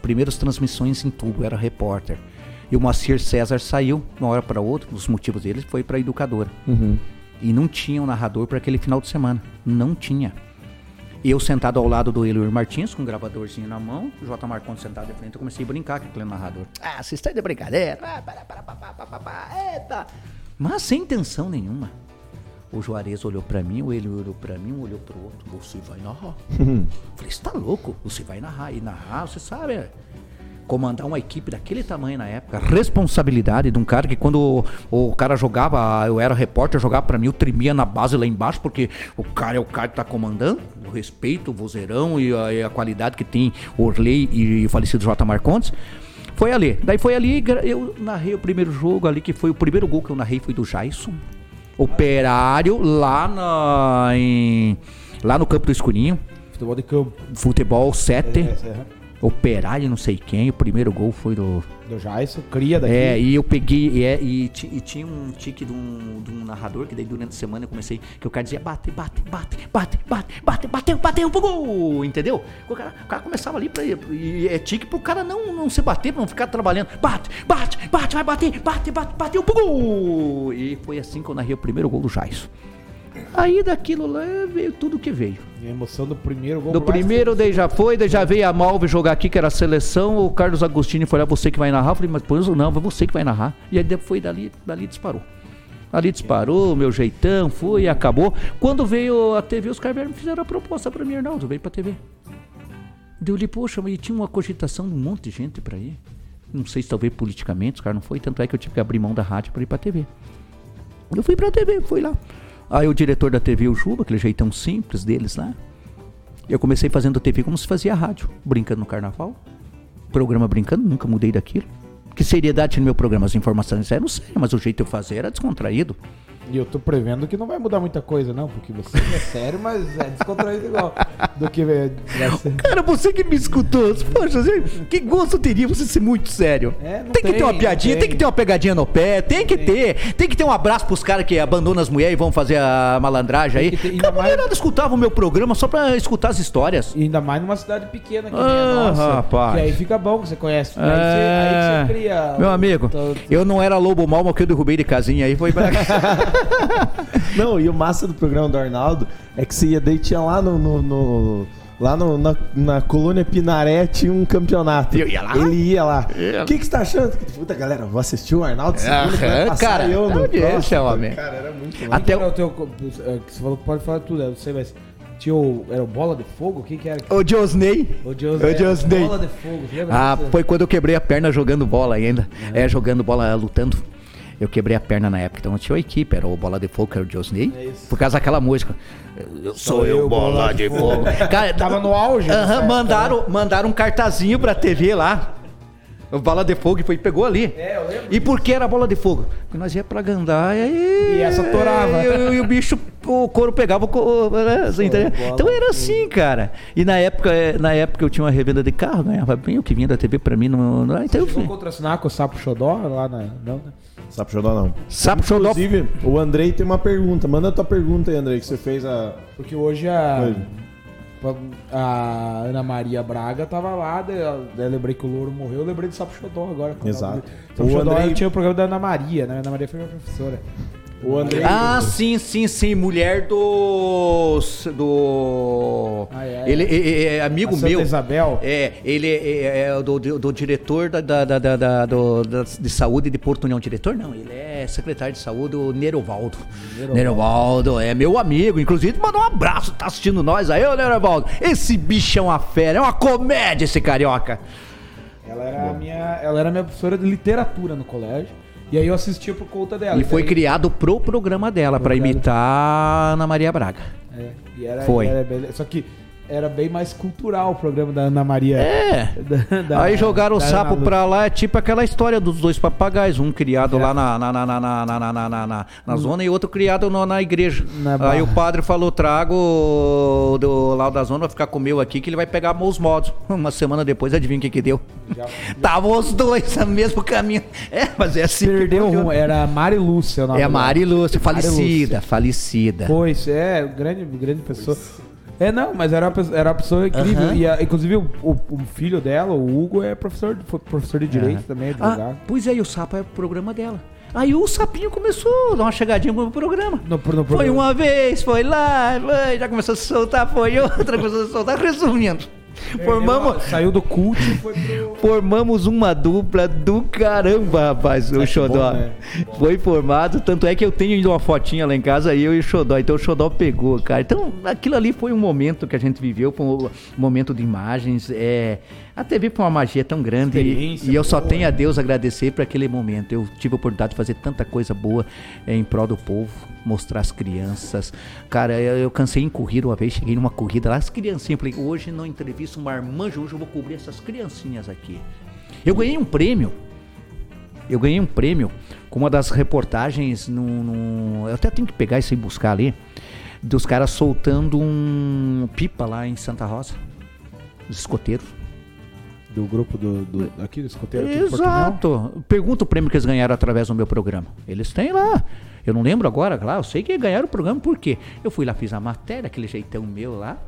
primeiras transmissões em tubo, era repórter. E o Moacir César saiu, de uma hora para outra, os motivos dele foi para educadora. E não tinha um narrador para aquele final de semana. Não tinha. Eu sentado ao lado do Eloir Martins, com um gravadorzinho na mão, o J. Marconi sentado de frente, eu comecei a brincar com aquele narrador. Ah, vocês estão de brincadeira? Ah, para, para, para, para, para, para, eita! Mas sem intenção nenhuma. O Juarez olhou pra mim, o Eloir olhou pra mim, um olhou pro outro. Você vai narrar? Falei, você tá louco? Você vai narrar. E narrar, você sabe, é, comandar uma equipe daquele tamanho na época, responsabilidade de um cara que quando o, o cara jogava, eu era repórter, eu jogava pra mim, eu tremia na base lá embaixo, porque o cara é o cara que tá comandando, o respeito, o vozeirão e a, e a qualidade que tem Orley e o falecido J. Marcondes. Foi ali. Daí foi ali, eu narrei o primeiro jogo ali, que foi o primeiro gol que eu narrei foi do Jason. Operário lá na, em, lá no campo do Escurinho. Futebol de campo. Futebol 7. É, é, Operário, não sei quem. O primeiro gol foi do. Do Jaisso, cria daqui. É, e eu peguei. E, é, e, e tinha um tique de um, de um narrador que daí durante a semana eu comecei. Que o cara dizia bate, bate, bate, bate, bate, bate, bateu, bateu, gol! Entendeu? O cara, o cara começava ali pra. E é tique pro cara não, não se bater, pra não ficar trabalhando. Bate, bate, bate, vai bater, bate, bate, bateu, gol! E foi assim que eu narrei o primeiro gol do Jaisso. Aí daquilo lá veio tudo que veio. E a emoção do primeiro gol. Do primeiro, daí já foi, daí já veio a Malve jogar aqui, que era a seleção. O Carlos Agostini foi lá, você que vai narrar. Eu falei, mas por isso não, foi você que vai narrar. E aí foi dali, dali disparou. Ali disparou, meu jeitão, foi acabou. Quando veio a TV, os caras fizeram a proposta pra mim, Arnaldo, veio pra TV. Deu ali, poxa, mas tinha uma cogitação de um monte de gente pra ir. Não sei se talvez politicamente, os caras não foi, tanto é que eu tive que abrir mão da rádio pra ir pra TV. Eu fui pra TV, fui lá. Aí o diretor da TV, o Juba, aquele jeitão simples deles lá. Eu comecei fazendo TV como se fazia rádio, brincando no carnaval. Programa brincando, nunca mudei daquilo. Que seriedade no meu programa? As informações eram sérias, mas o jeito de eu fazer era descontraído. E eu tô prevendo que não vai mudar muita coisa, não, porque você é sério, mas é descontraído igual. Do que vai ser. Cara, você que me escutou, poxa, que gosto teria você ser muito sério? É, não tem que ter tem, uma piadinha, tem. tem. que ter uma pegadinha no pé, tem que ter. Tem que ter um abraço pros caras que abandonam as mulheres e vão fazer a malandragem aí. Tem ter- ainda a mais- escutava o meu programa só pra escutar as histórias. E ainda mais numa cidade pequena que nem Ah, a nossa. rapaz. Que aí fica bom que você conhece. Aí, você, É. aí você cria. Meu amigo, todo- eu não era lobo mal, mas que eu derrubei de casinha aí foi pra... Não, e o massa do programa do Arnaldo é que você ia daí tinha lá no. no- no- lá no- na, na colônia Pinaré tinha um campeonato. Eu ia lá? Ele ia lá. O que, que você tá achando? Puta, galera, vou assistir o Arnaldo segunda, que vai Aham, passar cara, eu no audiência, próximo. homem. Cara, era muito. Até o- o teu. é, Você falou que pode falar tudo, eu não sei, mas. Tinha o. Era o Bola de Fogo? Quem que era? O Josney. O Dios, O Diosney. Bola de Fogo, você lembra Ah, foi quando eu quebrei a perna jogando bola ainda. É, jogando bola, lutando. Eu quebrei a perna na época, então eu tinha uma equipe, era o Bola de Fogo, que era o Josney. É. Por causa daquela música. Eu sou eu, Bola de Fogo. Cara, Tava no auge Aham, nessa época, mandaram, mandaram um cartazinho pra TV lá. O Bola de Fogo e foi, pegou ali. É, eu lembro E por que era bola de fogo? Porque nós ia pra Gandaia e. E essa torava. E, e o bicho, o couro pegava o couro. né, Então era assim, cara. E na época, eh, na época eu tinha uma revenda de carro, ganhava bem o que vinha da TV pra mim. No, no, então eu fui. com o Sapo Xodó lá na. Não, né? Sapo Xodó não. Sapo Xodó. Inclusive, o Andrei tem uma pergunta. Manda a tua pergunta aí, Andrei, que você fez a. Porque hoje a. Oi. A Ana Maria Braga tava lá, eu lembrei que o Louro morreu, eu lembrei do Sapo Xodó agora. Exato. O Sapo O Xodó Andrei- tinha o programa da Ana Maria, né? A Ana Maria foi minha professora. O Andrei. Ah, sim, sim, sim. Mulher do. Do. Ah, é. Ele é, é amigo meu. Isabel. É, ele é, é do, do, do diretor da, da, da, da- do- de saúde de Porto União. Diretor não, ele é secretário de saúde, o Nerovaldo. Nerovaldo é meu amigo. Inclusive, mandou um abraço, tá assistindo nós aí, ô Nerovaldo. Esse bicho é uma fera, é uma comédia esse carioca. Ela era, a minha, ela era minha professora de literatura no colégio. E aí eu assistia por conta dela. E foi daí- criado pro programa dela, pra Programa. imitar a Ana Maria Braga. É, e era, Foi. e era bem- só que era bem mais cultural o programa da Ana Maria. É. Da- da- Aí jogaram o sapo Ana pra lá, é tipo aquela história dos dois papagaios, um criado lá na, na, na, na, na, na, na, na, na, na zona e outro criado no- na igreja. Na Aí o padre falou, trago do lá da zona, vai ficar com o meu aqui, que ele vai pegar meus modos. Uma semana depois, adivinha o que que deu? Já- Tava os dois no mesmo caminho. É, mas é assim. Perdeu um, era a Mari Lúcia o nome É a. Mari Lúcia, Mari falecida, Lúcia. falecida. Pois, é, grande, grande pessoa. É, não, mas era uma, pessoa- era uma pessoa incrível. E a- inclusive o, o- o filho dela, o Hugo, é professor, de- foi professor de direito também, Ah, advogado. pois é, e o sapo é o programa dela. Aí o sapinho começou a dar uma chegadinha no programa. No, no Foi programa. uma vez, foi lá, foi, já começou a se soltar, foi outra, começou a se soltar. Resumindo, formamos, Saiu do cult e foi pro. formamos uma dupla do caramba, rapaz, o Xodó. bom, né? Foi formado, tanto é que eu tenho uma fotinha lá em casa, eu e o Xodó. Então o Xodó pegou, cara. Então aquilo ali foi um momento que a gente viveu, foi um momento de imagens. É, a TV foi uma magia tão grande e, e eu só boa. tenho a Deus agradecer por aquele momento. Eu tive a oportunidade de fazer tanta coisa boa em prol do povo, mostrar as crianças. Cara, eu, eu cansei em corrida uma vez, cheguei numa corrida lá, as criancinhas, falei, hoje não entrevisto um marmanjo, hoje eu vou cobrir essas criancinhas aqui. Eu ganhei um prêmio. Eu ganhei um prêmio com uma das reportagens no, no- Eu até tenho que pegar isso e buscar ali. Dos caras soltando um pipa lá em Santa Rosa. Os escoteiros. Do grupo do, do aqui do escoteiro aqui. Exato. Pergunta o prêmio que eles ganharam através do meu programa. Eles têm lá. Eu não lembro agora, lá, eu sei que ganharam o programa, por quê? Eu fui lá, fiz a matéria, aquele jeitão meu lá.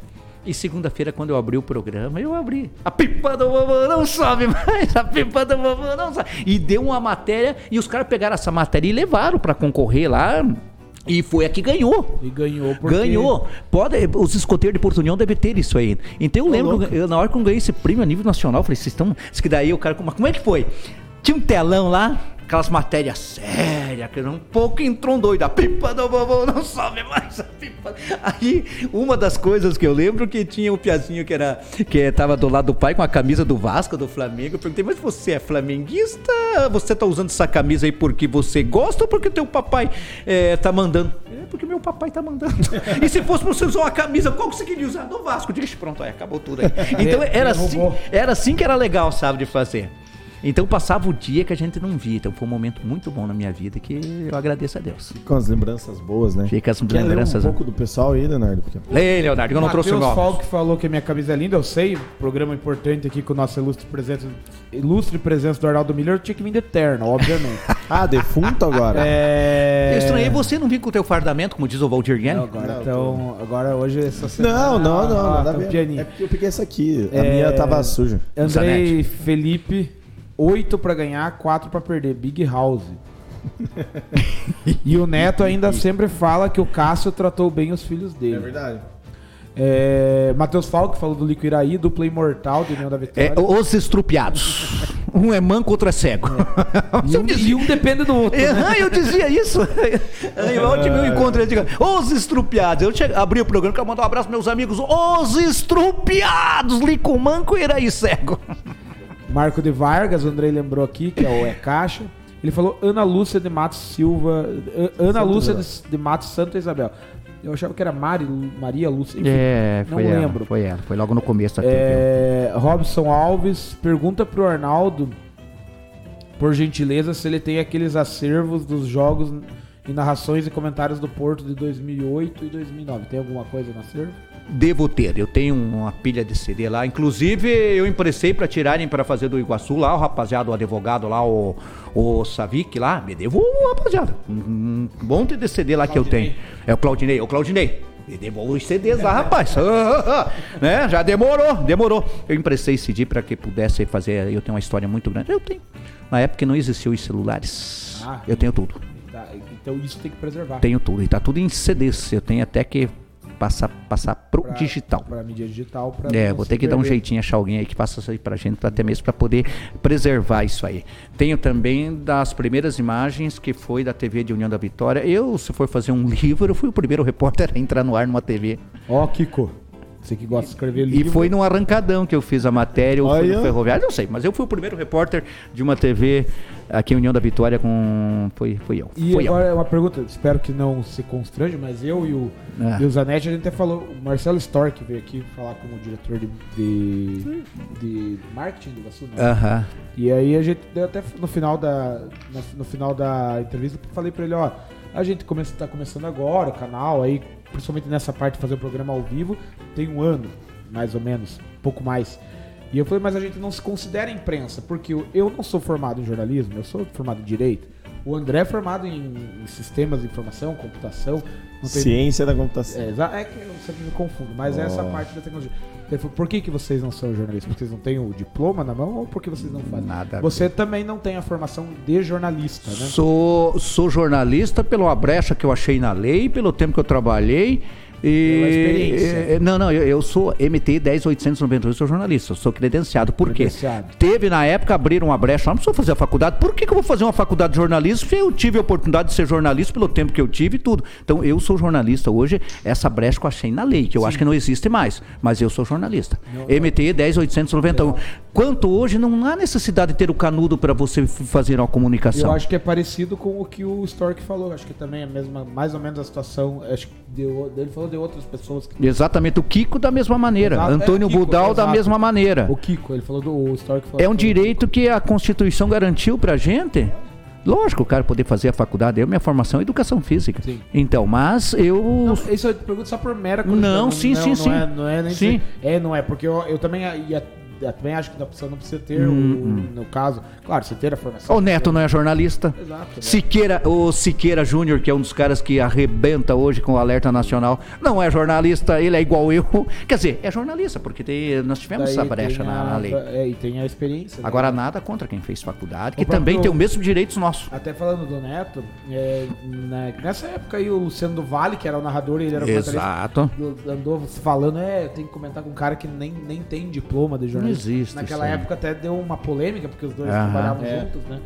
E segunda-feira, quando eu abri o programa, eu abri. A pipa do vovô não sobe mais, a pipa do vovô não sobe. E deu uma matéria, e os caras pegaram essa matéria e levaram pra concorrer lá. E foi a que ganhou. E ganhou porque... Ganhou. Pode, os escoteiros de Porto União devem ter isso aí. Então eu lembro, eu, na hora que eu ganhei esse prêmio a nível nacional, eu falei, vocês estão. Isso que daí o cara. Mas como é que foi? Tinha um telão lá, aquelas matérias sérias, que era um pouco entrou doido. A pipa do vovô não sobe mais a pipa. Aí, uma das coisas que eu lembro que tinha um piazinho que era. que tava do lado do pai com a camisa do Vasco, do Flamengo. Eu perguntei, mas você é flamenguista? Você tá usando essa camisa aí porque você gosta ou porque teu papai é, tá mandando? É porque meu papai tá mandando. e se fosse pra você usar uma camisa, qual que você queria usar? Do Vasco. Diz, pronto, aí acabou tudo aí. Então era assim, era assim que era legal, sabe, de fazer. Então passava o dia que a gente não via. Então foi um momento muito bom na minha vida que eu agradeço a Deus. Com as lembranças boas, né? Fica as Quer ler lembranças. um pouco do pessoal aí, Leonardo? Porque... Lê, Leonardo, que eu não trouxe o meu. Falk falou que a minha camisa é linda, eu sei. Programa importante aqui com o nosso ilustre presença, ilustre presença do Arnaldo Miller. Tinha que vir de eterno, obviamente. Ah, defunto agora? é... Eu estranhei você não vir com o teu fardamento, como diz o Valdir Guilherme. agora, Não, então, agora hoje essa semana. Não, não, não, Ah, nada a tá ver. É porque eu peguei essa aqui. A É, minha tava suja. Andrei Felipe, 8 pra ganhar, 4 pra perder. Big House. e o Neto ainda sempre fala que o Cássio tratou bem os filhos dele. verdade. É, Matheus Falco falou do Liquiraí, dupla imortal do União da Vitória. É, os estrupiados. Um é manco, outro é cego. e, um, e um depende do outro. né? Ah, eu dizia isso. Aí, Ontem meu encontro, eu digo, os estrupiados. Eu cheguei, abri o programa, quero mandar um abraço pros meus amigos. Os estrupiados, Lico Manco e Iraí Cego. Marco de Vargas, o Andrei lembrou aqui, que é o É Caixa. Ele falou Ana Lúcia de Matos Silva. Ana Santa Lúcia de, de Matos Santa Isabel. Eu achava que era Mari, Maria Lúcia. enfim, É, não ela, lembro. foi ela. Foi logo no começo da TV. É, Robson Alves pergunta pro Arnaldo, por gentileza, se ele tem aqueles acervos dos jogos e narrações e comentários do Porto de 2008 e 2009. Tem alguma coisa no acervo? Devo ter. Eu tenho uma pilha de CD lá. Inclusive, eu emprestei para tirarem para fazer do Iguaçu lá, o rapaziada, o advogado lá, o, o Savic lá. Me devolvo, rapaziada. Um monte de CD lá que eu tenho. É o Claudinei. O Claudinei. Me devolve os CDs lá, rapaz. né? Já demorou, demorou. Eu emprestei esse CD para que pudesse fazer. Eu tenho uma história muito grande. Eu tenho. Na época não existiam os celulares. Ah. eu tenho tudo. Então isso tem que preservar. Tenho tudo. E tá tudo em CDs. Eu tenho até que passar, passar pro Pra- digital. Pra mídia digital. Pra É, vou ter que dar um perder. jeitinho, achar alguém aí que faça isso aí pra gente, até mesmo pra poder preservar isso aí. Tenho também das primeiras imagens que foi da TV de União da Vitória. Eu, se for fazer um livro, eu fui o primeiro repórter a entrar no ar numa TV. Ó, Kiko. Você que gosta de escrever E livro. foi num arrancadão que eu fiz a matéria, ou foi Olha. no Ferroviário, não sei, mas eu fui o primeiro repórter de uma TV aqui em União da Vitória com. Foi, foi eu. E foi agora é uma pergunta, espero que não se constrange, mas eu e o, Ah. e o Zanetti, a gente até falou, o Marcelo Stork veio aqui falar como diretor de, de, de marketing do eu. né? Aham. E aí a gente deu até no final da, no, no final da entrevista, eu falei pra ele, ó, a gente começa, tá começando agora o canal, aí principalmente nessa parte de fazer o programa ao vivo, tem um ano, mais ou menos, pouco mais. E eu falei, mas a gente não se considera imprensa, porque eu não sou formado em jornalismo, eu sou formado em direito. O André é formado em, em sistemas de informação, computação. Tem- Ciência da computação. é, é que eu sempre me confundo, mas é essa Oh. parte da tecnologia. Ele falou, por que, que vocês não são jornalistas? Porque vocês não têm o diploma na mão ou porque vocês não fazem? Nada Você também não tem a formação de jornalista, né? Sou, sou jornalista pela brecha que eu achei na lei, pelo tempo que eu trabalhei. E, experiência. eh, não, não, eu, eu sou MT 10898, sou jornalista, eu sou credenciado. Por quê? Credenciado. Teve na época, abriram uma brecha, não precisa fazer a faculdade. Por que, que eu vou fazer uma faculdade de jornalismo se eu tive a oportunidade de ser jornalista pelo tempo que eu tive e tudo? Então eu sou jornalista hoje, essa brecha que eu achei na lei, que eu acho que não existe mais, mas eu sou jornalista. MT 10891. Quanto hoje não há necessidade de ter o canudo para você fazer uma comunicação. Eu acho que é parecido com o que o Stork falou. Acho que também é a mesma, mais ou menos a situação. Acho que deu, ele falou de outras pessoas que. Exatamente, o Kiko da mesma maneira, Exato, Antônio é, Kiko, Budal da mesma maneira. O Kiko, ele falou do o Stork falou É um direito que a Constituição garantiu pra gente. Lógico, o cara poder fazer a faculdade, eu minha formação é educação física. Sim. Então, mas eu Não, isso eu pergunto só por mera Não, sim, sim, não sim. É, não é nem Sim. dizer- é, não é, porque eu, eu também ia, também acho que a pessoa não precisa ter, Hum, o, no caso, claro, você ter a formação. o Neto não é jornalista. Exato. né? Siqueira, o Siqueira Júnior, que é um dos caras que arrebenta hoje com o Alerta Nacional, não é jornalista, ele é igual eu. Quer dizer, é jornalista, porque tem- nós tivemos Daí essa brecha na, a- na lei. É, e tem a experiência. né? Agora, nada contra quem fez faculdade, que O próprio- também tem os mesmos direitos nossos. Até falando do Neto, é, na- nessa época aí o Luciano do Vale, que era o narrador, ele era o Exato. do- andou falando, é, tem que comentar com um cara que nem, nem tem diploma de jornalismo. Existe Naquela isso época até deu uma polêmica, porque os dois Aham. trabalhavam É. juntos, né?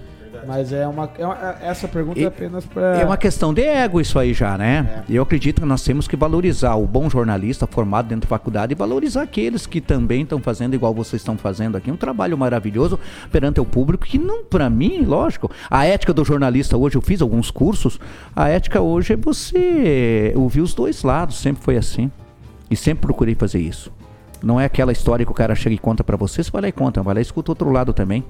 Mas é uma, é uma- essa pergunta E- é apenas para É uma questão de ego isso aí já, né? É. Eu acredito que nós temos que valorizar o bom jornalista formado dentro da faculdade e valorizar aqueles que também estão fazendo igual vocês estão fazendo aqui, um trabalho maravilhoso perante o público que não para mim, lógico, a ética do jornalista hoje eu fiz alguns cursos, a ética hoje é você ouvir os dois lados, sempre foi assim. E sempre procurei fazer isso. Não é aquela história que o cara chega e conta pra você, você vai lá e conta, vai lá e escuta outro lado também.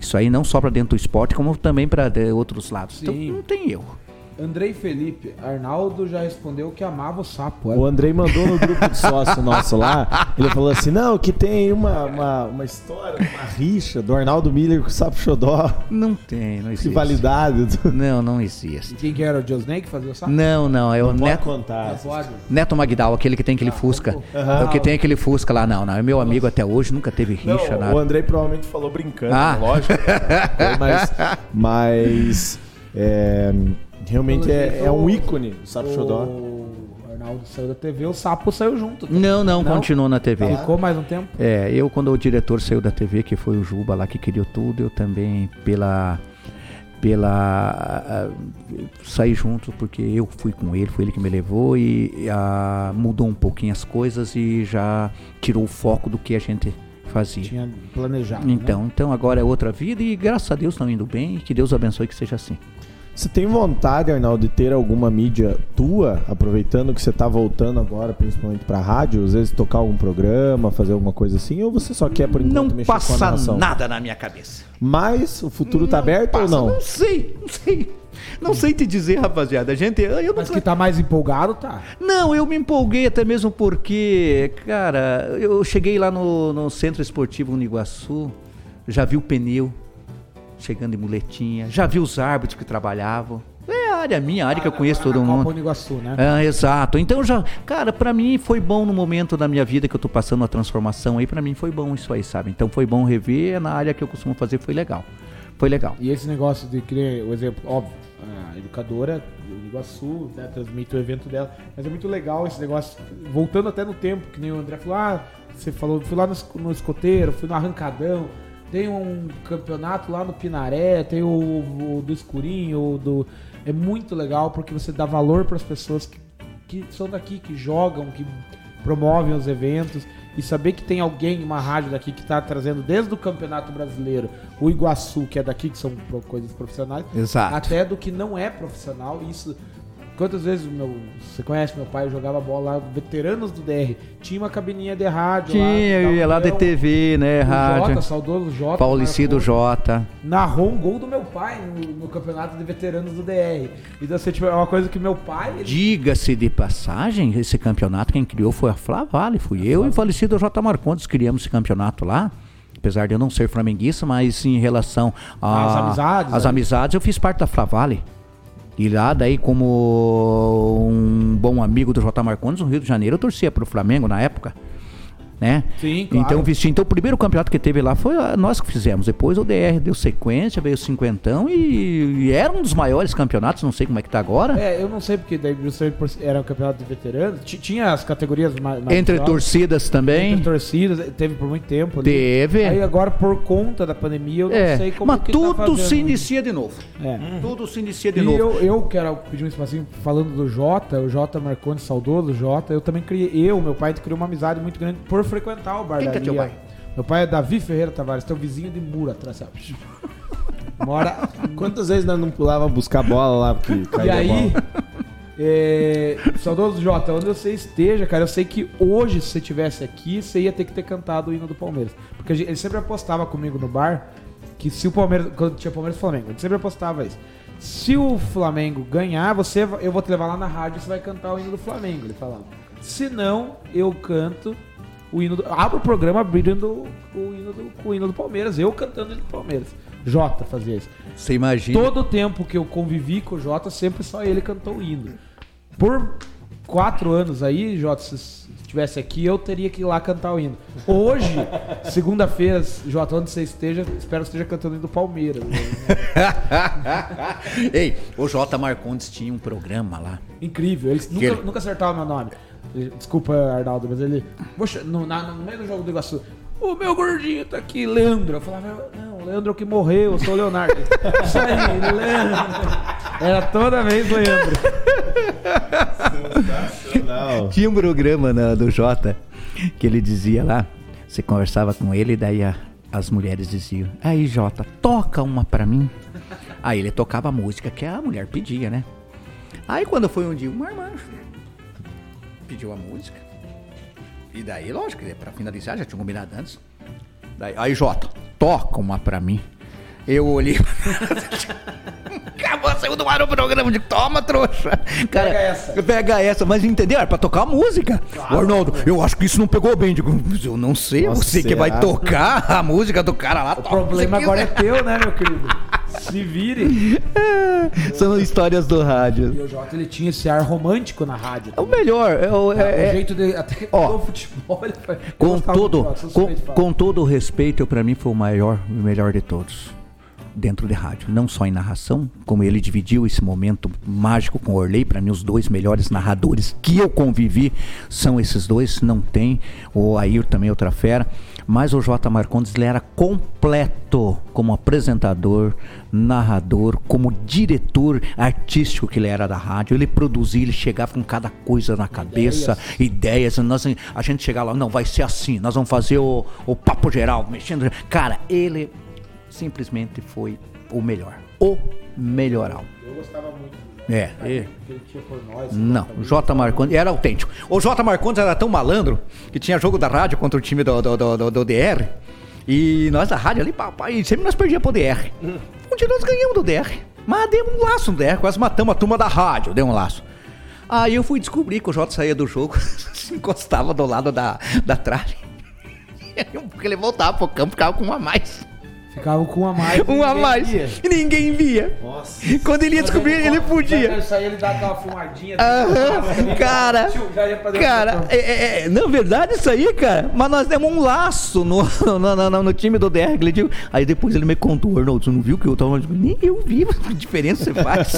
Isso aí não só pra dentro do esporte, como também pra de outros lados. Então Sim. não tem erro. Andrei Felipe, Arnaldo já respondeu que amava o sapo. O Andrei mandou no grupo de sócio nosso lá. Ele falou assim: não, que tem uma, uma, uma história, uma rixa do Arnaldo Miller com o Sapo Xodó, Não tem, não existe. rivalidade. Não, não E existe. quem que era o Josney que fazia o sapo? Não, não, é o Não pode Neto, contar. Não pode. Neto Magdal, aquele que tem aquele Fusca. Aham. É o que tem aquele Fusca lá, não, não. É meu amigo até hoje, nunca teve rixa, Não, nada. o Andrei provavelmente falou brincando, Ah. lógico. mas mas é, realmente é, é um ícone o Sapo Xodó. O Arnaldo saiu da TV, o sapo saiu junto. Não, não, Não? continuou na TV. Ficou mais um tempo? É, eu quando o diretor saiu da TV, que foi o Juba lá que criou tudo, eu também pela pela saí junto porque eu fui com ele, foi ele que me levou e ah, mudou um pouquinho as coisas e já tirou o foco do que a gente fazia. Tinha planejado. né? Então, então agora é outra vida e graças a Deus estão indo bem e que Deus abençoe que seja assim. Você tem vontade, Arnaldo, de ter alguma mídia tua, aproveitando que você tá voltando agora, principalmente pra rádio, às vezes tocar algum programa, fazer alguma coisa assim, ou você só quer por enquanto Não mexer com a passa narração? nada na minha cabeça. Mas o futuro tá aberto passa, ou não? Não sei, não sei. Não sei te dizer, rapaziada. A gente, eu Mas não que tá mais empolgado, tá. Não, eu me empolguei até mesmo porque, cara, eu cheguei lá no, no Centro Esportivo Uniguaçu, já vi o pneu chegando em muletinha, já vi os árbitros que trabalhavam. É a área minha, a área que eu conheço todo Na Copa mundo. Uniguaçu, né? Ah, exato. Então já, cara, pra mim foi bom no momento da minha vida que eu tô passando a transformação aí, pra mim foi bom isso aí, sabe? Então foi bom rever, na área que eu costumo fazer foi legal. Foi legal. E esse negócio de criar, o exemplo, óbvio, a educadora do Iguaçu, né, transmite o evento dela. Mas é muito legal esse negócio, voltando até no tempo, que nem o André falou, ah, você falou, fui lá no, no escoteiro, fui no arrancadão, tem um campeonato lá no Pinaré, tem o, o do escurinho, o do. É muito legal porque você dá valor para as pessoas que, que são daqui, que jogam, que promovem os eventos. E saber que tem alguém, uma rádio daqui, que está trazendo desde o Campeonato Brasileiro, o Iguaçu, que é daqui, que são coisas profissionais, Exato. até do que não é profissional. Isso. Quantas vezes meu, você conhece meu pai jogava bola lá, veteranos do DR, tinha uma cabininha de rádio Tinha, lá, eu ia lá de TV, né, rádio. Jota, saudoso Jota, Paulicido Jota. narrou um gol do meu pai no, no campeonato de veteranos do DR. Então, assim, tipo, é uma coisa que meu pai. ele- Diga-se de passagem, esse campeonato quem criou foi a Flavale, fui eu e o falecido J. Marcondes criamos esse campeonato lá. Apesar de eu não ser flamenguista, mas em relação Às amizades, às né? amizades, eu fiz parte da Flavale. E lá, daí, como um bom amigo do J. Marcondes, no Rio de Janeiro, eu torcia pro Flamengo na época. Né? Sim, claro. Então, vesti, então, o primeiro campeonato que teve lá foi nós que fizemos. Depois o DR deu sequência, veio o cinquentão e, e era um dos maiores campeonatos, não sei como é que tá agora. É, eu não sei porque daí era um campeonato de veteranos. Ti- Tinha as categorias mais. mais Entre torcidas também. Entre torcidas, teve por muito tempo. ali. Teve. Aí agora, por conta da pandemia, eu não É, sei como mas que tudo tá se inicia de novo. É. Tudo se inicia de E novo. eu, eu quero pedir um espacinho falando do Jota, o Jota Marcondes, saudoso Jota. Eu também criei, eu, meu pai, criou uma amizade muito grande por frequentar o bar Quem da que é teu pai? Meu pai é Davi Ferreira Tavares, teu vizinho de muro atrás. Mora. Quantas vezes nós não pulava buscar bola lá? Porque E caía a aí, bola? é, saudoso Jota, onde você esteja, cara, eu sei que hoje, se você tivesse aqui, você ia ter que ter cantado o hino do Palmeiras. Porque ele sempre apostava comigo no bar que se o Palmeiras. Quando tinha Palmeiras e Flamengo, a gente sempre apostava isso. Se o Flamengo ganhar, você, eu vou te levar lá na rádio e você vai cantar o hino do Flamengo, ele falava. Se não, eu canto o hino do. Abro o programa abrindo o hino do, o hino do Palmeiras, eu cantando o hino do Palmeiras. Jota fazia isso. Você imagina. Todo o tempo que eu convivi com o Jota, sempre só ele cantou o hino. Por quatro anos aí, Jota, se estivesse aqui, eu teria que ir lá cantar o hino. Hoje, segunda-feira, Jota, onde você esteja, espero que esteja cantando o hino do Palmeiras. Ei, o J. Marcondes tinha um programa lá. Incrível, ele nunca, ele- nunca meu nome. Desculpa, Arnaldo, mas ele. No, na- no meio do jogo do Iguaçu. O meu gordinho tá aqui, Leandro. Eu falava, não, Leandro que morreu, eu sou o Leonardo. Isso aí, Leandro. Era toda vez Leandro. Não. Tinha um programa na- do Jota que ele dizia lá, você conversava com ele daí a- as mulheres diziam, aí Jota, toca uma pra mim. Aí ele tocava a música que a mulher pedia, né? Aí quando foi um dia, uma irmã pediu a música. E daí, lógico, pra finalizar, já tinha combinado antes. Daí, aí Jota, toca uma pra mim. Eu olhei. Acabou, saiu do ar o programa de toma, trouxa. Cara, Pega essa. Pega essa, mas entendeu? Era pra tocar a música. Ô, Arnaldo, eu acho que isso não pegou bem. Digo, eu não sei, Nossa, você que será? vai tocar a música do cara lá. O problema agora é teu, né, meu querido? Se vire. é. São histórias do rádio. E o Jota, ele tinha esse ar romântico na rádio. É o melhor. É, o- o é- é- jeito de. Até Ó, o futebol. Ele com todo, com, com todo o respeito, pra mim foi o maior, o melhor de todos dentro de rádio, não só em narração, como ele dividiu esse momento mágico com Orley, pra mim os dois melhores narradores que eu convivi são esses dois, não tem o Air também outra fera, mas o J. Marcondes ele era completo como apresentador, narrador, como diretor artístico que ele era da rádio, ele produzia, ele chegava com cada coisa na cabeça, ideias, nós, a gente chegava lá, não, vai ser assim, nós vamos fazer o, o papo geral, mexendo, cara, ele simplesmente foi o melhor, o melhoral. Eu gostava muito É, que ele tinha por nós. não, o J. Marcondes era autêntico. O J. Marcondes era tão malandro que tinha jogo da rádio contra o time do, do, do, do- do DR. E nós da rádio ali, papai, sempre nós perdíamos pro DR. Um dia nós ganhamos do DR. Mas demos um laço no DR, quase matamos a turma da rádio, deu um laço. Aí eu fui descobrir que o J saía do jogo, se encostava do lado da, da trave. Porque ele voltava pro campo, ficava com um a mais. Ficava com um a mais. Um a ninguém mais. via. E ninguém via. Nossa. Quando ele ia descobrir, ele podia. Isso aí ele dá aquela fumadinha. Aham, cara, dentro do cara, campo. é, é, é, na verdade isso aí, cara, mas nós demos um laço no, no, no- no- no time do DR, aí depois ele me contou, Arnaldo, você não viu que eu tava, nem eu vi, que diferença você faz.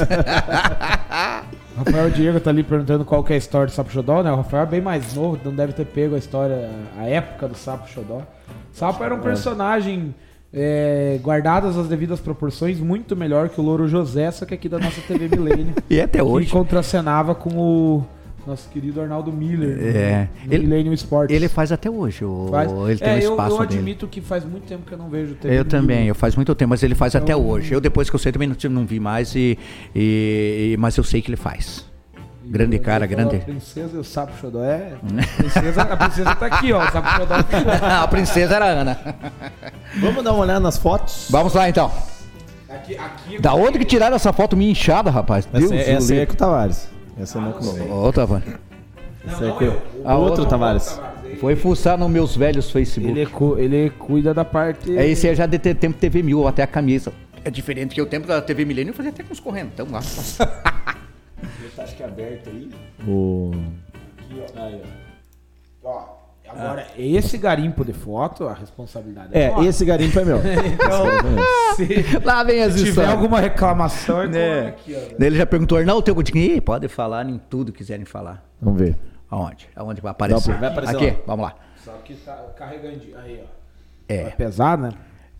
Rafael Diego tá ali perguntando qual que é a história do Sapo Xodó, né? O Rafael é bem mais novo, não deve ter pego a história, a época do Sapo Xodó. Sapo era um personagem é, guardadas as devidas proporções, muito melhor que o Louro José, só que aqui da nossa TV Milênio. e até que hoje. contracenava com o nosso querido Arnaldo Miller. É. No Ele- Millennium Sports. Ele faz até hoje, o, Faz. ele tem é, um eu, espaço eu dele. admito que faz muito tempo que eu não vejo TV Eu também, eu faz muito tempo, mas ele faz até Então- hoje. Eu depois que eu sei também não, não vi mais, e- e- mas eu sei que ele faz. Grande cara, grande. A princesa e o Sapo Xodó é. A princesa, a princesa tá aqui, ó. O Sapo Xodó tá aqui. a princesa era a Ana. Vamos dar uma olhada nas fotos? Vamos lá então. Aqui, aqui Da onde que tiraram essa foto minha inchada, rapaz? Deus Essa, é- essa aí é com o Tavares. Essa não é com o Ô, Tavani. Essa é com o A outro outra- Tavares. Foi fuçar nos meus velhos Facebook. Ele, cu- ele cuida da parte. É esse aí já de tempo TV Mil, até a camisa. É diferente que o tempo da TV Milênio eu fazia até com os correntão lá. Acho que é aberto aí. O... Ó, agora, esse garimpo de foto, a responsabilidade É, nossa. esse garimpo é meu. Então, se lá vem as tiver histórias. alguma reclamação, é Né? aqui, ó. Ele já perguntou, Arnaldo, teu Ih, pode falar em tudo que quiserem falar. Vamos ver. Aonde? Aonde vai aparecer? Vai aparecer Aqui, lá. vamos lá. Só que tá carregando. Aí, ó. É. É pesado, né?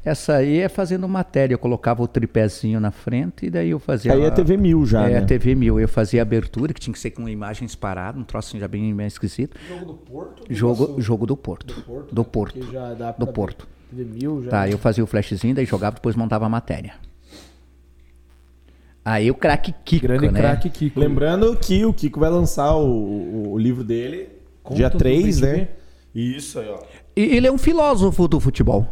Essa aí é fazendo matéria. Eu colocava o tripézinho na frente e daí eu fazia. Aí é a- TV Mil já, É, né? a TV mil. Eu fazia a abertura, que tinha que ser com imagens paradas, um troço já bem, bem esquisito. Jogo do Porto? Jogo, jogo do Porto. Porto, Do né? Porto. Já dá Do Porto. ver mil já. Tá, eu fazia o flashzinho, daí jogava, depois montava a matéria. Aí o craque Kiko, Grande né? craque Kiko. Lembrando que o Kiko vai lançar o, o- o livro dele Contos dia do 3, Bem né? Isso aí, ó. E ele é um filósofo do futebol.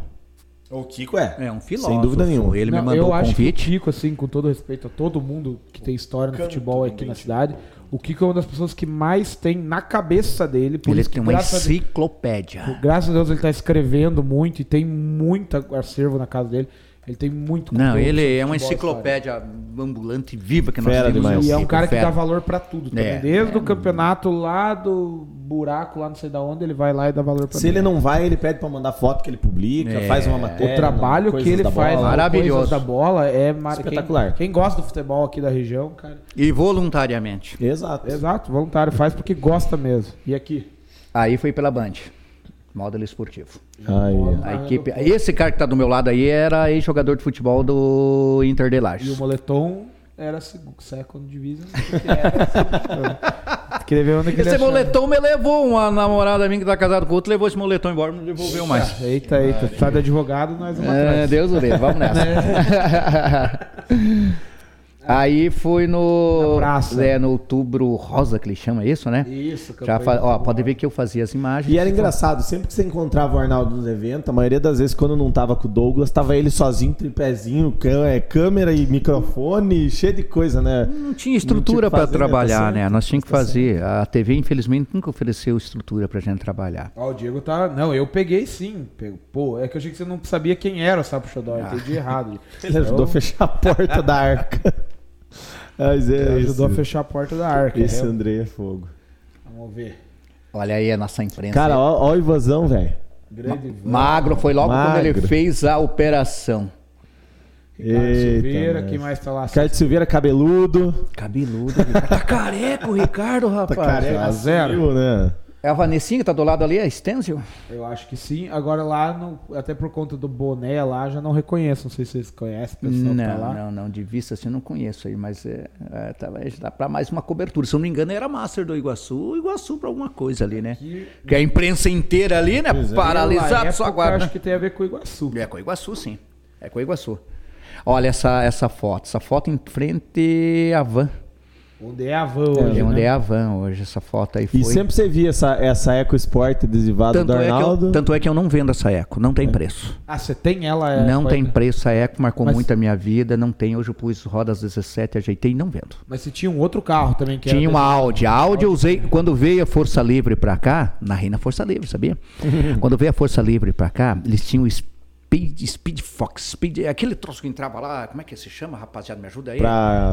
O Kiko é. É um filósofo. Sem dúvida nenhuma. Ele Não, me mandou eu o acho que o convite. Kiko, assim, com todo respeito a todo mundo que tem história no futebol aqui na cidade, o Kiko é uma das pessoas que mais tem na cabeça dele. Por Ele isso que, tem uma graças, a, enciclopédia. graças a Deus, ele tá escrevendo muito e tem muita acervo na casa dele. Ele tem muito Não, ele é uma enciclopédia ambulante viva que nós Fera temos. demais. E é um cara que fera. dá valor pra tudo. Também. É. Desde o campeonato lá do buraco, lá não sei da onde, ele vai lá e dá valor pra Se ele não vai, ele pede pra mandar foto que ele publica, É. faz uma O matéria. trabalho coisas que ele faz bola. Maravilhoso. Coisas da bola é mar... Espetacular. Quem, quem gosta do futebol aqui da região, cara. E voluntariamente. Exato. Exato, voluntário, faz porque gosta mesmo. E aqui? Aí foi pela Band. Módulo esportivo. A equipe, esse cara que tá do meu lado aí era ex-jogador de futebol do Inter de E o Lages. moletom era second division. Queria ver onde que Esse moletom me levou uma namorada minha que tá casada com outro, levou esse moletom embora e não devolveu mais. Eita, eita. Tá de advogado, nós vamos É, atrás. Deus o livre, vamos nessa. Aí foi no. Praça. É, no outubro rosa que ele chama isso, né? Isso, Já fa... Ó, pode ver que eu fazia as imagens. E era engraçado, sempre que você encontrava o Arnaldo nos eventos, a maioria das vezes, quando não tava com o Douglas, tava ele sozinho, tripézinho, é, câmera e microfone, cheio de coisa, né? Não tinha estrutura que para né? Tá trabalhar, certo, né? Nós tínhamos que tá fazer. A TV, infelizmente, nunca ofereceu estrutura pra gente trabalhar. Ó, o Diego tá. Não, eu peguei sim. Pô, é que eu achei que você não sabia quem era o Sapo Xodó. Eu entendi errado. Ele ajudou a fechar a porta da arca. Mas é ele ajudou isso. a fechar a porta da arca. Esse é. André é fogo. Vamos ver. Olha aí a nossa imprensa. Cara, ó, ó o invasão, velho. Magro foi logo quando ele Magro. fez a operação. Ricardo Silveira, quem mais tá lá? Ricardo Silveira, cabeludo. Cabeludo. tá careca o Ricardo, Tá rapaz. careca, a zero. né? É a Vanessinha que tá do lado ali, a Stencil? Eu acho que sim. Agora lá, não- até por conta do boné lá, já não reconheço. Não sei se vocês conhecem o pessoal que tá Não, lá. não, não. De vista assim eu não conheço aí, mas é, é, tá, dá pra mais uma cobertura. Se eu não me engano, era Master do Iguaçu, Iguaçu pra alguma coisa ali, né? Que- Que a imprensa inteira ali, né? Pois é. Pela Paralisado, só aguarda. Acho que tem a ver com o Iguaçu. É com o Iguaçu, sim. É com o Iguaçu. Olha essa, essa foto. Essa foto em frente à van. Onde é a van hoje, É onde né? é a van hoje. Essa foto aí foi. E sempre você via essa, essa Eco Sport adesivada tanto, do é que Arnaldo. eu, tanto é que eu não vendo essa Eco. Não tem preço. Ah, você tem ela? é, não é? tem preço. A Eco marcou Mas- muito a minha vida. Não tem. Hoje eu pus rodas 17, ajeitei e não vendo. Mas você tinha um outro carro também que Tinha era uma Audi. A Audi eu usei quando veio a Força Livre pra cá, narrei na Força Livre, sabia? quando veio a Força Livre pra cá, eles tinham es- Speed, Speed Fox, Speed, aquele troço que entrava lá, como é que se chama, rapaziada? Me ajuda aí. Pra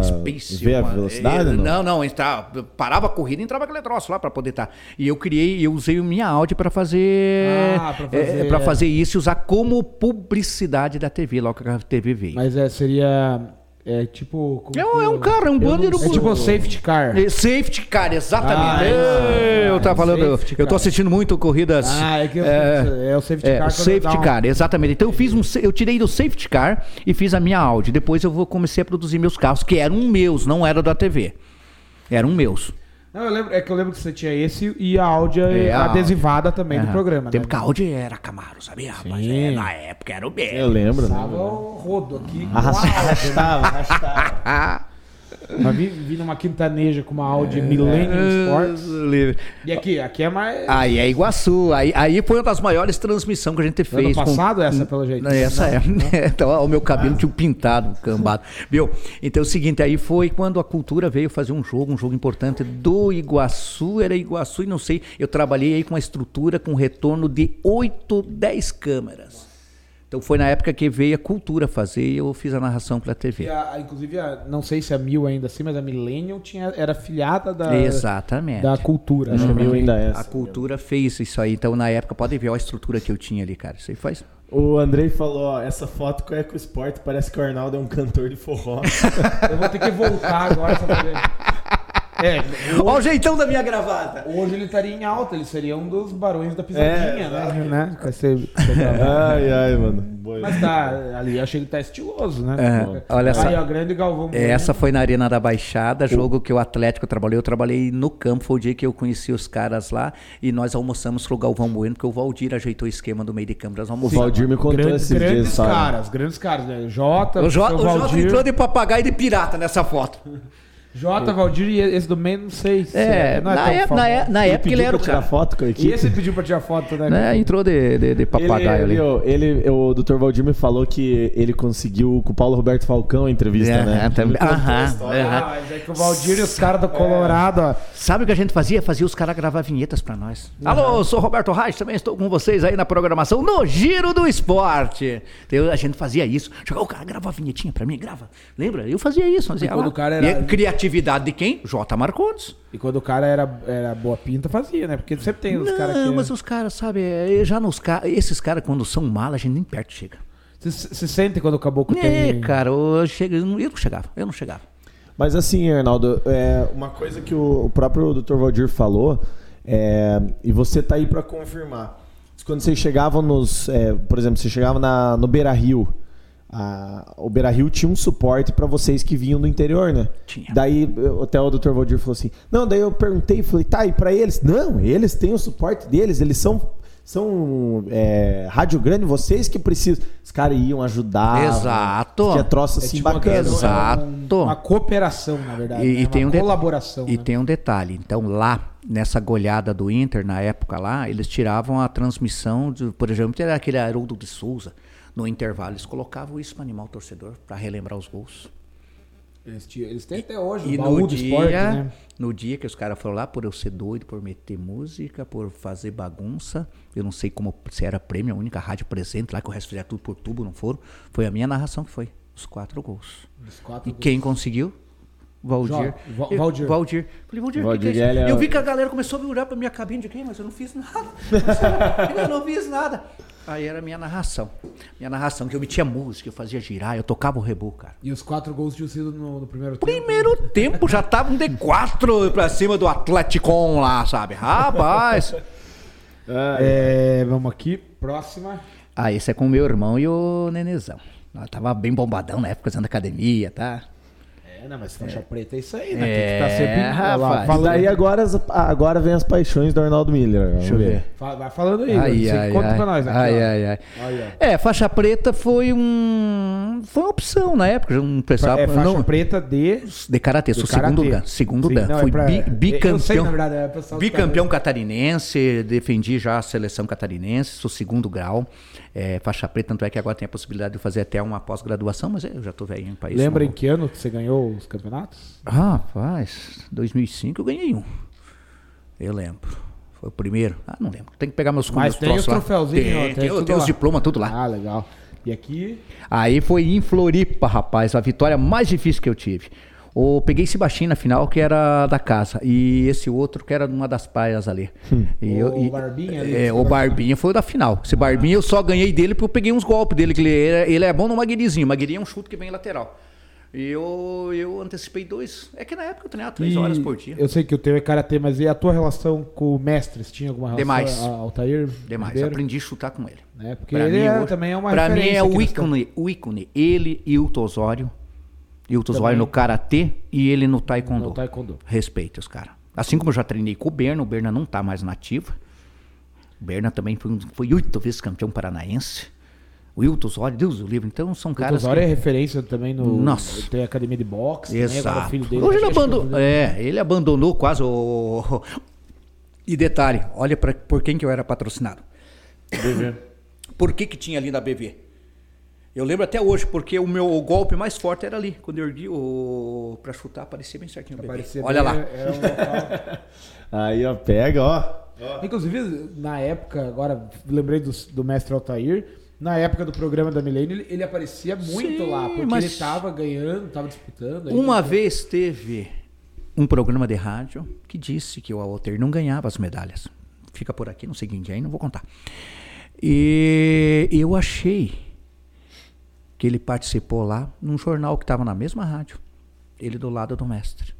ver a uma- velocidade, eh, não? Não, não, entrava, parava a corrida e entrava aquele troço lá pra poder estar. E eu criei, eu usei o minha Audi pra fazer, Ah, pra eh, fazer- pra fazer isso e usar como publicidade da TV, logo que a TV veio. Mas é, seria. É tipo. como É um, é um carro, é um bandeiro. É tipo um safety car. É Safety car, exatamente. Ah, É, eu tava falando, eu, safety eu tô car. assistindo muito corridas. Ah, é que eu- é, é o safety é, car. quando safety um- car, exatamente. Então eu fiz um, sa- eu tirei do safety car e fiz a minha Audi. Depois eu vou comecei a produzir meus carros, que eram meus, não era da TV. Eram meus. Não, eu lembro, é que eu lembro que você tinha esse e a Audi É, adesivada também do É. programa, Tempo né? que a Audi era Camaro, sabia, rapaz? Sim. É, na época era o bem. Eu lembro. né? Passava o rodo aqui. né? Arrastava, arrastava. Mas vi, vi numa quintaneja com uma Audi Millennium Sports. livre. E aqui, aqui é mais. Aí é Iguaçu. Aí, aí foi uma das maiores transmissões que a gente fez. ano com- passado essa, pelo jeito. Essa é. Então, ó, o meu cabelo tinha pintado, cambado. Viu? Então é o seguinte, aí foi quando a cultura veio fazer um jogo, um jogo importante do Iguaçu, era Iguaçu e não sei, eu trabalhei aí com uma estrutura com retorno de 8, 10 câmeras. Então foi na época que veio a cultura fazer e eu fiz a narração pela TV. a- a- inclusive, a- não sei se a Mil ainda assim, mas a Millennium tinha, era filiada da, Exatamente. da cultura. Acho que né? mil ainda é. A cultura fez isso aí. Então, na época, pode ver ó, a estrutura que eu tinha ali, cara. Isso aí faz. O Andrei falou, ó, essa foto com o EcoSport parece que o Arnaldo é um cantor de forró. Eu vou ter que voltar agora só É, Ó o jeitão da minha gravata. hoje ele estaria em alta, ele seria um dos barões da pisadinha, É, né? né? Esse gravata. ai, ai, mano. Mas tá, ali achei que tá estiloso, né? É, olha só. Aí, ó, grande Galvão. Essa foi na Arena da Baixada, jogo que o Atlético trabalhou. Eu trabalhei no campo, foi o dia que eu conheci os caras lá e nós almoçamos com o Galvão Bueno, porque o Valdir ajeitou o esquema do meio de câmera. Nós O. Valdir me contou Grande- esses dias. grandes sabe? caras, grandes caras, né? Jota, O Jota, o Jota entrou de papagaio e de pirata nessa foto. Jota, Valdir e esse do meio, não sei se É, não é na, tão é- na, é- na Ele época ele pediu era o pra tirar cara. foto com a E equipe. esse pediu pra tirar foto, né? Né, entrou de, de, de papagaio ele, ali. viu, ele, o Dr. Valdir me falou que ele conseguiu com o Paulo Roberto Falcão a entrevista, É, né? é, também. Ele Aham, aham. Ah, mas é que o Valdir e os caras do Colorado, ó. Sabe o que a gente fazia? Fazia os caras gravar vinhetas pra nós. Alô, eu sou Roberto Reis, também estou com vocês aí na programação no Giro do Esporte. Então, a gente fazia isso. Chegou o cara, grava a vinhetinha pra mim, grava. Lembra? Eu fazia isso. Fazia quando lá. o cara era- E a criatividade de quem? J. Marcondes. E quando o cara era, era boa pinta, fazia, né? Porque sempre tem os caras Não, que. mas os caras, sabe, é, já nos ca... esses caras, quando são malas, a gente nem perto chega. Se sente quando o caboclo É, tem. cara, eu, chego, eu não eu não chegava, eu não chegava. Mas assim, Arnaldo, é, uma coisa que o, o próprio Dr. Valdir falou, é, e você tá aí pra confirmar. Quando vocês chegavam nos. é, por exemplo, você chegava na, no Beira Rio. A- o Beira Rio tinha um suporte pra vocês que vinham do interior, né? Tinha. Daí até o Dr. Valdir falou assim: Não, daí eu perguntei, falei, tá, e pra eles? Não, eles têm o suporte deles, eles são. São é, Rádio Grande, vocês que precisam. Os caras iam ajudar. Exato. Tinha troço assim tipo uma- bacana. Exato. um- Uma cooperação, na verdade. E, né? e tem uma um de- colaboração. E né? tem um detalhe. Então, lá, nessa goleada do Inter, na época lá, eles tiravam a transmissão, de, por exemplo, era aquele Haroldo de Souza. No intervalo, eles colocavam isso para animar o torcedor, para relembrar os gols. Eles, ti- eles têm até hoje E o baú no do dia, esporte, né? no dia que os caras foram lá, por eu ser doido, por meter música, por fazer bagunça, eu não sei como se era prêmio, a única rádio presente lá, que o resto fazia tudo por tubo, não foram. Foi a minha narração que foi, os quatro gols. Os quatro E quem conseguiu? Valdir. Jo- Eu- Valdir. Valdir. Falei, Valdir, Valdir que que é é Eu vi que a galera começou a me olhar pra minha cabine de quem, mas eu não fiz nada. eu não fiz nada. Aí era a minha narração. Minha narração, que eu metia música, eu fazia girar, eu tocava o rebu, cara. E os quatro gols tinham sido no, no primeiro tempo. Primeiro tempo já tava um D4 pra cima do Atleticon lá, sabe? Rapaz. É, vamos aqui, próxima. Ah, esse é com o meu irmão e o Nenezão. Nós tava bem bombadão na época, fazendo academia, tá? É, não, mas faixa preta é isso aí, né? É, Tem que tá sempre Olha lá, rapaz. E daí agora, agora vem as paixões do Arnaldo Miller. Vamos Deixa eu ver. Fa- Vai falando aí, Ai, você ai, conta ai. pra nós aqui. ai, ai, ai. É, faixa preta foi um. Foi uma opção na época. Um pessoal. É faixa não, preta de... de karatê, sou karatê. segundo dan. Segundo Sim, dan. não, é Fui pra- bi- sei, bicampeão. na verdade, é que Bicampeão tá- catarinense, defendi já a seleção catarinense, sou segundo grau, é, faixa preta, tanto é que agora tem a possibilidade de fazer até uma pós-graduação, mas eu já tô velhinho para isso. Lembra em que ano que você ganhou os campeonatos? Rapaz, 2005 eu ganhei um. Eu lembro. Foi o primeiro. Ah, não lembro. Tem que pegar meus Mas tem os troféuzinhos, Tem, tem tem, os diplomas, tudo lá. Ah, legal. E aqui? Aí foi em Floripa, rapaz, a vitória mais difícil que eu tive. Eu peguei esse baixinho na final, que era da casa, e esse outro que era de uma das praias ali. E eu- O e- Barbinha ali, É, o Barbinha foi o da final. Esse Barbinha eu só ganhei dele porque eu peguei uns golpes dele, que ele, era- ele é bom no maguirizinho. Maguiri é um chute que vem lateral. E eu, eu antecipei dois. É que na época eu treinava três E horas por dia. Eu sei que o teu é karatê, mas e a tua relação com o mestre? Você tinha alguma relação Demais. a- ao Tair? Demais. Ribeiro? Aprendi a chutar com ele. Né? Porque Pra ele mim, é- hoje- também é uma Pra mim é o ícone, o ícone. Ele e o Tosório. E o Também. no Karatê e ele no Taekwondo. No taekwondo. Respeite os caras. Assim como eu já treinei com o Berna, o Berna não tá mais nativa. O Berna também foi, oito vezes campeão paranaense. O Wilton Osório, Deus o livre. Então são O caras. Tosório que- é referência também no. Nossa. Tem academia de boxe. Exato. o filho dele. Hoje ele acho que é abandonou. É, ele abandonou quase o. E detalhe, olha pra, por quem que eu era patrocinado. Por que que tinha ali na BV? Eu lembro até hoje, porque o meu golpe mais forte era ali. Quando eu ergui o. pra chutar, aparecia bem certinho o BV. Parecia Olha bem- lá. era um local- Aí, ó, pega, ó. Inclusive, na época, agora lembrei do, do mestre Altair, na época do programa da Milênio, ele, ele aparecia muito Sim, lá, porque mas- ele tava ganhando, tava disputando. aí- Uma vez teve um programa de rádio que disse que o Alter não ganhava as medalhas. Fica por aqui, não sei quem que é, aí não vou contar. E eu achei que ele participou lá num jornal que estava na mesma rádio. Ele do lado do mestre.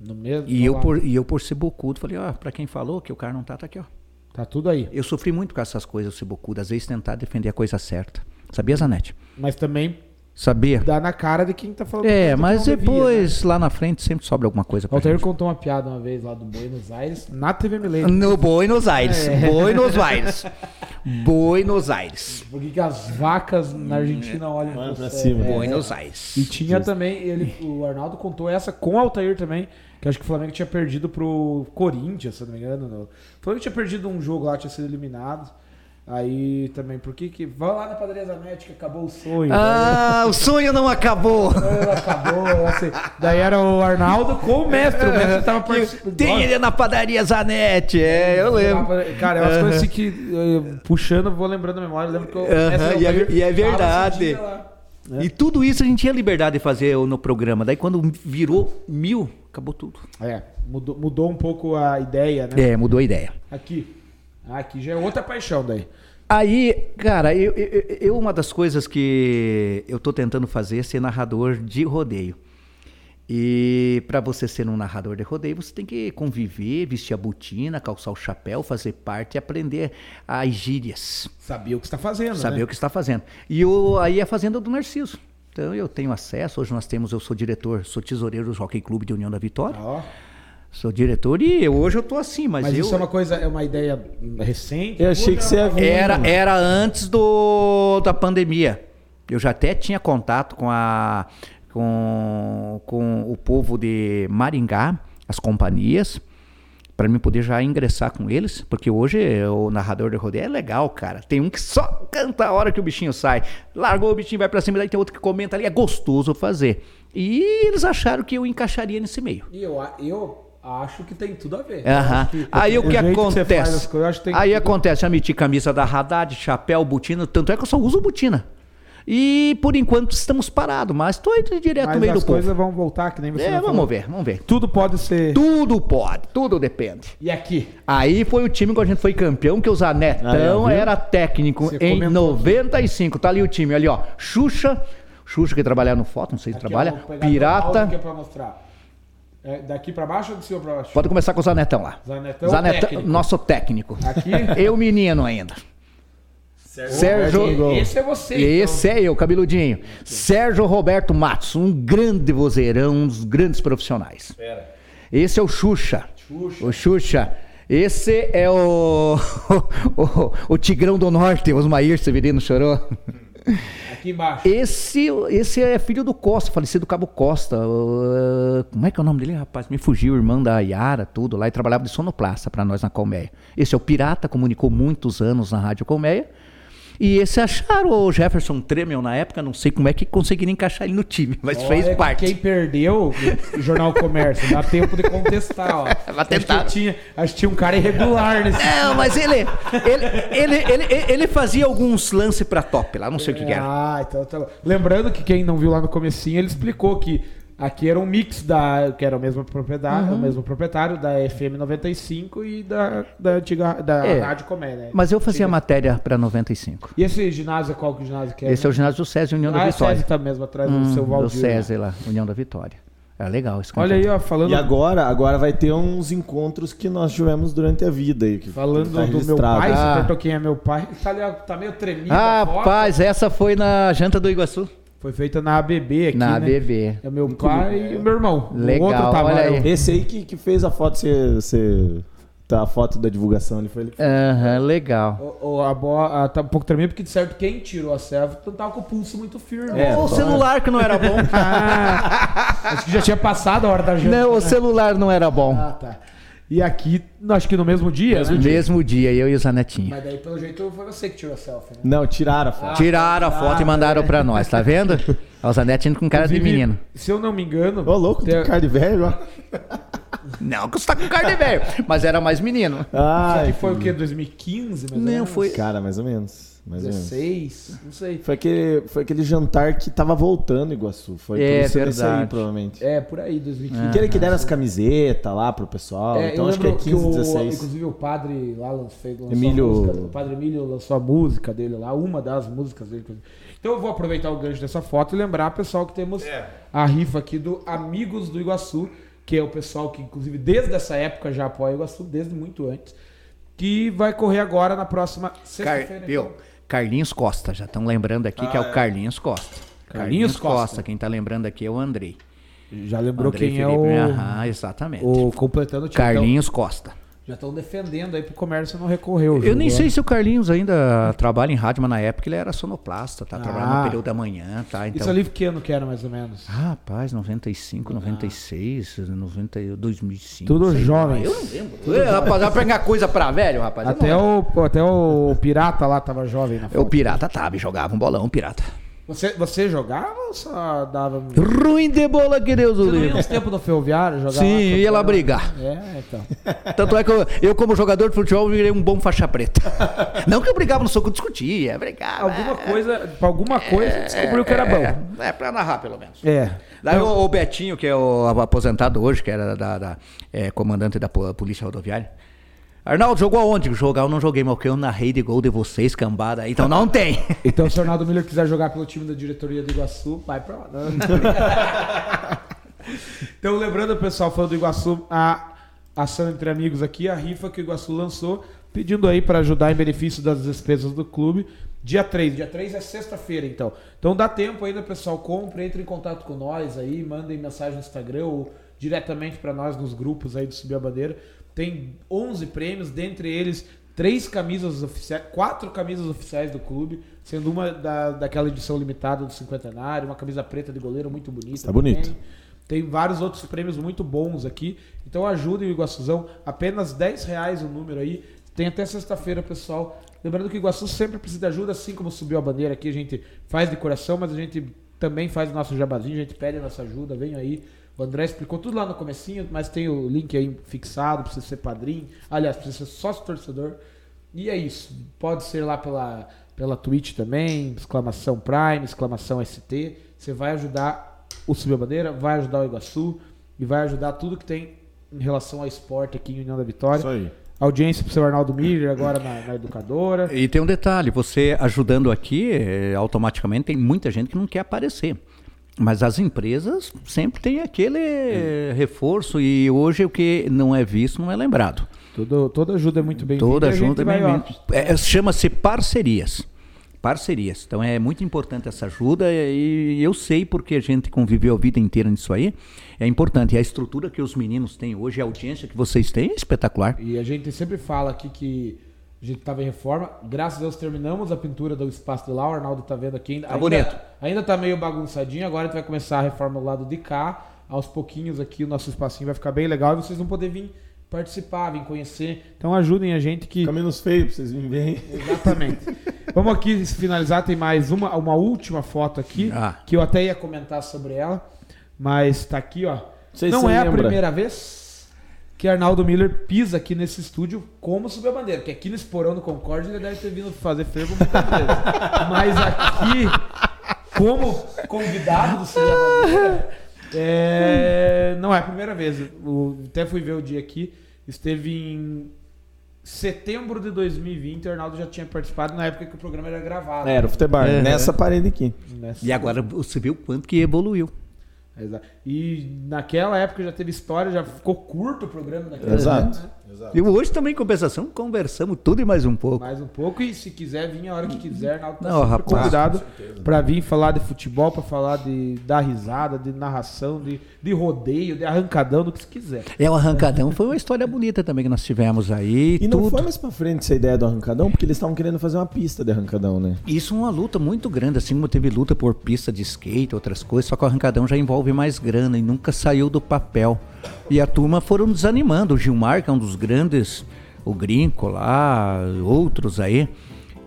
No mesmo, E eu, por, e eu por ser bocudo, falei, ó, pra quem falou que o cara não tá, tá aqui, ó. Tá tudo aí. Eu sofri muito com essas coisas, ser bocudo. Às vezes tentar defender a coisa certa. Sabia, Zanete? Mas também Sabia? dá na cara de quem tá falando. É, mas não devia, né? depois, lá na frente, sempre sobra alguma coisa O pra Altair contou uma piada uma vez lá do Buenos Aires, na TV Milênio. No Buenos Aires. É. Buenos Aires. Buenos Aires. Por que que as vacas na Argentina olham Olham pra céu? cima. É, Buenos Aires. E tinha também, ele, o Arnaldo contou essa com o Altair também, que acho que o Flamengo tinha perdido pro Corinthians, se não me engano. no- O Flamengo tinha perdido um jogo lá, tinha sido eliminado. Aí também, por que que... Vai lá na padaria Zanetti que acabou o sonho. Ah, o sonho não acabou. Daí acabou, assim. Daí era o Arnaldo com o mestre. O mestre tava participando. Tem ele na padaria Zanete. É, eu lembro. Cara, é umas coisas assim que, eh, puxando, vou lembrando a memória. Eu lembro que o mestre e é- e é verdade. lá. E tudo isso a gente tinha liberdade de fazer no programa. Daí quando virou mil, acabou tudo. É, mudou, mudou um pouco a ideia, né? É, mudou a ideia. Aqui. Ah, Aqui já é outra paixão daí. Aí, cara, eu, eu- eu- uma das coisas que eu tô tentando fazer é ser narrador de rodeio. E para você ser um narrador de rodeio, você tem que conviver, vestir a botina, calçar o chapéu, fazer parte e aprender as gírias. Sabia o que está fazendo, saber né? o que está fazendo. E o, aí é a fazenda do Narciso. Então eu tenho acesso, hoje nós temos, eu sou diretor, sou tesoureiro do Jockey Clube de União da Vitória. Ó, Sou diretor e eu- hoje eu tô assim, mas, mas eu isso é uma coisa, é uma ideia recente. Eu achei que você ia vir. era era antes do da pandemia. Eu já até tinha contato com a com, com o povo de Maringá, as companhias, para mim poder já ingressar com eles, porque hoje o narrador de rodeio é legal, cara. Tem um que só canta a hora que o bichinho sai. Largou o bichinho, vai para cima, daí tem outro que comenta ali, é gostoso fazer. E eles acharam que eu encaixaria nesse meio. E eu, eu acho que tem tudo a ver. Acho que Aí o que acontece? as coisas, que tem Aí acontece, já meti camisa da Haddad, chapéu, botina, tanto é que eu só uso botina. E por enquanto estamos parados, mas estou indo direto Mas no meio as do povo. coisas vão voltar, que nem você É, vamos falou. ver, vamos ver. Tudo pode ser. Tudo pode, tudo depende. E aqui? Aí foi o time que a gente foi campeão, que o Zanetão viu? era técnico Você em comentou. 95. Tá ali o time, ali ó. Xuxa, Xuxa que trabalha no foto, não sei se Aqui, trabalha. Pirata. áudio aqui pra mostrar. É, daqui pra baixo ou de cima pra baixo? Pode começar com o Zanetão lá. Zanetão, técnico. nosso técnico. Aqui? Eu menino ainda. Sérgio. Esse é você. Esse é eu, cabeludinho. Sérgio Roberto Matos, um grande vozeirão, um dos grandes profissionais. Esse é o Xuxa. Xuxa. O Xuxa. Esse é o, o, o Tigrão do Norte, Osmair Severino chorou. Aqui embaixo. Esse, esse é filho do Costa, falecido Cabo Costa. Uh, como é que é o nome dele, rapaz? Me fugiu, irmão da Yara, tudo lá, e trabalhava de sonoplasta para nós na Colmeia. Esse é o Pirata, comunicou muitos anos na Rádio Colmeia. E esse acharam o Jefferson Tremel na época, não sei como é que conseguiram encaixar ele no time, mas Olha fez parte. Quem perdeu, o Jornal Comércio, dá tempo de contestar, ó. Vai tentar. Acho que tinha, acho que tinha um cara irregular nesse Não, mas ele, ele, ele, ele, ele fazia alguns lances pra top lá, não sei o que, que era. Ah, então tá. Lembrando que quem não viu lá no comecinho, ele explicou que aqui era um mix da. que era o mesmo proprietário, Uhum. o mesmo proprietário da FM 95 e da, da antiga. da É, Rádio Comé, né? Mas eu fazia Antiga. matéria pra 95. E esse ginásio, qual que o ginásio que é? Esse é o ginásio do César União da ah, Vitória. César tá mesmo atrás do Hum, seu do Valdir. né? César lá, União da Vitória. É legal esse Olha aí, ó, falando, E agora, agora vai ter uns encontros que nós tivemos durante a vida aí. Que falando tá do meu pai, Ah. você perguntou quem é meu pai, ele tá, tá meio tremido. a foto. Rapaz, essa foi na janta do Iguaçu. Foi feita na ABB aqui, na né? BB. É meu pai e o meu irmão. Legal, o outro tava olha aí. Esse aí que, que fez a foto ser. ser tá, a foto da divulgação ali foi ele. Aham, legal. O, o- a bola tá um pouco tremendo, porque de certo quem tirou a selfie não tava com o pulso muito firme. É, o celular que não era bom. Ah, acho que já tinha passado a hora da janta. não, o celular não era bom. Ah, tá. E aqui, acho que no mesmo dia, né? Mesmo dia, eu e o Zanetinho. Mas daí, pelo jeito, foi você que tirou a selfie, né? Não, tiraram a foto. Tiraram a foto e mandaram pra nós, tá vendo? O Zanetinho com cara de Inclusive, menino. Se eu não me engano... Ô, louco, tem- cara de velho, ó. Não, que você tá com cara de velho. Mas era mais menino. Isso aqui Ai, foi o quê? 2015, mais ou Não, menos? foi- Cara, mais ou menos. Mais menos. 16? Não sei. Foi aquele, foi aquele jantar que tava voltando Iguaçu. Foi É, por isso aí, provavelmente. É, por aí, 2015. Aquele que deram as camisetas lá pro pessoal. É, então acho que é lembro 15, o, 16. Inclusive o padre lá lançou Emílio- a música, o padre Emílio lançou a música dele lá, uma das músicas dele. inclusive. Então eu vou aproveitar o gancho dessa foto e lembrar, pessoal, que temos a rifa aqui do Amigos do Iguaçu, que é o pessoal que, inclusive, desde essa época já apoia o Iguaçu, desde muito antes, que vai correr agora na próxima sexta-feira. Carlinhos Costa, já estão lembrando aqui que é o Carlinhos Costa. Carlinhos Costa. Quem tá lembrando aqui é o Andrei. Já lembrou Andrei quem é Felipe. o, Aham, exatamente. o completando o time. Carlinhos Costa. Já estão defendendo aí pro comércio não recorreu. Eu nem sei se o Carlinhos ainda trabalha em rádio, mas na época ele era sonoplasta, tá? Trabalhando Ah. no período da manhã, tá? Então... Isso ali que ano que era, mais ou menos? Rapaz, 95, 96, 90, 2005. Tudo jovens. Eu não lembro. Rapaz, vai pegar coisa pra velho, rapaz. Até o, até o Pirata lá tava jovem na lembro. O foto. pirata tava, jogava um bolão, pirata. Você, você jogava ou só dava... Ruim de bola que Deus o Você livre. uns tempos no Ferroviário jogar Sim, ia lá brigar. É, então. Tanto é que eu, eu, como jogador de futebol, virei um bom faixa preta. Não que eu brigava no soco, discutia, brigava. Alguma coisa, pra alguma coisa, descobriu que era bom. É, é pra narrar, pelo menos. É. Daí o, o Betinho, que é o aposentado hoje, que era da, da- é, comandante da po- Polícia Rodoviária. Arnaldo, jogou aonde? Jogar eu não joguei, mas eu narrei de gol de vocês, cambada. Então não tem. Então, se o Arnaldo Miller quiser jogar pelo time da diretoria do Iguaçu, vai pra lá. então, lembrando, pessoal, falando do Iguaçu, a ação entre amigos aqui, a rifa que o Iguaçu lançou, pedindo aí para ajudar em benefício das despesas do clube. Dia 3. Dia 3 é sexta-feira, então. Então dá tempo ainda, pessoal. Compre, entre em contato com nós aí, mandem mensagem no Instagram ou diretamente para nós nos grupos aí do Subir a Bandeira. Tem 11 prêmios, dentre eles três camisas oficiais, quatro camisas oficiais do clube, sendo uma da, daquela edição limitada do cinquentenário, uma camisa preta de goleiro muito bonita. Tá bonito. também. Tem vários outros prêmios muito bons aqui. Então ajudem o Iguaçuzão. Apenas 10 reais o número aí. Tem até sexta-feira, pessoal. Lembrando que o Iguaçu sempre precisa de ajuda, assim como subiu a bandeira aqui, a gente faz de coração, mas a gente também faz o nosso jabazinho, a gente pede a nossa ajuda, vem aí. O André explicou tudo lá no comecinho, mas tem o link aí fixado, precisa ser padrinho. Aliás, precisa ser sócio torcedor. E é isso. Pode ser lá pela, pela Twitch também, exclamação Prime, exclamação ST. Você vai ajudar o Subir a Bandeira, vai ajudar o Iguaçu e vai ajudar tudo que tem em relação ao esporte aqui em União da Vitória. Isso aí. Audiência pro seu Arnaldo Miller, agora na, na educadora. E tem um detalhe, você ajudando aqui, eh, automaticamente tem muita gente que não quer aparecer. Mas as empresas sempre têm aquele eh, reforço e hoje o que não é visto não é lembrado. Tudo, toda ajuda é muito bem-vinda. Toda ajuda é bem-vinda. É, Chama-se parcerias. Parcerias. Então é muito importante essa ajuda e eu sei porque a gente conviveu a vida inteira nisso aí. É importante. E a estrutura que os meninos têm hoje, a audiência que vocês têm é espetacular. E a gente sempre fala aqui que a gente estava em reforma. Graças a Deus terminamos a pintura do espaço de lá. O Arnaldo tá vendo aqui. Ainda, Tá ainda- bonito. Ainda tá meio bagunçadinho. Agora a gente vai começar a reforma do lado de cá. Aos pouquinhos aqui o nosso espacinho vai ficar bem legal e vocês vão poder vir participar, vir conhecer. Então ajudem a gente que Fica menos feio pra vocês virem bem. Exatamente. Vamos aqui finalizar, tem mais uma, uma última foto aqui, Ah. que eu até ia comentar sobre ela, mas tá aqui, ó. sei se Não você é a lembra. primeira vez que Arnaldo Miller pisa aqui nesse estúdio como subiu a bandeira, porque aqui nesse porão do Concorde ele deve ter vindo fazer fervo muitas vezes. Mas aqui, como convidado do Subiu a Bandeira, é, não é a primeira vez. O- até fui ver o dia aqui, esteve em setembro de 2020, o Arnaldo já tinha participado na época que o programa era gravado. Era o futebol, É. nessa parede aqui. Nessa- E agora você viu o quanto que evoluiu. Exato. E naquela época já teve história, já ficou curto o programa naquela Exato. época, né? E hoje também, em compensação, conversamos tudo e mais um pouco. Mais um pouco e se quiser vir a hora que quiser, Arnaldo tá Não, rapaz. convidado pra vir falar de futebol, pra falar de dar risada, de narração, de, de rodeio, de arrancadão, do que se quiser. É, o Arrancadão foi uma história bonita também que nós tivemos aí. E não tudo. foi mais pra frente essa ideia do arrancadão, porque eles estavam querendo fazer uma pista de arrancadão, né? Isso é uma luta muito grande, assim como teve luta por pista de skate, outras coisas, só que o arrancadão já envolve mais grana e nunca saiu do papel. E a turma foram desanimando. O Gilmar, que é um dos grandes, o Grinco lá, outros aí.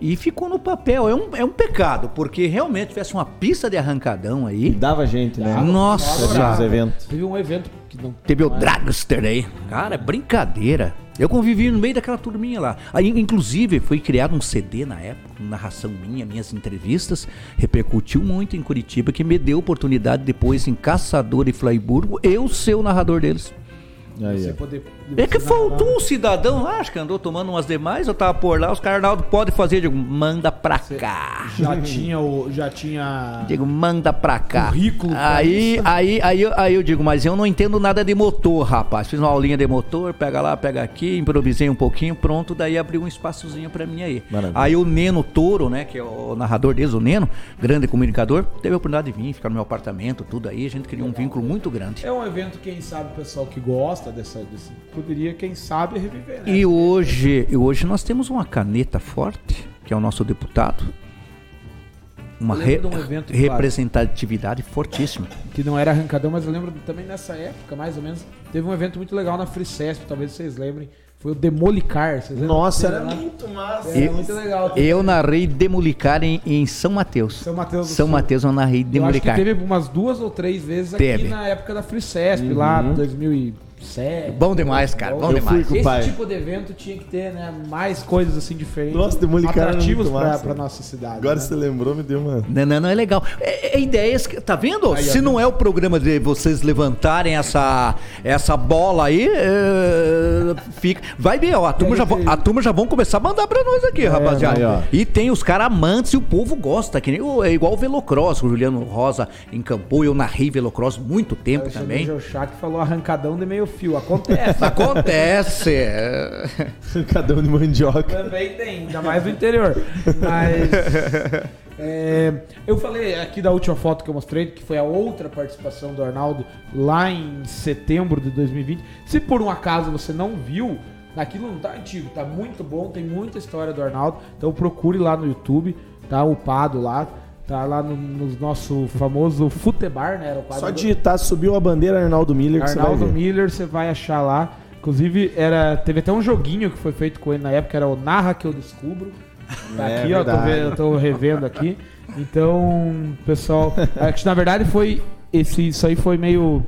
E ficou no papel. É um, é um pecado, porque realmente tivesse uma pista de arrancadão E aí. dava gente, né? Nossa, os eventos. Teve um evento que não. Teve o é- Dragster aí. Cara, é brincadeira. Eu convivi no meio daquela turminha lá. Aí, inclusive, foi criado um CD na época, com narração minha, minhas entrevistas. Repercutiu muito em Curitiba, que me deu oportunidade depois em Caçador e Flaiburgo, eu ser o narrador deles. Aí, Você ó. poder, É que faltou um cidadão lá, acho que andou tomando umas demais, eu tava por lá, os caras, Arnaldo, pode fazer. Eu digo, manda pra cá. Já tinha o. Já tinha. Digo, manda pra cá. Currículo Aí, aí, aí, eu- aí eu digo, mas eu não entendo nada de motor, rapaz. Fiz uma aulinha de motor, pega lá, pega aqui, improvisei um pouquinho, pronto, daí abriu um espaçozinho pra mim aí. Maravilha. Aí o Neno Toro, né, que é o narrador deles, o Neno, grande comunicador, teve a oportunidade de vir, ficar no meu apartamento, tudo aí, a gente criou um vínculo muito grande. É um evento, quem sabe, o pessoal que gosta dessa, desse. Poderia, quem sabe, reviver, né? E hoje, e hoje nós temos uma caneta forte, que é o nosso deputado. Uma re- de um evento, claro. representatividade fortíssima. que não era arrancadão, mas eu lembro também nessa época, mais ou menos, teve um evento muito legal na FreeCesp, talvez vocês lembrem. Foi o Demolicar, vocês lembram? Nossa, era lá? muito massa. Era Eu- muito legal. Eu narrei Demolicar em, em São Mateus. São Mateus São Sul. Mateus eu narrei Eu acho que Demolicar. teve umas duas ou três vezes aqui Teve. na época da FreeCesp, lá 2007. Bom demais, cara, bom Eu demais. o Esse pai. tipo de evento tinha que ter, né, mais coisas assim diferentes. Nossa, Demolicar era atrativos muito pra, pra nossa cidade. Agora né? você lembrou, me deu uma. Não, não, não é legal. É, é ideias que. Tá vendo? Aí, Se não é o programa de vocês levantarem essa, essa bola aí, é, fica. Vai ver, ó. A turma, já, vão- a turma já vão começar a mandar pra nós aqui, rapaziada. aí, ó. E tem os caras amantes e o povo gosta. Que nem, o- é igual o Velocross. O Juliano Rosa encampou. Eu narrei Velocross muito tempo Alexandre também. Jochak falou arrancadão de meio fio. Acontece. Acontece. é. Cada um de mandioca. Também tem, ainda mais no interior. Mas. é, eu falei aqui da última foto que eu mostrei, que foi a outra participação do Arnaldo lá em setembro de 2020. Se por um acaso você não viu, aquilo não tá antigo, tá muito bom, tem muita história do Arnaldo. Então procure lá no YouTube, tá upado lá. Tá lá no, no nosso famoso Futebar, né? Era o Só do- digitar, subiu a bandeira Arnaldo Miller que Arnaldo você. Miller, você vai achar lá. Inclusive, era, teve até um joguinho que foi feito com ele na época, era o Narra que eu descubro. Tá É aqui, ó, tô, verdade. vendo, tô revendo aqui. Então, pessoal, acho que na verdade foi esse, isso aí foi meio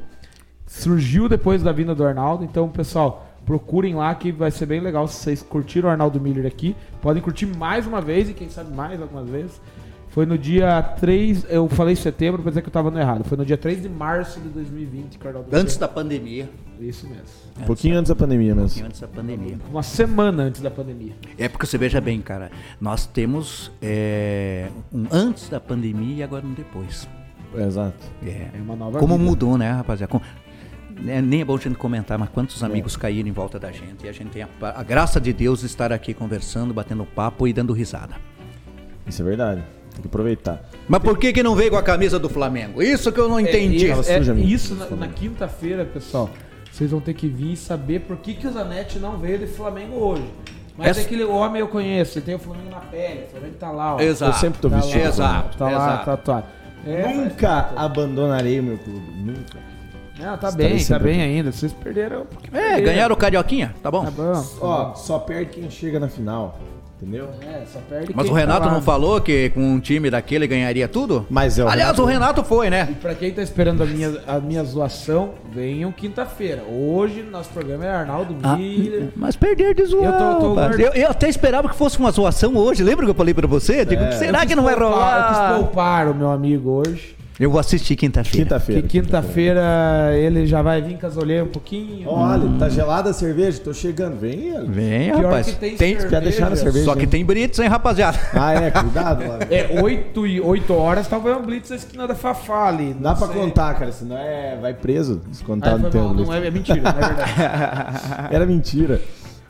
surgiu depois da vinda do Arnaldo. Então, pessoal, procurem lá que vai ser bem legal se vocês curtiram o Arnaldo Miller aqui. Podem curtir mais uma vez e quem sabe mais algumas vezes. Foi no dia 3, eu falei setembro, mas é que eu tava no errado. Foi no dia 3 de março de 2020 que o Arnaldo Antes da pandemia. Isso mesmo. Um pouquinho antes da pandemia mesmo. Antes da pandemia. Uma semana antes da pandemia. É porque você veja bem, cara, nós temos é, um antes da pandemia e agora um depois. Exato. É. É uma nova Como vida. mudou, né, rapaziada? Com- é, nem é bom a gente comentar, mas quantos amigos caíram em volta da gente. E a gente tem a, a graça de Deus de estar aqui conversando, batendo papo e dando risada. Isso é verdade. Tem que aproveitar. Mas por que, que não veio com a camisa do Flamengo? Isso que eu não entendi. É, Tava é, suja, amigo. isso na, na quinta-feira, pessoal. Vocês vão ter que vir e saber por que, que o Zanetti não veio de Flamengo hoje. Mas Essa- é aquele homem eu conheço, ele tem o Flamengo na pele, o Flamengo tá lá, ó. Exato. Eu sempre tô Tá vestido. lá, Exato, Tá lá, exato. tatuado. É, Nunca abandonarei o meu clube. Nunca. Não, tá Estarei bem, tá bem aqui. ainda. Vocês perderam. É, perderam. ganharam o Carioquinha, tá bom? Tá bom. Ó, só perde quem chega na final. Entendeu? É, só perde Mas o Renato tá não falou que com um time daquele ganharia tudo? Mas é o Aliás, Renato- o Renato foi, né? E pra quem tá esperando a minha, a minha zoação, venham quinta-feira. Hoje, nosso programa é Arnaldo Ah, Miller. mas perder de zoar. Eu tô- tô eu, eu até esperava que fosse uma zoação hoje. Lembra que eu falei pra você? Digo, será Eu que não vai poupar- Eu quis rolar? poupar o meu amigo hoje. Eu vou assistir quinta-feira. Quinta-feira. Que quinta-feira ele já vai vir com as olheiras um pouquinho. Olha, tá gelada a cerveja? Tô chegando. Vem, ele. Vem, Pior rapaz. que tem Tem- cerveja. Deixar na cerveja? Só que hein? tem Brits, hein, rapaziada? Ah, é, cuidado lá. É 8 e 8 horas, tava um blitz na esquina da Fafá ali. Dá não pra sei. contar, cara, senão é. Vai preso. Se Ah, no teu não é, é mentira, não é verdade. Era mentira.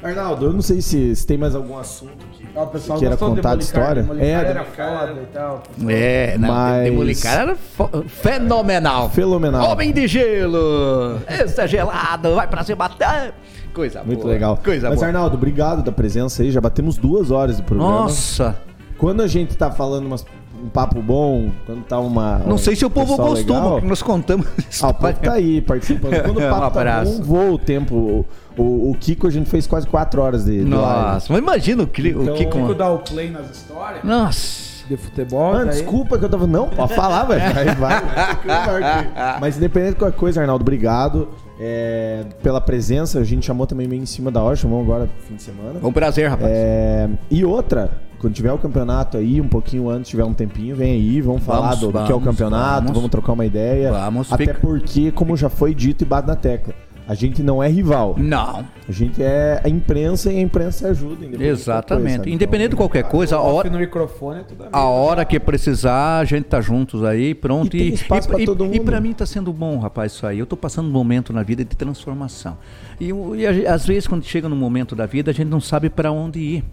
Arnaldo, eu não sei se, se tem mais algum assunto que o pessoal gostou do contar de história. Demolicar É, era foda e tal. É, não, Mas- Demolicar era fo- fenomenal. Fenomenal. Homem de gelo. Esse é gelado, vai pra cima. Ah, Coisa Muito boa. legal. Coisa Mas, boa. Arnaldo, obrigado da presença aí. Já batemos duas horas de programa. Nossa, Quando a gente tá falando umas- um papo bom, quando tá uma. não um sei se o povo gostou, legal, nós contamos. Ah, o povo tá aí participando. Quando o Um papo tá abraço. bom, voa o tempo. O, o- o Kiko a gente fez quase quatro horas de. Nossa, mas imagina o, cli- o Então, Kiko. Kiko dá o play nas histórias Nossa. de futebol. Ah, daí- desculpa que eu tava. Não, pode falar, velho. Vai, vai. Mas independente de qualquer coisa, Arnaldo, obrigado é, pela presença. A gente chamou também meio em cima da hora, chamamos agora fim de semana. Um prazer, rapaz. É, e outra, quando tiver o campeonato aí, um pouquinho antes, tiver um tempinho, vem aí, vamos falar Vamos, do, do que é o vamos, campeonato, vamos, vamos. trocar uma ideia. Vamos, Até fica- porque, como já foi dito e bate na tecla, a gente não é rival. Não, A gente é a imprensa e a imprensa ajuda. independente exatamente. coisa? Independente de qualquer coisa, a hora, no microfone é tudo a hora que precisar, a gente tá juntos aí, pronto. E todo E mundo. pra mim tá sendo bom, rapaz, isso aí. Eu tô passando um momento na vida de transformação. E, e às vezes, quando chega no momento da vida, a gente não sabe pra onde ir.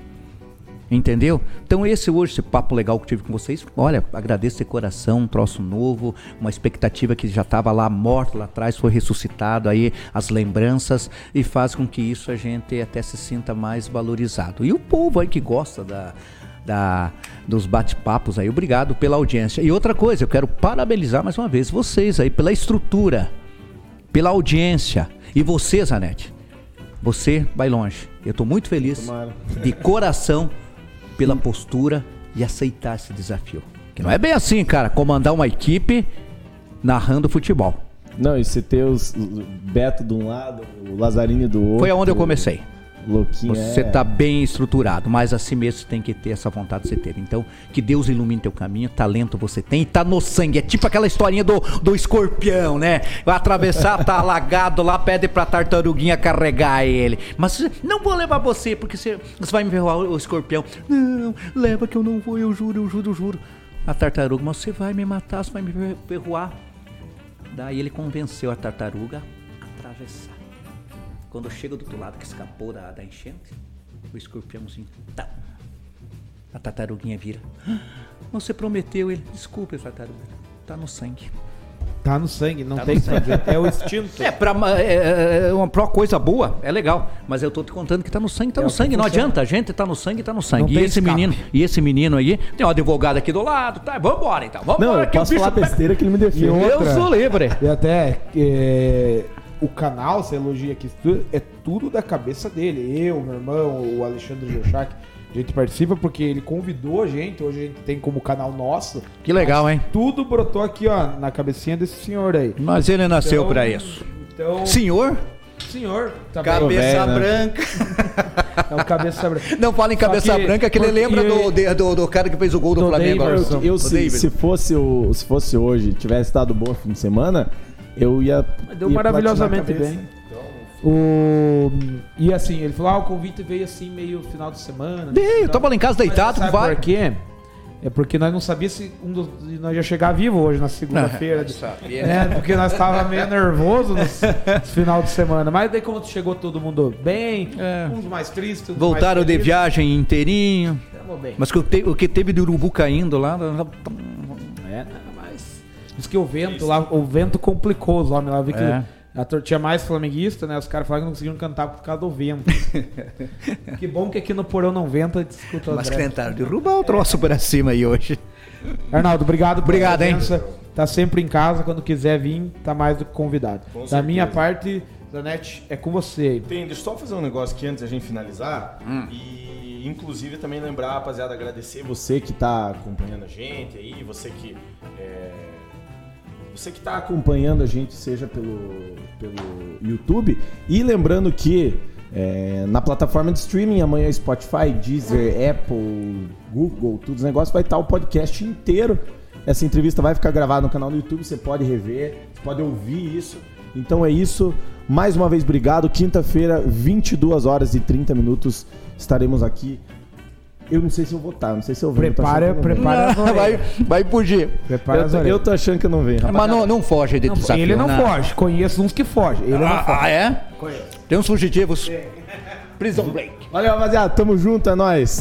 Entendeu? Então esse hoje, esse papo legal que tive com vocês, olha, agradeço de coração, um troço novo, uma expectativa que já estava lá morta lá atrás, foi ressuscitado aí, as lembranças, e faz com que isso a gente até se sinta mais valorizado. E o povo aí que gosta da, da, dos bate-papos aí, obrigado pela audiência. E outra coisa, eu quero parabenizar mais uma vez vocês aí pela estrutura, pela audiência. E você, Zanete, você vai longe. Eu estou muito feliz Tomara. de coração pela postura e aceitar esse desafio. Que não é bem assim, cara, comandar uma equipe narrando futebol. Não, e você ter os, o Beto de um lado, o Lazzarini do outro. Foi aonde eu comecei. Louquinho. Você é. tá bem estruturado, mas assim mesmo você tem que ter essa vontade de você ter. Então, que Deus ilumine teu caminho, talento você tem, e tá no sangue. É tipo aquela historinha do, do escorpião, né? Vai atravessar, tá alagado lá, pede pra tartaruguinha carregar ele. Mas não vou levar você, porque você, você vai me ferroar o escorpião. Não, leva que eu não vou, eu juro, eu juro, eu juro. A tartaruga, mas você vai me matar, você vai me ferroar. Daí ele convenceu a tartaruga a atravessar. Quando chega do outro lado que escapou da, da enchente, o escorpiãozinho. Tá. A tartaruguinha vira. "Ah, Você prometeu ele. Desculpe, tartaruga. Tá no sangue. Tá no sangue, não Tá tem dizer. É o instinto. É, pra, ma- é, é uma pra coisa boa, é legal. Mas eu tô te contando que tá no sangue, tá É no sangue. Não funciona. adianta, a gente tá no sangue, tá no Não sangue. E esse escape. menino, e esse menino aí, tem um advogado aqui do lado, tá? Vambora então. Vambora Não, eu posso falar besteira que ele me defende. Eu sou livre. E até é, o canal, você elogia aqui, é tudo da cabeça dele. Eu, meu irmão, o Alexandre Jochak, a gente participa porque ele convidou a gente. Hoje a gente tem como canal nosso. Que legal, hein? Tudo brotou aqui, ó, na cabecinha desse senhor aí. Mas ele nasceu Então- pra isso. Então, Senhor, senhor, tá cabeça velho, né? branca. É o cabeça branca. Não fala em Só cabeça que- branca que ele porque- lembra do, de- do, do cara que fez o gol do, Do Flamengo. agora. Davidson. Eu, O se, David. se fosse o, se fosse hoje, tivesse dado bom fim de semana, eu ia. Deu ia maravilhosamente bem. cabeça. O... E assim, ele falou: ah, o convite veio assim meio final de semana. Veio, eu tava lá em casa deitado, sabe vai. por quê? É porque nós não sabíamos se um dos, nós ia chegar vivo hoje na segunda-feira. Né? Porque nós tava meio nervoso no final de semana. Mas daí como chegou todo mundo bem, É. uns mais tristes, Voltaram mais de viagem inteirinho. Mas que o, te- o que teve de urubu caindo lá. É. Diz que o vento lá, o vento complicou os homens lá. Eu Vi que É. a tor- tinha mais flamenguista, né? Os caras falaram que não conseguiam cantar por causa do vento. que bom que aqui no porão não venta, escuta Mas tentaram derrubar o troço pra cima aí hoje. Arnaldo, obrigado Obrigado, hein? presença. Tá sempre em casa, quando quiser vir, tá mais do que convidado. da certeza. minha parte, Zanete, é com você. Tem, deixa eu só fazer um negócio aqui antes da gente finalizar. Hum. E inclusive também lembrar, rapaziada, agradecer você que está acompanhando a gente aí, você que é, você que está acompanhando a gente, seja pelo, pelo YouTube, e lembrando que é, na plataforma de streaming, amanhã Spotify, Deezer, Apple, Google, todos os negócios, vai estar o podcast inteiro. Essa entrevista vai ficar gravada no canal do YouTube, você pode rever, você pode ouvir isso. Então é isso. Mais uma vez, obrigado. Quinta-feira, 22 horas e 30 minutos, estaremos aqui. Eu não sei se eu vou estar, não sei se eu venho. Prepara, prepara. vai, vai fugir. Prepara Eu tô, eu tô achando que eu não venho, rapaz. Mas não, não foge de desafio. Ele não né? foge. Conheço uns que fogem. Ele não Ah, foge. ah, é? Tem uns fugitivos. Prison Break. Valeu, rapaziada. Tamo junto, é nóis.